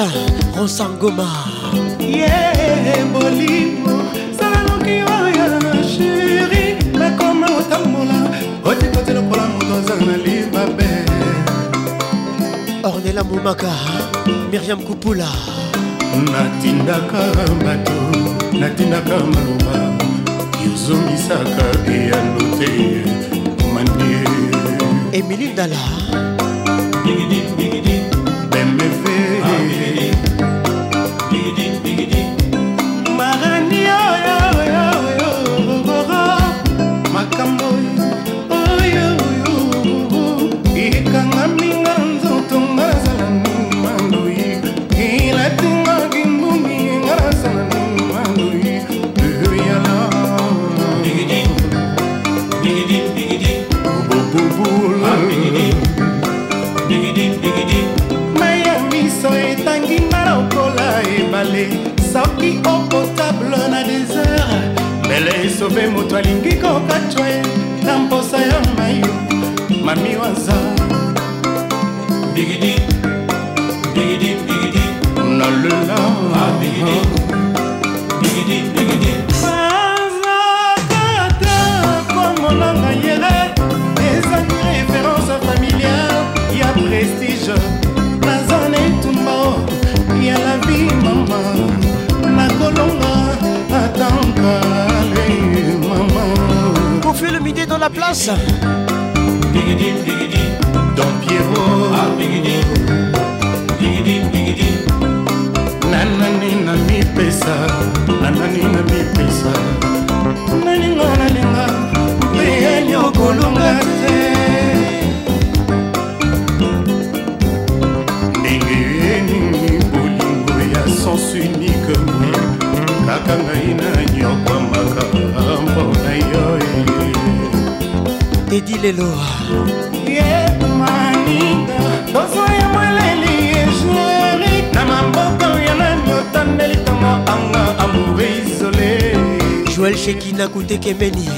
[SPEAKER 46] Alex Rosangoma.
[SPEAKER 18] Yeah, bolimo salaloki oyo sheri nakoma otambola otikoti lokola moto azanga na libabe
[SPEAKER 46] ornela momaka miriam kupula
[SPEAKER 7] natindaka bato natindaka maloba yozongisaka eyano te manie.
[SPEAKER 46] Emili ndala.
[SPEAKER 47] Bigidi bigidi.
[SPEAKER 18] malobe moto alingi kokatwa ye na mposa ya mayo mami waza
[SPEAKER 47] bigidi bigidi bigidi.
[SPEAKER 7] Nalela
[SPEAKER 47] ah, bigidi. Bigidi bigidi.
[SPEAKER 18] Bazatata kwamonanga yele ezangi référence familiale ya prestige. Naza na etumba ya la vie mama nakolonga
[SPEAKER 46] la place.
[SPEAKER 7] Don Pierrot.
[SPEAKER 47] Ah,
[SPEAKER 7] nanani na mipesa nanani na mipesa
[SPEAKER 18] naninga nalinga eyeni okolonga te
[SPEAKER 46] ledi lelo
[SPEAKER 18] tozoya moleli ejeri na maboko ya nani otandelikanga anga amour isole
[SPEAKER 46] joel shekina kutekemeni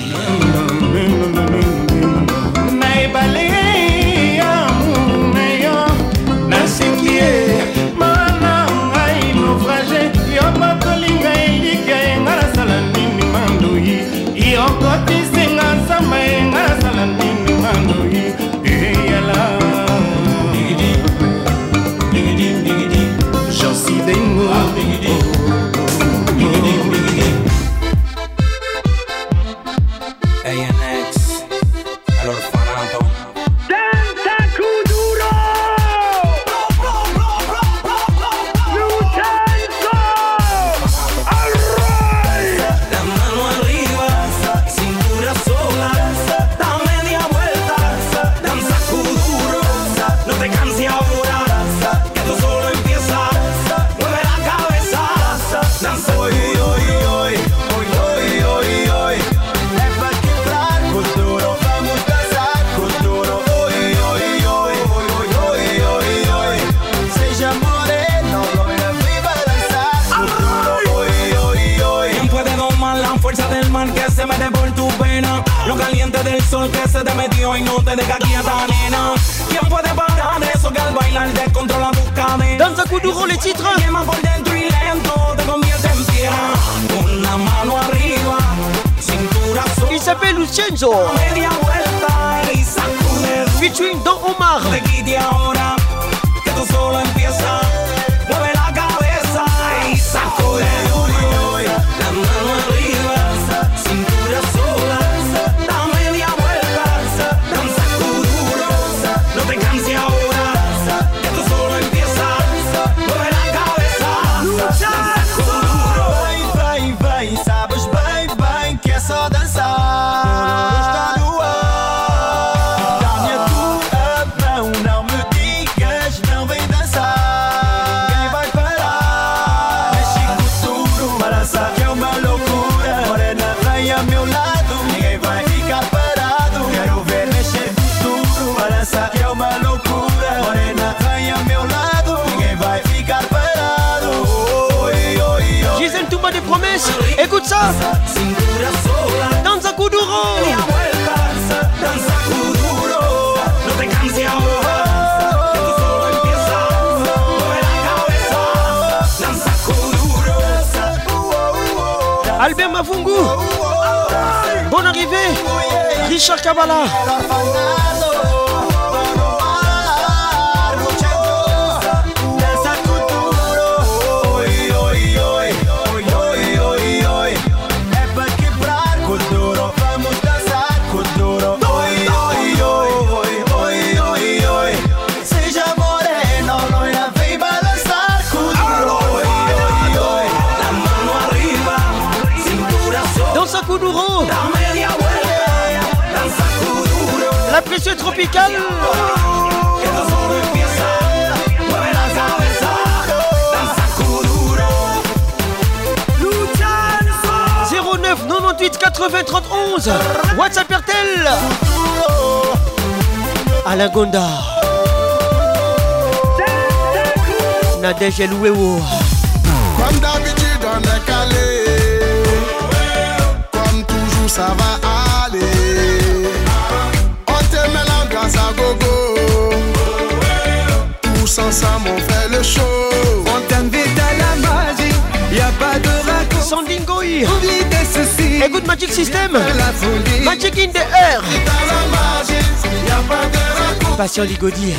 [SPEAKER 7] Vincent Ligaudier,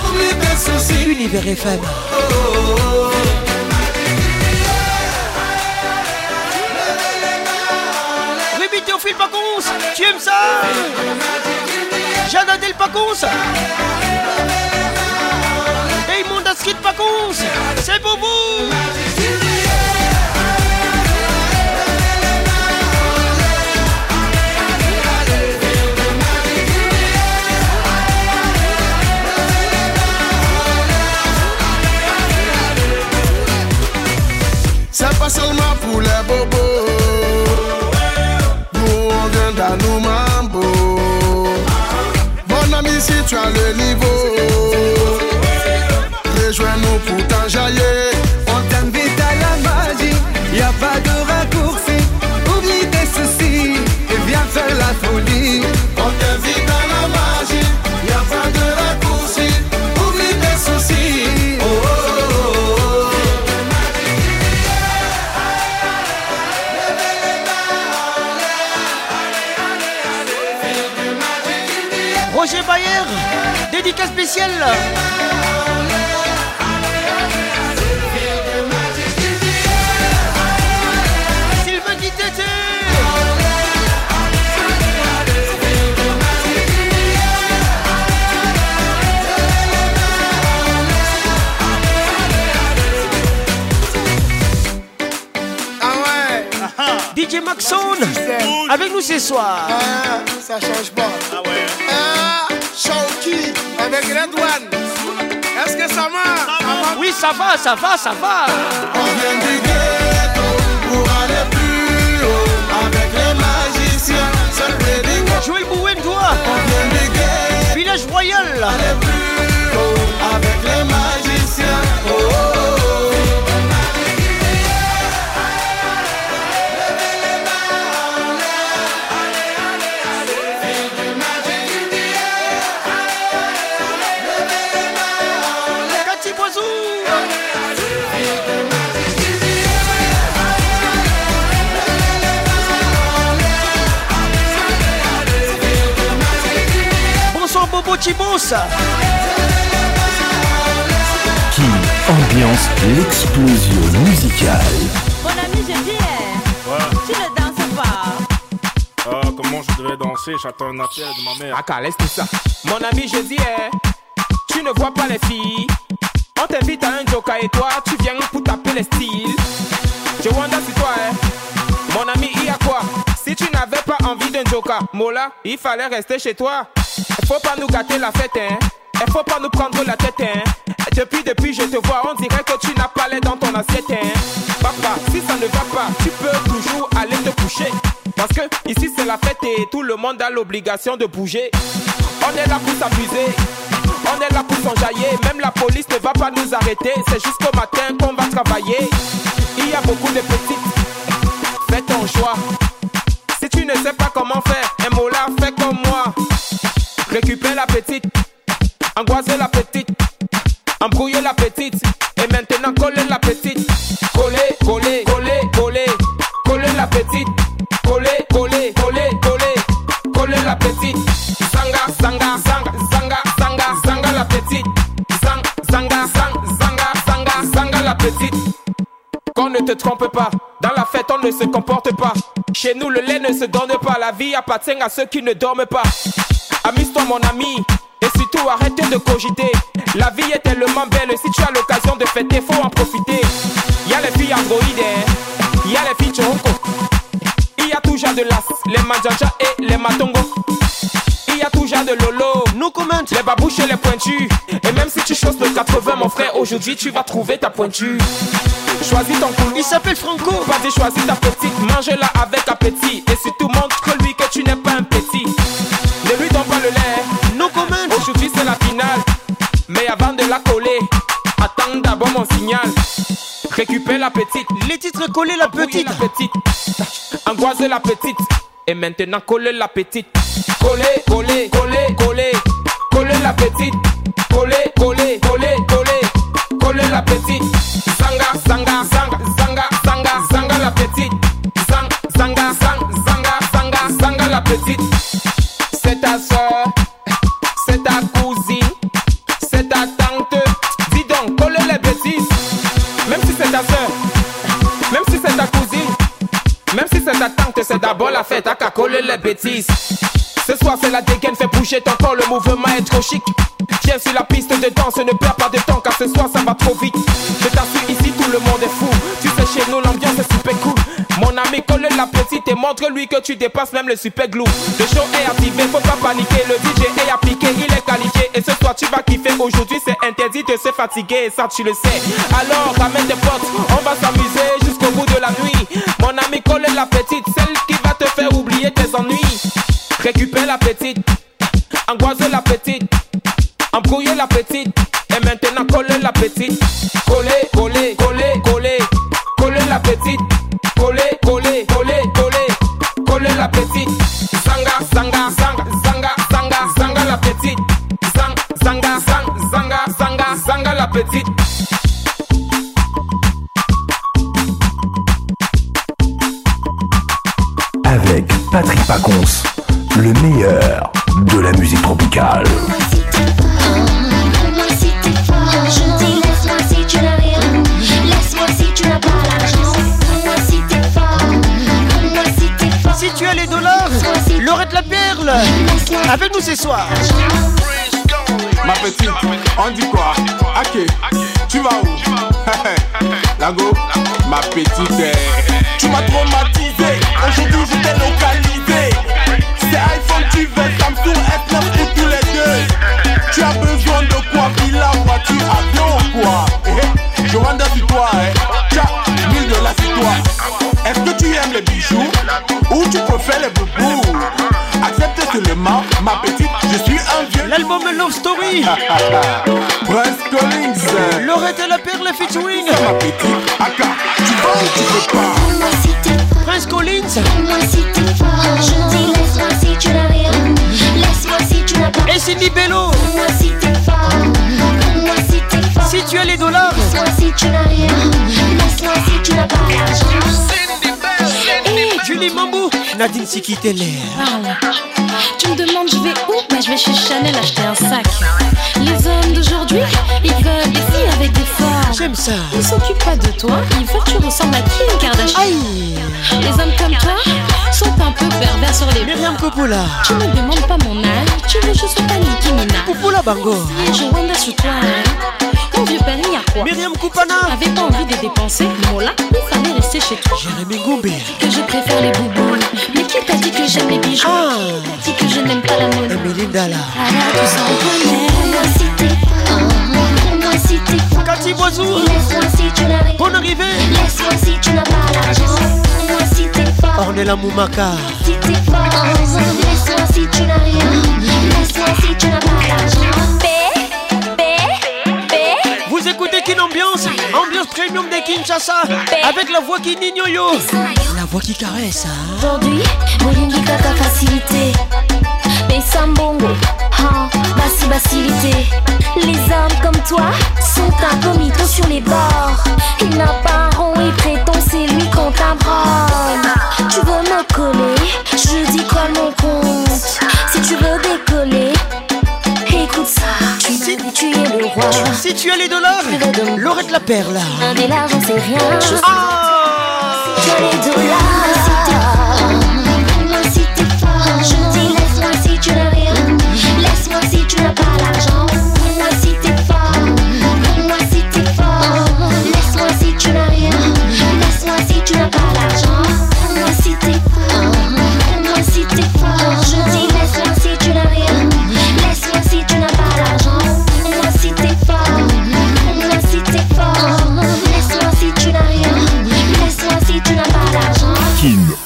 [SPEAKER 7] Univers FM. pour
[SPEAKER 46] t'enjailler.
[SPEAKER 3] On t'invite à la magie, y a pas de raccourci. Oublie tes soucis et viens faire la folie.
[SPEAKER 46] On t'invite à la magie, y a pas de raccourci. Oublie tes soucis. Oh, oh, oh. oh, oh, oh.
[SPEAKER 7] Roger Bayer, dédicace spéciale Soon avec nous ce soir.
[SPEAKER 46] Ah, ça change pas. Ah ouais. Ah, avec Red One. Est-ce que ça marche? Ça va.
[SPEAKER 7] Oui, ça va, ça va, ça va.
[SPEAKER 46] On vient du ghetto pour aller plus haut avec les magiciens. Seul
[SPEAKER 7] Joël Bouwen.
[SPEAKER 46] Hein, On vient du ghetto.
[SPEAKER 7] Village Royal.
[SPEAKER 46] Aller plus
[SPEAKER 6] Qui
[SPEAKER 5] ambiance l'explosion musicale.
[SPEAKER 48] Mon ami, je euh, tu ne danses pas.
[SPEAKER 27] Euh, comment je devrais danser? J'attends un appel de ma mère.
[SPEAKER 49] Ah, laisse tout ça. Mon ami, je euh, tu ne vois pas les filles. On t'invite à un joker et toi, tu viens pour taper les styles. Je wonder sur toi, hein. Mola, il fallait rester chez toi. Faut pas nous gâter la fête, hein. Il faut pas nous prendre la tête, hein. Depuis, depuis, je te vois, on dirait que tu n'as pas l'air dans ton assiette, hein. Papa, si ça ne va pas, tu peux toujours aller te coucher. Parce que ici c'est la fête et tout le monde a l'obligation de bouger. On est là pour s'amuser, on est là pour s'enjailler. Même la police ne va pas nous arrêter, c'est jusqu'au matin qu'on va travailler. Il y a beaucoup de petites, fais ton choix. Si tu ne sais pas comment faire, un mot là, fais comme moi. Récupère la petite, angoisser la petite, embrouiller la petite, et maintenant coller la petite. Coller, coller, coller, coller, coller la petite. Coller, coller, coller, coller, coller la petite. Zanga, zanga, zanga, zanga, zanga, zanga la petite. Zang, zanga, zang, zanga, zanga, zanga la petite. Ne te trompe pas, dans la fête on ne se comporte pas. Chez nous le lait ne se donne pas, la vie appartient à ceux qui ne dorment pas. Amuse-toi mon ami, et surtout arrête de cogiter. La vie est tellement belle, si tu as l'occasion de fêter, faut en profiter. Y a les filles androïdes, hein. y a les filles choco. Il y a toujours de l'as, les manjaja et les matongo. Il y a toujours de lolo, nous commente les babouches et les pointus. Et même si tu choses le 80, mon frère, aujourd'hui tu vas trouver ta pointure. Choisis ton coulou. Il s'appelle Franco. Vas-y, choisis ta petite, mange-la avec appétit. Et surtout montre-lui que tu n'es pas un petit. Ne lui donne pas le lait. No comment. Aujourd'hui c'est la finale. Mais avant de la coller, attends d'abord mon signal. Récupère la petite.
[SPEAKER 7] Les titres collés la petite.
[SPEAKER 49] La petite. La petite. Et maintenant coller la petite. Coller, coller, coller, coller. Coller la petite. Coller, coller, coller, coller. Coller la petite. Zanga, zanga, zanga, zanga, zanga, zanga la petite. Zang, zanga, zang, zanga, zanga, zanga la petite. Si c'est d'abord la fête à qu'à coller les bêtises. Ce soir c'est la dégaine, fais bouger ton corps, le mouvement est trop chic. Viens sur la piste de danse, ne perds pas de temps car ce soir ça va trop vite. Je t'assure ici tout le monde est fou. Tu sais chez nous l'ambiance est super cool. Mon ami colle la petite et montre-lui que tu dépasses même le super glue. Le show est activé, faut pas paniquer. Le DJ est appliqué, Et ce soir tu vas kiffer. Aujourd'hui c'est interdit de se fatiguer, ça tu le sais. Alors ramène tes potes, on va s'amuser jusqu'au bout de la nuit. Mon ami colle la petite, celle qui va te faire oublier tes ennuis. Récupère la petite, angoisse la petite, embrouiller la petite, et maintenant coller la petite. Coller, coller, petite.
[SPEAKER 5] Avec Patrick Pacons, le meilleur de la musique tropicale.
[SPEAKER 44] Si tu
[SPEAKER 7] as les dollars, Laurette la perle, avec nous ce soir.
[SPEAKER 50] Ma petite, on dit quoi? Ok, tu vas où? Lago, ma petite, tu m'as traumatisé. Aujourd'hui, je t'ai localisé. C'est iPhone, tu veux Samsung S9 pour tous les deux. Tu as besoin de quoi? Villa, voiture, avion, quoi? Eh, eh, Je wonder sur toi, eh. Tiens, 1000 dollars sur toi. Est-ce que tu aimes les bijoux? Ou tu préfères les boubous Accepte seulement, ma petite, je suis un.
[SPEAKER 7] L'album Love Story.
[SPEAKER 50] Prince Collins.
[SPEAKER 7] Laurette et la perle featuring.
[SPEAKER 50] Ma petite, Aka, tu vas ou tu veux pas
[SPEAKER 7] Prince Collins.
[SPEAKER 44] Donne-moi si t'es fort, je dis laisse-moi si tu n'as rien, laisse-moi si tu n'as pas
[SPEAKER 7] Et Cindy Bello.
[SPEAKER 44] Si
[SPEAKER 7] tu as les dollars.
[SPEAKER 44] Laisse-moi si tu n'as rien, laisse-moi si tu n'as pas l'argent.
[SPEAKER 7] Et tu Julie Mambou, Nadine Sikitele.
[SPEAKER 10] Parle. Tu me demandes je vais où Bah je vais chez Chanel acheter un sac. Les hommes d'aujourd'hui, ils veulent des filles avec des formes.
[SPEAKER 7] J'aime ça.
[SPEAKER 10] Ils s'occupent pas de toi, ils veulent que tu ressembles à Kim Kardashian. Les hommes comme toi sont un peu pervers sur les
[SPEAKER 7] Myriam Popola.
[SPEAKER 10] Tu me demandes pas mon âge, tu veux que je sois pas Nicki Minaj.
[SPEAKER 7] Popola Bango.
[SPEAKER 10] Je wonder sur toi, hein. Mon vieux père, il y a quoi
[SPEAKER 7] Myriam Koupana.
[SPEAKER 10] T'avais pas envie de dépenser, Mola, il fallait rester chez toi.
[SPEAKER 7] Jérémy Goumbé.
[SPEAKER 10] Que je préfère les boubous. Mais qui t'a dit que j'aime les bijoux
[SPEAKER 7] Ah.
[SPEAKER 10] Qui t'a dit que je n'aime pas la mode?
[SPEAKER 7] Emily Dalla.
[SPEAKER 10] Là, tout ça on connaît. Moi si t'es fort, moi si t'es fort.
[SPEAKER 7] Cathy Boisou.
[SPEAKER 10] Laisse-moi si tu n'as rien.
[SPEAKER 7] Bonne arrivée.
[SPEAKER 10] Laisse-moi si tu n'as pas l'argent. Moi si t'es fort.
[SPEAKER 7] Ornella Moumaka.
[SPEAKER 10] Si t'es fort. Laisse-moi si tu n'as rien. Laisse-moi si tu n'as pas l'argent.
[SPEAKER 7] Ambiance, ambiance premium de Kinshasa, avec la voix qui yo La voix qui caresse. hein.
[SPEAKER 10] Aujourd'hui, Molingi Kaka facilité. Mais Sambongo, hein, bassi facilité. Les hommes comme toi sont mythos sur les bords. Il n'a pas un rond et prétend, c'est lui qu'on t'abronne. Tu veux me coller, je dis quoi mon compte? Si tu veux décoller, écoute ça. Tu es le roi.
[SPEAKER 7] Si tu as les dollars, Laurette la perle.
[SPEAKER 10] Un rien. Je
[SPEAKER 7] Ah
[SPEAKER 10] tu as les dollars. Si t'es fort, moi si t'es fort. Je dis laisse-moi si tu n'as rien. Laisse-moi si tu n'as pas l'argent.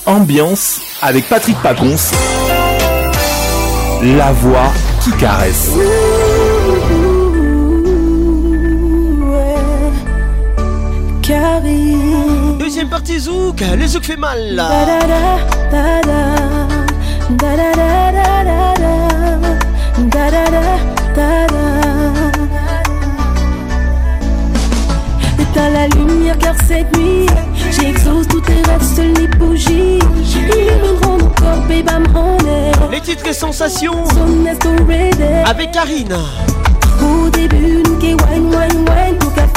[SPEAKER 5] Ambiance avec Patrick Pacons. La voix qui caresse.
[SPEAKER 7] Deuxième partie Zouk, le Zouk fait mal
[SPEAKER 31] là. La lumière car cette nuit J'exauce tous tes rêves, seuls les bougies. Illumineront nos corps, babe I'm honey
[SPEAKER 7] Les titres et sensations. Avec Karine.
[SPEAKER 31] Au début, nous qui wine, wine, wine. Tout qu'à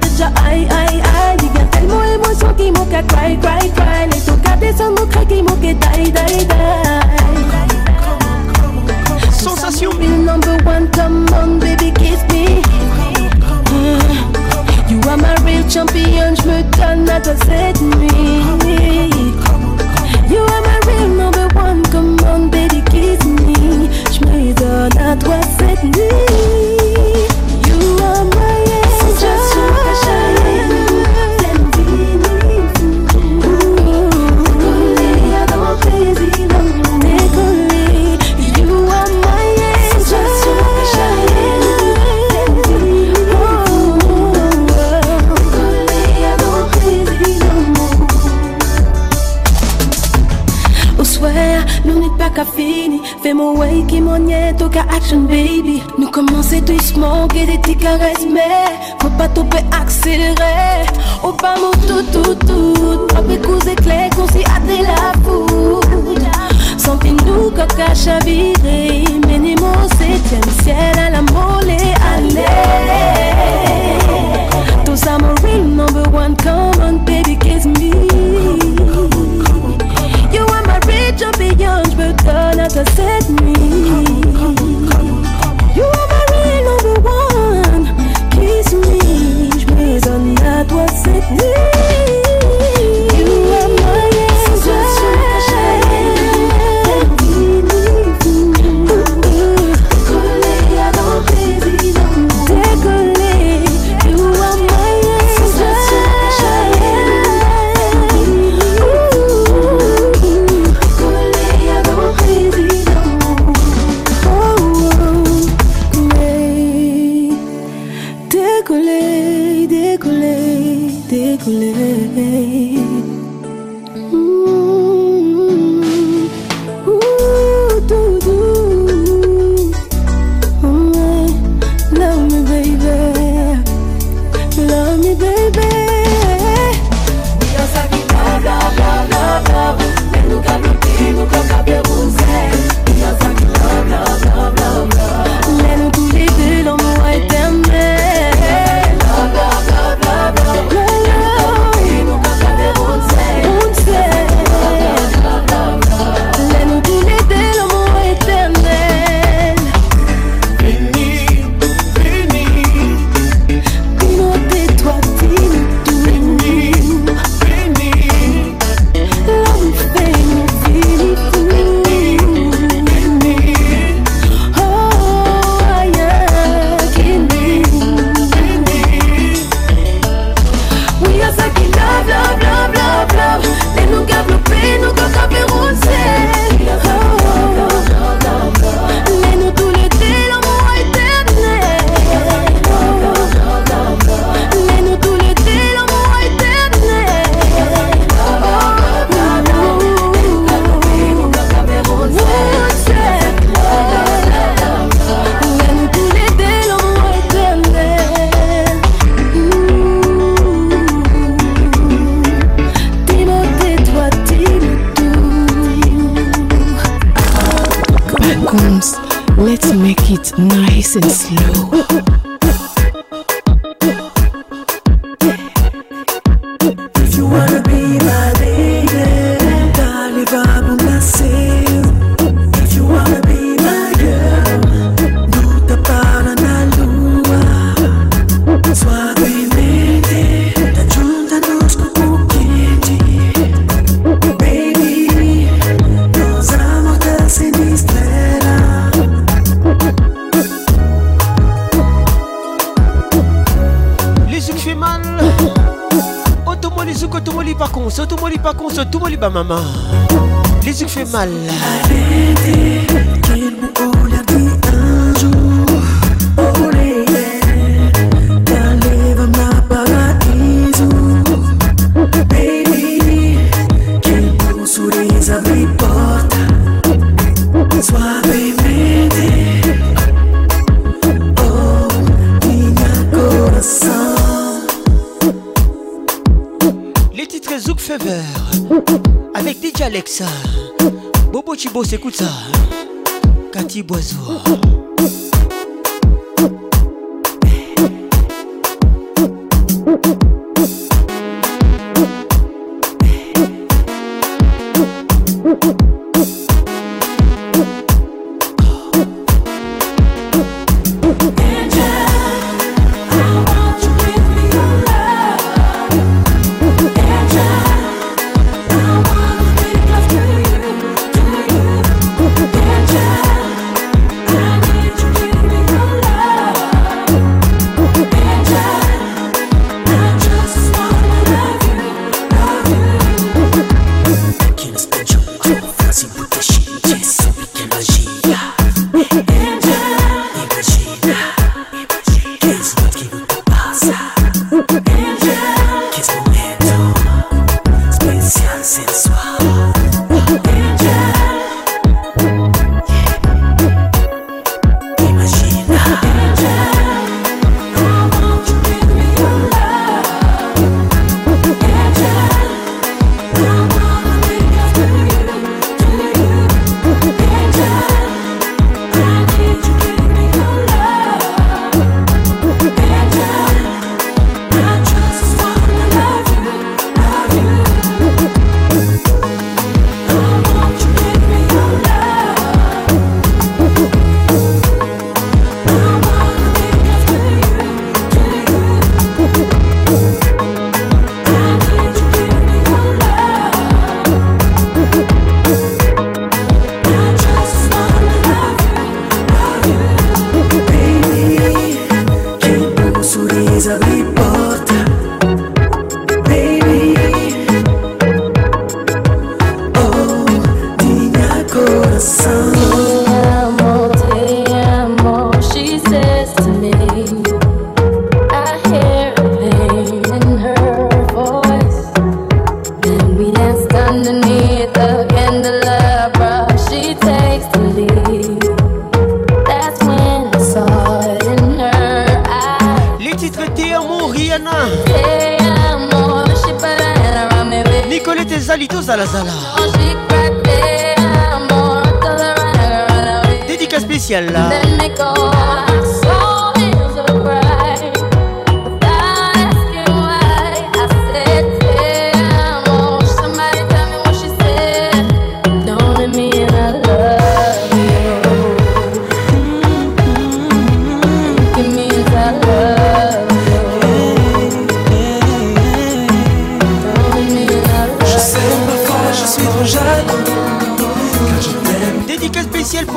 [SPEAKER 31] déjà aïe, aïe, aïe. Il y a tellement émotion qui m'a qu'à cry, cry, cry. Les tout qu'à descendre, qui die, die, die.
[SPEAKER 7] Sensation.
[SPEAKER 31] Number one, come on, baby, kiss me. Are my real champion, je me donne à toi cette nuit. You are my real number one, come on, baby, kiss me. Je me donne à toi cette nuit Fais-moi way qui m'en est au cas action baby. Nous commençons doucement, que des petites caresses Mais faut pas tomber accélérer. Au pas mon tout tout tout. Pas coups éclairs qu'on s'y hâte la foule. Sentez-nous coca chaviré. Menez-moi au septième ciel à la mollet Allez. Mon real number one Come does
[SPEAKER 51] it
[SPEAKER 9] mean?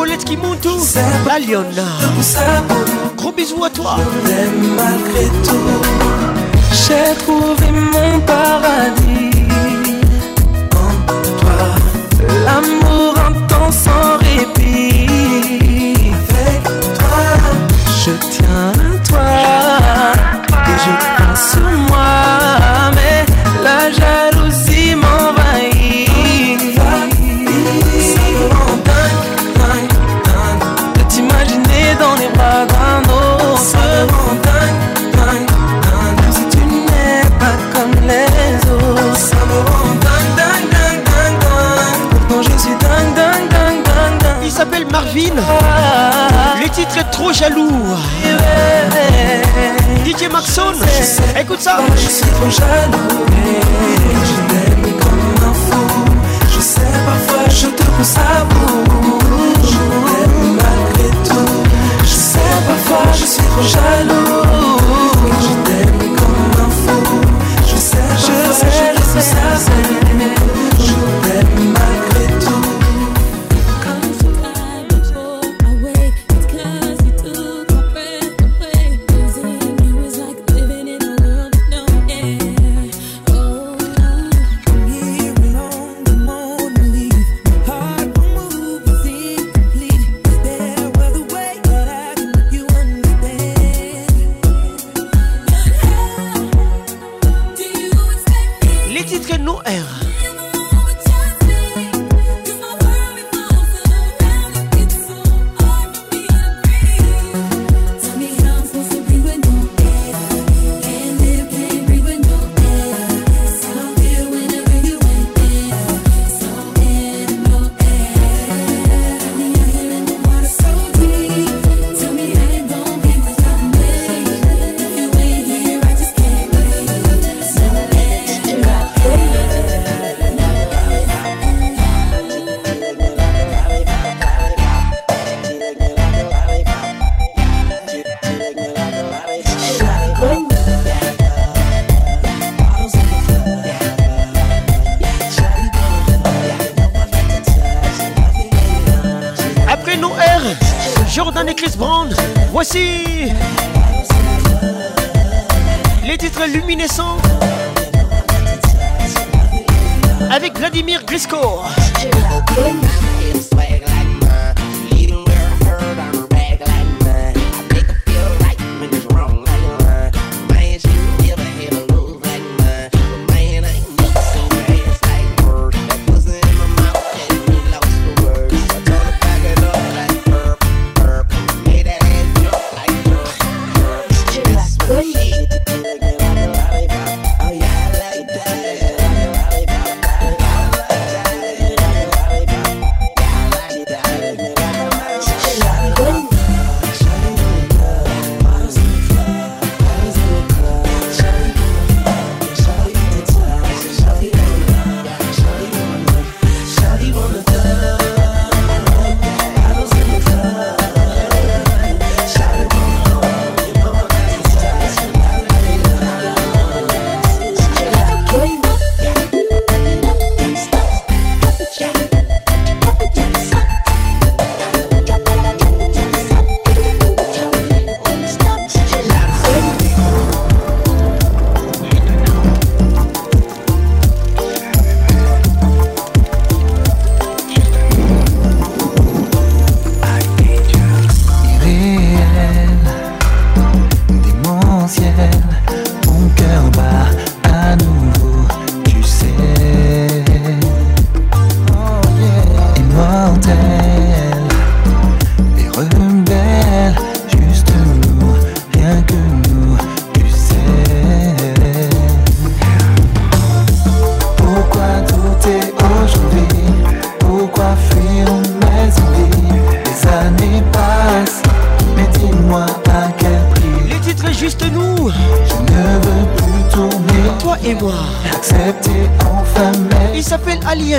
[SPEAKER 7] Paulette qui monte La Liona Gros bisous à toi.
[SPEAKER 52] Je malgré tout.
[SPEAKER 53] J'ai trouvé mon paradis.
[SPEAKER 7] trop jaloux. DJ Maxon, écoute ça.
[SPEAKER 31] Je suis trop jaloux. Je t'aime comme un fou. Je sais parfois je te pousse à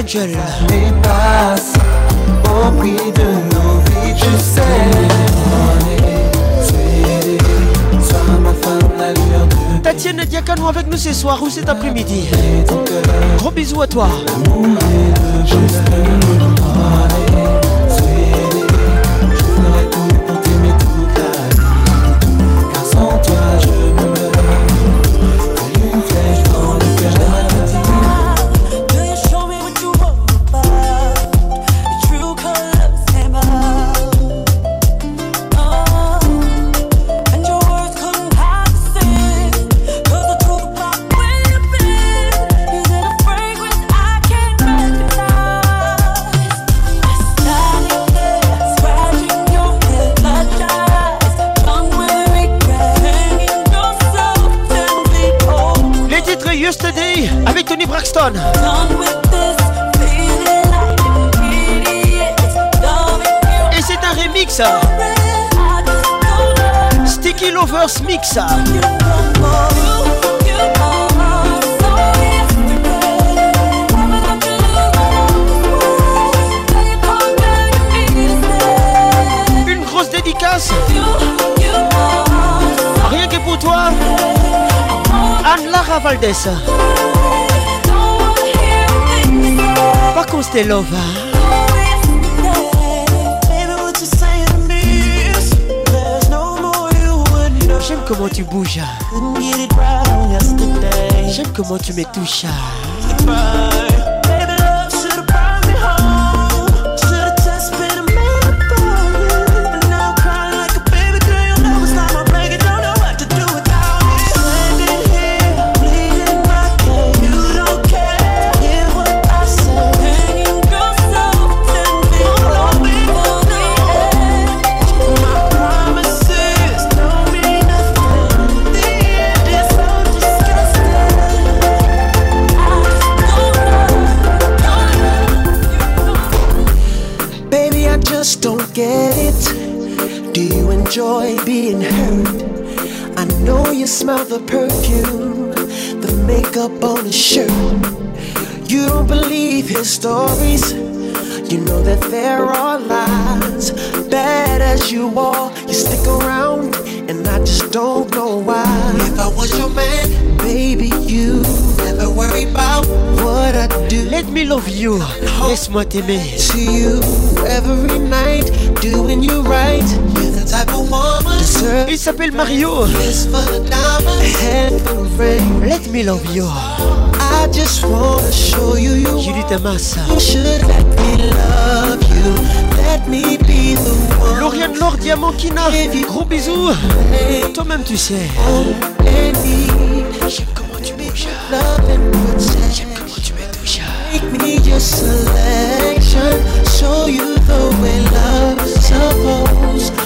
[SPEAKER 7] Çölüm Et c'est un remix.
[SPEAKER 31] Sticky Lovers Mix. Une grosse dédicace. Rien que pour toi. Anne Lara Valdez. J'aime comment tu bouges. J'aime comment tu me touches.
[SPEAKER 7] The perfume, the makeup on his shirt. You don't believe his stories. You know that there are lies. Bad as you are, you stick around, and I just don't know why. If I was your man, baby, you never worry about what I do.
[SPEAKER 31] Let me love you. Laisse-moi t'aimer.
[SPEAKER 7] To you every night, doing you right. You're
[SPEAKER 31] Il s'appelle Mario. Let me love you.
[SPEAKER 7] I just wanna show you you
[SPEAKER 31] Judith Amassa.
[SPEAKER 7] You should let me love you. Let me be the one.
[SPEAKER 31] Lauriane Laure Diamantina. Gros bisous. Toi-même tu sais.
[SPEAKER 7] J'aime comment tu bouges. J'aime comment tu me touches. Make me your selection. Show you the way love's supposed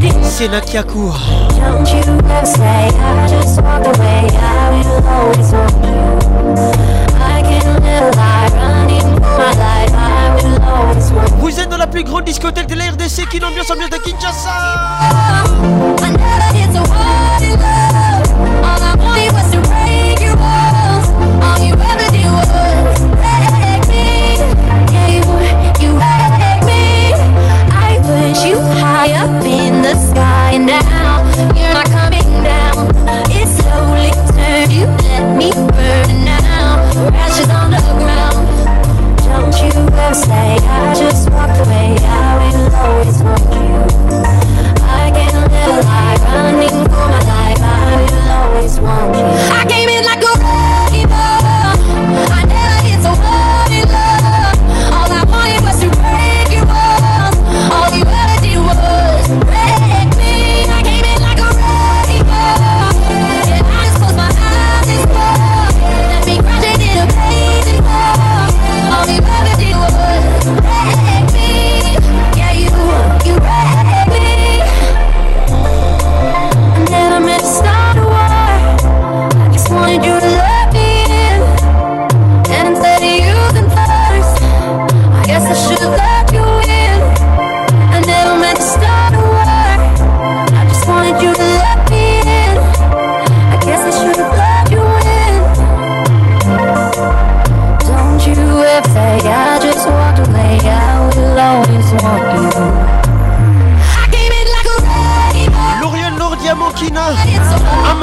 [SPEAKER 33] No one could do.
[SPEAKER 31] Sena Kiakou.
[SPEAKER 33] Don't you ever say I just walked away. I will always want you. I can live a lie, running for my life. I will always want you.
[SPEAKER 31] Vous êtes dans la plus grande discothèque de la RDC qui ambiance ambiance de Kinshasa.
[SPEAKER 33] You high up in the sky, now you're not coming down. It slowly turned, you let me burn now. Ashes on the ground. Don't you ever say I just walked away. I will always want you. I can't live a lie, running for my life. I will always want you. I came in like a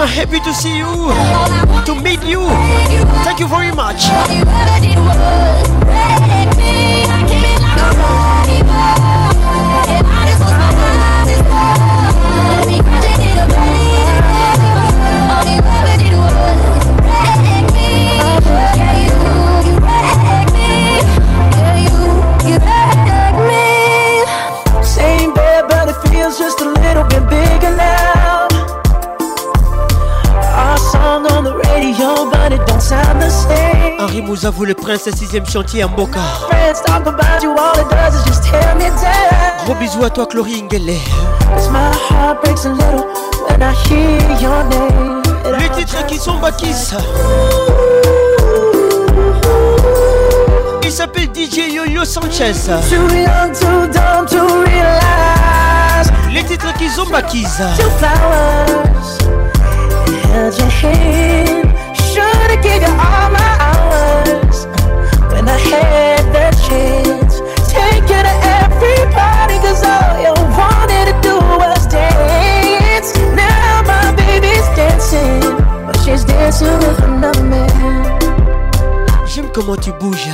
[SPEAKER 31] happy to see you. To meet you. Thank you very much.
[SPEAKER 33] You, all it does is just tear me down.
[SPEAKER 7] Gros bisous à toi, Chloé Ngele.
[SPEAKER 33] Cause my heart breaks a little when I hear your name. And
[SPEAKER 7] Les titres qui sont Bakis. Il s'appelle DJ Yo-Yo Sanchez. Les titres qui sont Bakis.
[SPEAKER 33] Two flowers held your hand. Should've gave you all my hours when I had the chance. Take you to every party, cause all you wanted to do was dance. Now my baby's dancing, but she's dancing with another man.
[SPEAKER 7] J'aime comment tu bouges.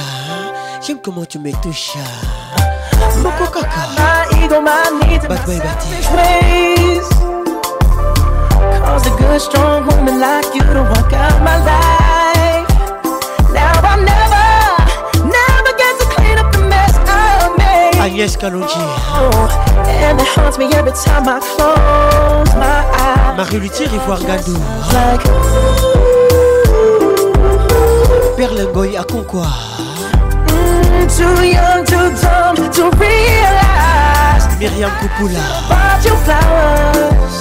[SPEAKER 7] J'aime comment tu me touches. Moko Kaka.
[SPEAKER 33] My ego, my needs, my selfish ways. Caused a good, strong woman like you to walk out my life? Now I'll never, never get to clean up the mess I made.
[SPEAKER 7] Agnès Kalonji.
[SPEAKER 33] Oh, and it haunts me every time I close my eyes.
[SPEAKER 7] Marie Luthier, Ivoire Gadou.
[SPEAKER 33] Like,
[SPEAKER 7] Perlengoy à Concours.
[SPEAKER 33] mm, too young, too dumb to realize.
[SPEAKER 7] Myriam Kupula.
[SPEAKER 33] Bought you flowers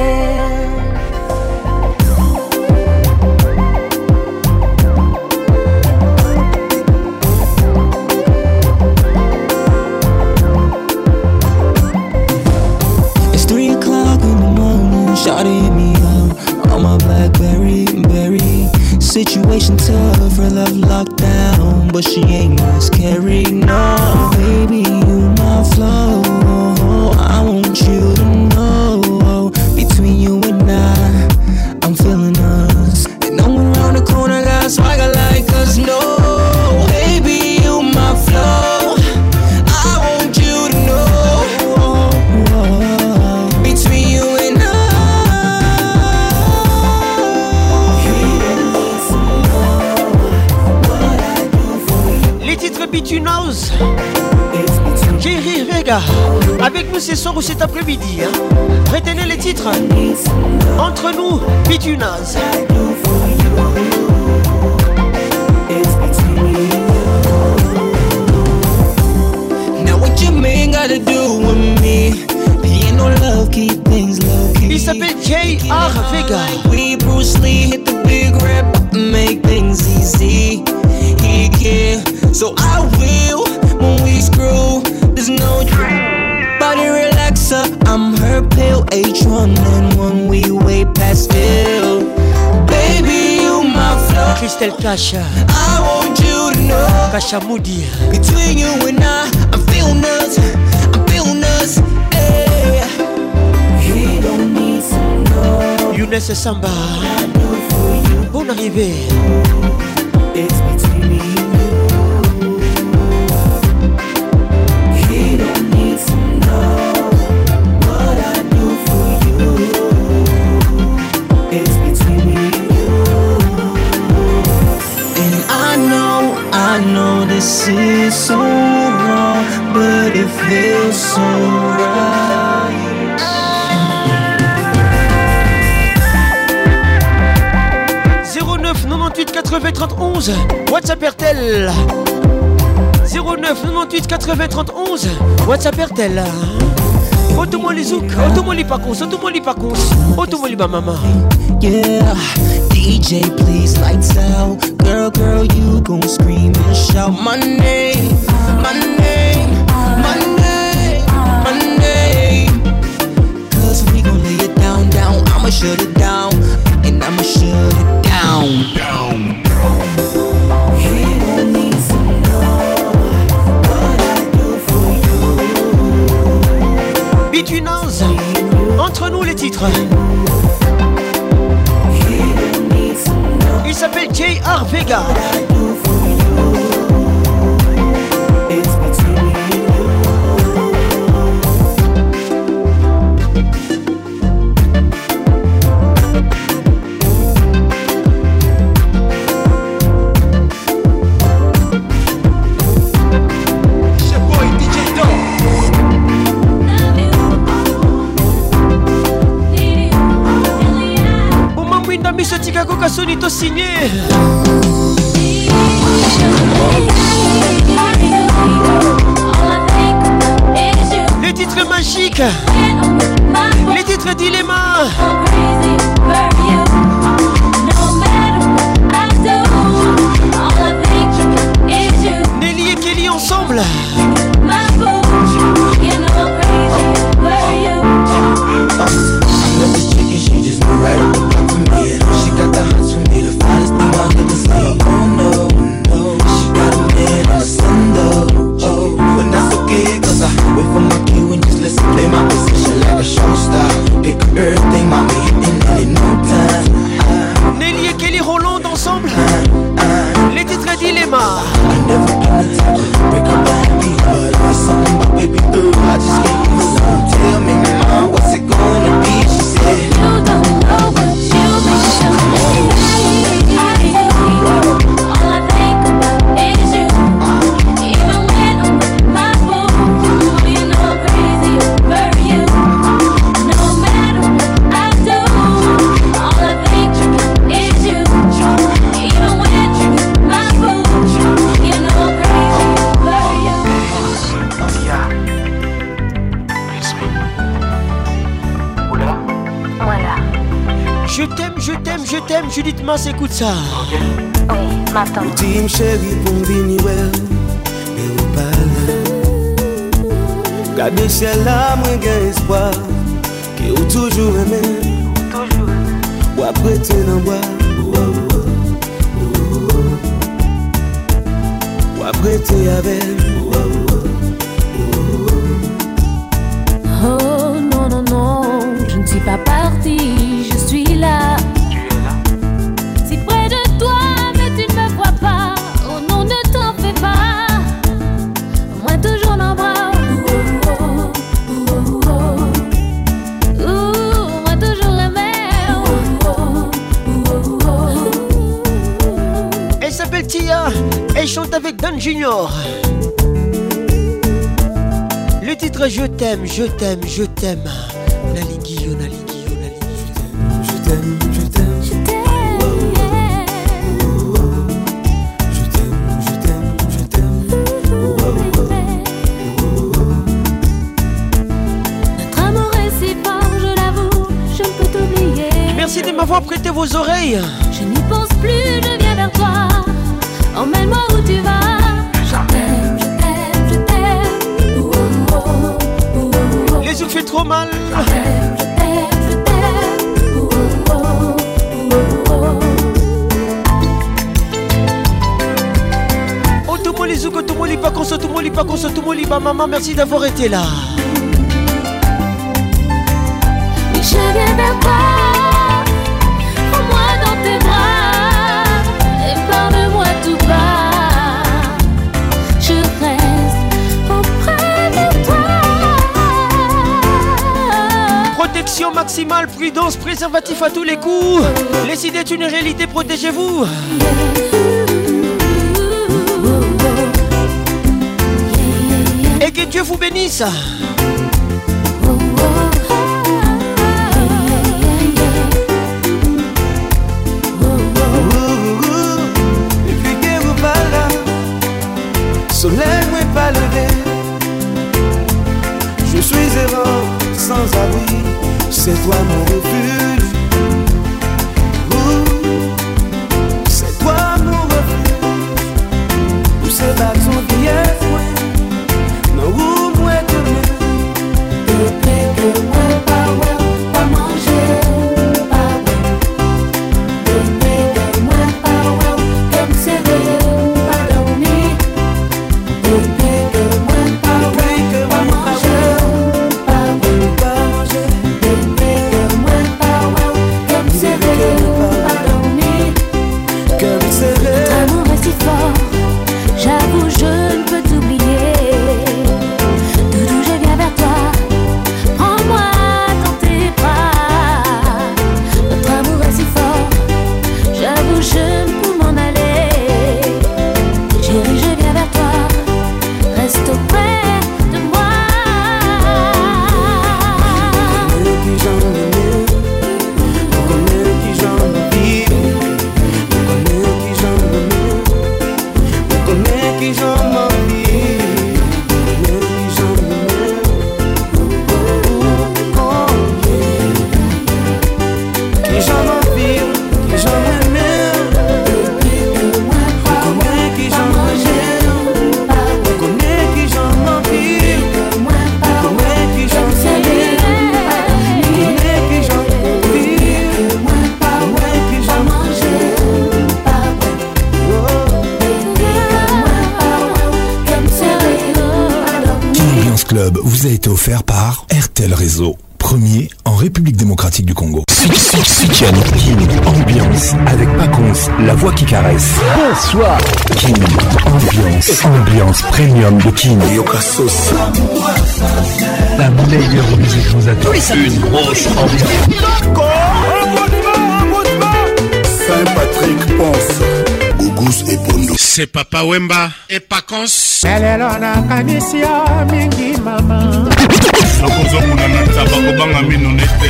[SPEAKER 15] Love locked down, but she ain't miscarried. No,
[SPEAKER 7] Vega. Avec nous ce soir ou cet après-midi. hein. Retenez les titres. Entre nous, Between House.
[SPEAKER 15] Now what you mean gotta do with me? Ain't no love, keep things low key.
[SPEAKER 7] Il s'appelle J.R. Vega.
[SPEAKER 15] We Bruce Lee hit the big rap, make things easy. He can, so I will. When we screw, there's no body relaxer. I'm her pill, H1 and one we way past still. Baby, you my flow.
[SPEAKER 7] Christelle Kasha.
[SPEAKER 15] I want you to know.
[SPEAKER 7] Kasha Moody.
[SPEAKER 15] Between you and I, I'm feeling us. I'm feeling us. Hey. He don't need some love.
[SPEAKER 7] Younes Samba. Bonne arrivée. 80 31 WhatsApp RTL 09 98 80 31 WhatsApp RTL Automoli les zouk, automoli pas cons, automoli pas cons, automoli ma maman.
[SPEAKER 15] Yeah, DJ, please lights out. Girl, girl, you gon' scream and shout my name, my name, my name, my name. Cause we gon' lay it down, down. I'ma shut it down, and I'ma shut it down, down.
[SPEAKER 7] d'Israël. Il s'appelle J.R. Vega. Signé. Les titres magiques. Immédiatement, c'est écoute ça.
[SPEAKER 3] Okay. Oui, m'attends. Dis, chérie, bon vini, well, mais ou
[SPEAKER 54] pas là. Gardez ciel là, moi, gain espoir, qui ou toujours aimé. Toujours. Ou après, t'es
[SPEAKER 7] dans bois. Ou après, t'es avec. Ou Junior. Le titre Je t'aime, je t'aime, je t'aime. Nalinguio, Nalinguio, Nalinguio.
[SPEAKER 3] Je t'aime, je t'aime, je
[SPEAKER 54] Notre amour est si fort, je l'avoue, je ne peux t'oublier.
[SPEAKER 7] Merci de m'avoir prêté vos oreilles. Maman, merci d'avoir été là.
[SPEAKER 54] Je viens vers toi. Prends-moi dans tes bras et parle-moi tout bas. Je reste auprès de toi.
[SPEAKER 7] Protection maximale, prudence, préservatif à tous les coups. Les idées est une réalité, protégez-vous. Bénisse.
[SPEAKER 3] Et puis que vous parla Soleil mwen pa levé Je suis errant, sans abri C'est toi
[SPEAKER 5] de Kin. Yokasos. La meilleure musique vous attend. Une grosse ambiance.
[SPEAKER 55] Saint-Patrick pense. Gougous et Pondo.
[SPEAKER 56] C'est Papa Wemba et Pacons.
[SPEAKER 57] lelo nakanisi yo mingi mama
[SPEAKER 56] nakozomona na taba kobanga mino nete